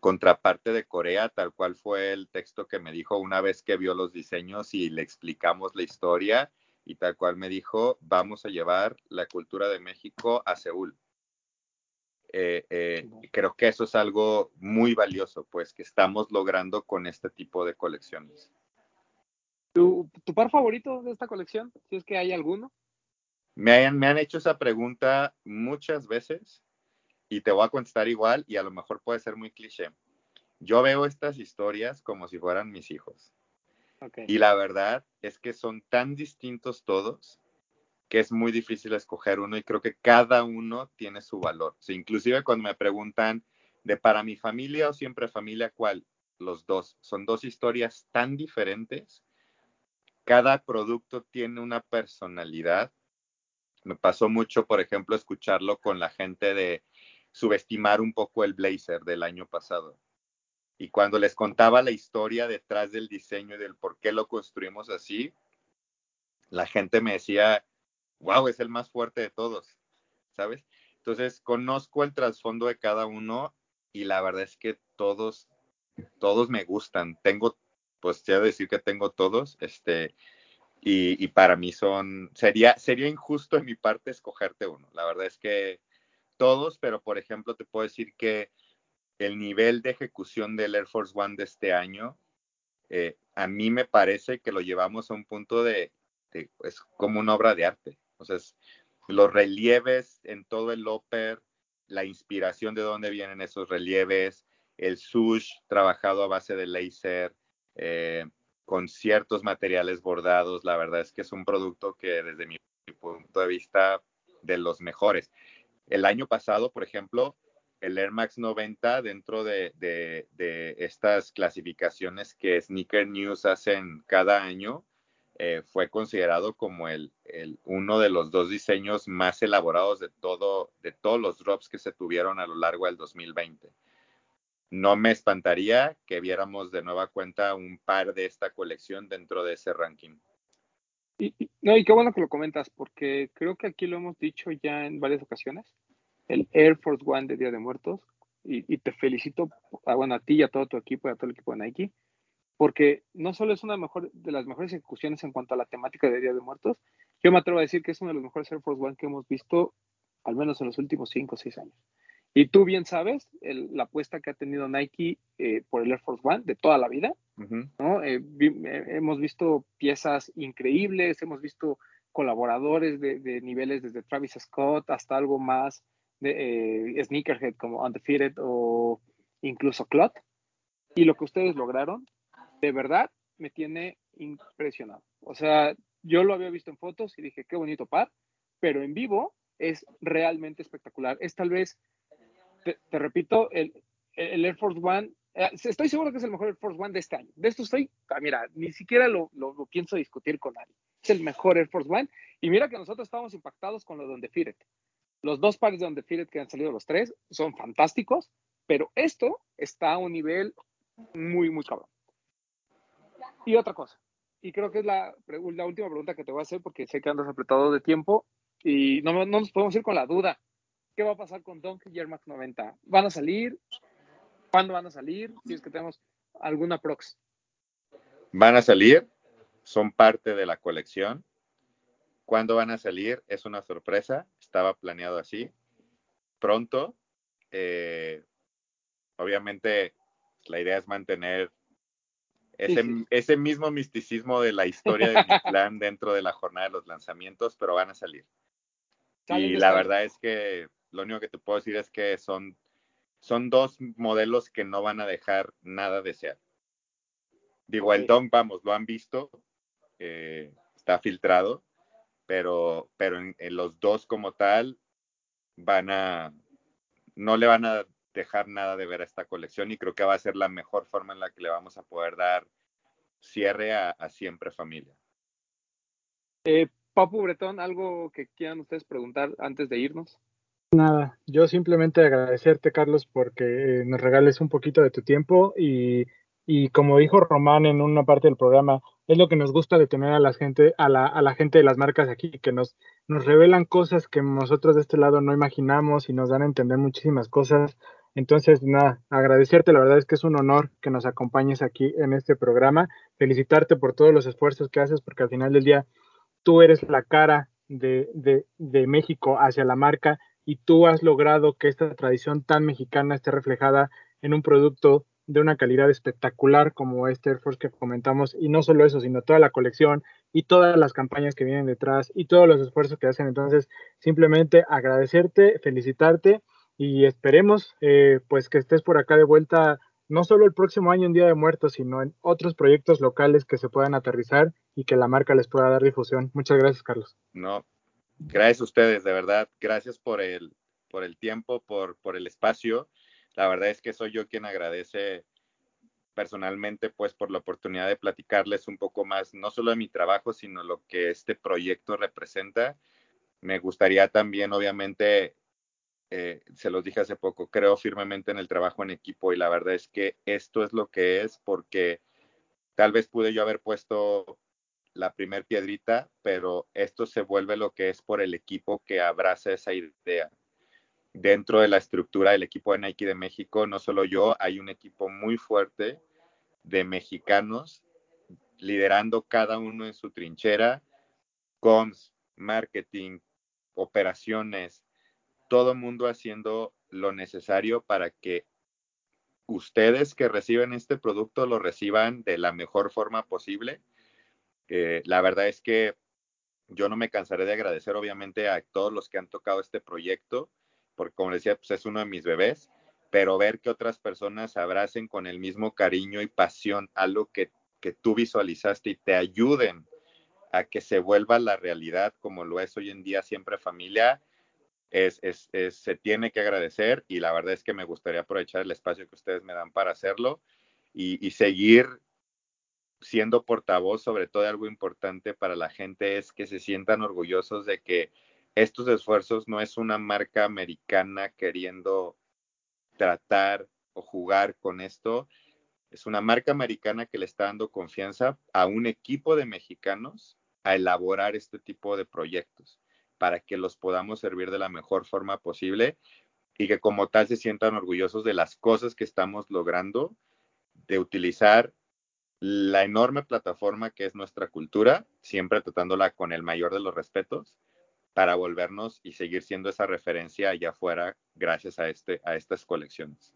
contraparte de Corea, tal cual fue el texto que me dijo una vez que vio los diseños y le explicamos la historia, y tal cual me dijo, vamos a llevar la cultura de México a Seúl. Eh, eh, creo que eso es algo muy valioso, pues, que estamos logrando con este tipo de colecciones. ¿Tu, par favorito de esta colección? Si es que hay alguno. Me, me han hecho esa pregunta muchas veces y te voy a contestar igual y a lo mejor puede ser muy cliché. Yo veo estas historias como si fueran mis hijos. Y la verdad es que son tan distintos todos que es muy difícil escoger uno y creo que cada uno tiene su valor. inclusive cuando me preguntan de para mi familia o siempre familia, ¿cuál? Los dos. Son dos historias tan diferentes. Cada producto tiene una personalidad Me pasó mucho, por ejemplo, escucharlo con la gente de subestimar un poco el blazer del año pasado. Y cuando les contaba la historia detrás del diseño y del por qué lo construimos así, la gente me decía, wow, es el más fuerte de todos, ¿sabes? Entonces, conozco el trasfondo de cada uno y la verdad es que todos, todos me gustan. Tengo, pues ya decir que tengo todos, este, y, y, para mí son, sería, sería injusto en mi parte escogerte uno. La verdad es que todos, pero por ejemplo te puedo decir que el nivel de ejecución del Air Force One de este año, eh, a mí me parece que lo llevamos a un punto de, de es como una obra de arte. O sea, es, los relieves en todo el upper, la inspiración de dónde vienen esos relieves, el sush trabajado a base de láser, eh, con ciertos materiales bordados, la verdad es que es un producto que desde mi punto de vista de los mejores. El año pasado, por ejemplo, el Air Max 90 dentro de, estas clasificaciones que Sneaker News hacen cada año, eh, fue considerado como el, el, uno de los dos diseños más elaborados de, todo, de todos los drops que se tuvieron a lo largo del 2020. No me espantaría que viéramos de nueva cuenta un par de esta colección dentro de ese ranking. Y, no, y qué bueno que lo comentas, porque creo que aquí lo hemos dicho ya en varias ocasiones, el Air Force One de Día de Muertos, y, te felicito, a, bueno, a ti y a todo tu equipo y a todo el equipo de Nike, porque no solo es una mejor, de las mejores ejecuciones en cuanto a la temática de Día de Muertos, yo me atrevo a decir que es uno de los mejores Air Force One que hemos visto, al menos en los últimos 5 o 6 años. Y tú bien sabes el, la apuesta que ha tenido Nike eh, por el Air Force One de toda la vida. Uh -huh. ¿no? Eh, vi, eh, hemos visto piezas increíbles, hemos visto colaboradores de, de, niveles desde Travis Scott hasta algo más de eh, Sneakerhead como Undefeated o incluso Clot. Y lo que ustedes lograron de verdad me tiene impresionado. O sea, yo lo había visto en fotos y dije, qué bonito par, pero en vivo es realmente espectacular. Es tal vez, te, repito, el, el, Air Force One, eh, estoy seguro que es el mejor Air Force One de este año. De esto estoy, ah, mira, ni siquiera lo, lo, pienso discutir con nadie. Es el mejor Air Force One. Y mira que nosotros estábamos impactados con lo de Undefeated. Los dos pares de Undefeated que han salido los tres son fantásticos, pero esto está a un nivel muy, muy cabrón. Y otra cosa, y creo que es la, la, última pregunta que te voy a hacer porque sé que andas apretado de tiempo y no, no nos podemos ir con la duda. ¿Qué va a pasar con Dunk y Air Max 90? ¿Van a salir? ¿Cuándo van a salir? Si es que tenemos alguna prox. Van a salir, son parte de la colección. ¿Cuándo van a salir? Es una sorpresa, estaba planeado así. Pronto, eh, obviamente la idea es mantener ese, sí, sí. ese, mismo misticismo de la historia de mi plan dentro de la jornada de los lanzamientos, pero van a salir. Y la verdad es que lo único que te puedo decir es que son, son dos modelos que no van a dejar nada de ser. Digo, el Dong, vamos, lo han visto, eh, está filtrado, pero, pero en, en los dos como tal van a, no le van a dejar nada de ver a esta colección y creo que va a ser la mejor forma en la que le vamos a poder dar cierre a, a siempre familia. Eh, Papu Bretón, ¿algo que quieran ustedes preguntar antes de irnos? Nada, yo simplemente agradecerte, Carlos, porque nos regales un poquito de tu tiempo y, y como dijo Román en una parte del programa, es lo que nos gusta de tener a la gente, a la, a la gente de las marcas aquí, que nos, nos revelan cosas que nosotros de este lado no imaginamos y nos dan a entender muchísimas cosas. Entonces, nada, agradecerte, la verdad es que es un honor que nos acompañes aquí en este programa, felicitarte por todos los esfuerzos que haces, porque al final del día tú eres la cara de, de México hacia la marca y tú has logrado que esta tradición tan mexicana esté reflejada en un producto de una calidad espectacular como este Air Force que comentamos y no solo eso, sino toda la colección y todas las campañas que vienen detrás y todos los esfuerzos que hacen. Entonces, simplemente agradecerte, felicitarte y esperemos eh, pues que estés por acá de vuelta no solo el próximo año en Día de Muertos, sino en otros proyectos locales que se puedan aterrizar y que la marca les pueda dar difusión. Muchas gracias, Carlos. No, gracias a ustedes, de verdad. Gracias por el, por el tiempo, por, por el espacio. La verdad es que soy yo quien agradece personalmente, pues, por la oportunidad de platicarles un poco más, no solo de mi trabajo, sino lo que este proyecto representa. Me gustaría también, obviamente, eh, se los dije hace poco, creo firmemente en el trabajo en equipo y la verdad es que esto es lo que es porque tal vez pude yo haber puesto la primer piedrita, pero esto se vuelve lo que es por el equipo que abraza esa idea. Dentro de la estructura del equipo de Nike de México, no solo yo, hay un equipo muy fuerte de mexicanos liderando cada uno en su trinchera, comms, marketing, operaciones, todo mundo haciendo lo necesario para que ustedes que reciben este producto lo reciban de la mejor forma posible. Eh, la verdad es que yo no me cansaré de agradecer obviamente a todos los que han tocado este proyecto, porque como decía, pues es uno de mis bebés, pero ver que otras personas abracen con el mismo cariño y pasión algo que, que tú visualizaste y te ayuden a que se vuelva la realidad como lo es hoy en día siempre familia, es, se tiene que agradecer y la verdad es que me gustaría aprovechar el espacio que ustedes me dan para hacerlo y, seguir siendo portavoz sobre todo algo importante para la gente es que se sientan orgullosos de que estos esfuerzos no es una marca americana queriendo tratar o jugar con esto, es una marca americana que le está dando confianza a un equipo de mexicanos a elaborar este tipo de proyectos para que los podamos servir de la mejor forma posible y que como tal se sientan orgullosos de las cosas que estamos logrando, de utilizar la enorme plataforma que es nuestra cultura, siempre tratándola con el mayor de los respetos, para volvernos y seguir siendo esa referencia allá afuera gracias a, este, a estas colecciones.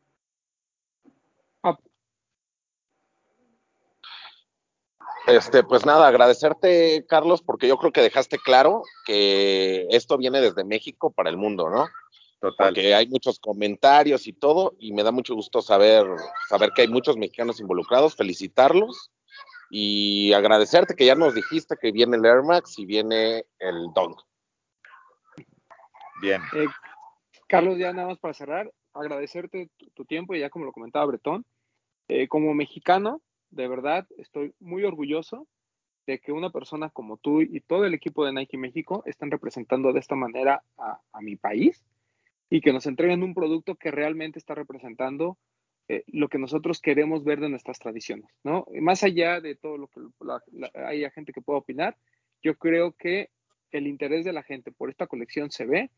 Este, pues nada, agradecerte, Carlos, porque yo creo que dejaste claro que esto viene desde México para el mundo, ¿no? Total. Porque hay muchos comentarios y todo, y me da mucho gusto saber, saber que hay muchos mexicanos involucrados, felicitarlos y agradecerte que ya nos dijiste que viene el Air Max y viene el Dong. Bien. Eh, Carlos, ya nada más para cerrar, agradecerte tu, tiempo, y ya como lo comentaba Bretón, eh, como mexicano, de verdad estoy muy orgulloso de que una persona como tú y todo el equipo de Nike México estén representando de esta manera a, mi país y que nos entreguen un producto que realmente está representando eh, lo que nosotros queremos ver de nuestras tradiciones, ¿no? más allá de todo lo que hay gente que pueda opinar, yo creo que el interés de la gente por esta colección se ve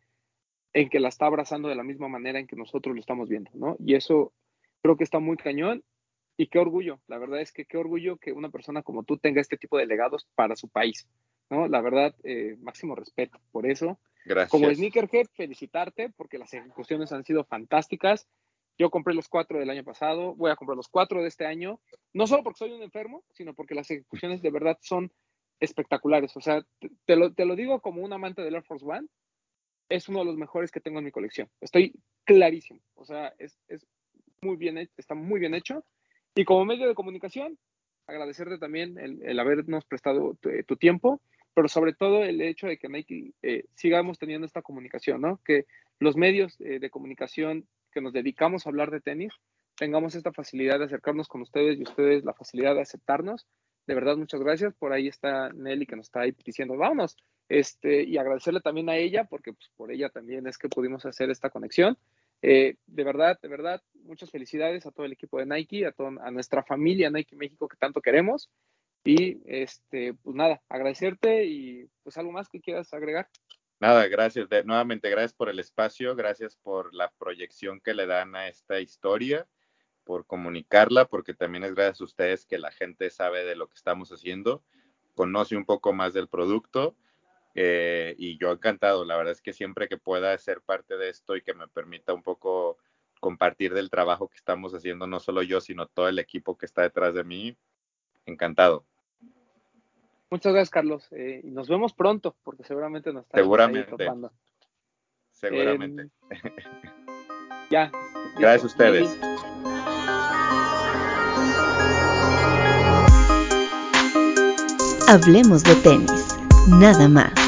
en que la está abrazando de la misma manera en que nosotros lo estamos viendo, ¿no? Y eso creo que está muy cañón y qué orgullo, la verdad es que qué orgullo que una persona como tú tenga este tipo de legados para su país, ¿no? La verdad, eh, máximo respeto por eso. Gracias. Como Sneakerhead, felicitarte porque las ejecuciones han sido fantásticas. Yo compré los cuatro del año pasado, voy a comprar los cuatro de este año, no solo porque soy un enfermo, sino porque las ejecuciones de verdad son espectaculares. O sea, te, lo, te lo digo como un amante del Air Force One, es uno de los mejores que tengo en mi colección. Estoy clarísimo. O sea, es, es muy bien, está muy bien hecho y como medio de comunicación, agradecerte también el, habernos prestado tu, tiempo, pero sobre todo el hecho de que Nike eh, sigamos teniendo esta comunicación, ¿no? Que los medios eh, de comunicación que nos dedicamos a hablar de tenis tengamos esta facilidad de acercarnos con ustedes y ustedes la facilidad de aceptarnos. De verdad, muchas gracias. Por ahí está Nelly que nos está ahí diciendo, vámonos. Este, y agradecerle también a ella, porque pues, por ella también es que pudimos hacer esta conexión. Eh, de verdad, de verdad, muchas felicidades a todo el equipo de Nike, a, a nuestra familia Nike México que tanto queremos. Y este, pues nada, agradecerte y pues algo más que quieras agregar. Nada, gracias. nuevamente, gracias por el espacio, gracias por la proyección que le dan a esta historia, por comunicarla, porque también es gracias a ustedes que la gente sabe de lo que estamos haciendo, conoce un poco más del producto eh, y yo encantado, la verdad es que siempre que pueda ser parte de esto y que me permita un poco compartir del trabajo que estamos haciendo, no solo yo, sino todo el equipo que está detrás de mí, encantado. Muchas gracias, Carlos. Eh, y nos vemos pronto, porque seguramente nos está Seguramente. Seguramente. Em, ya. Gracias a ustedes. Hablemos de tenis, nada más.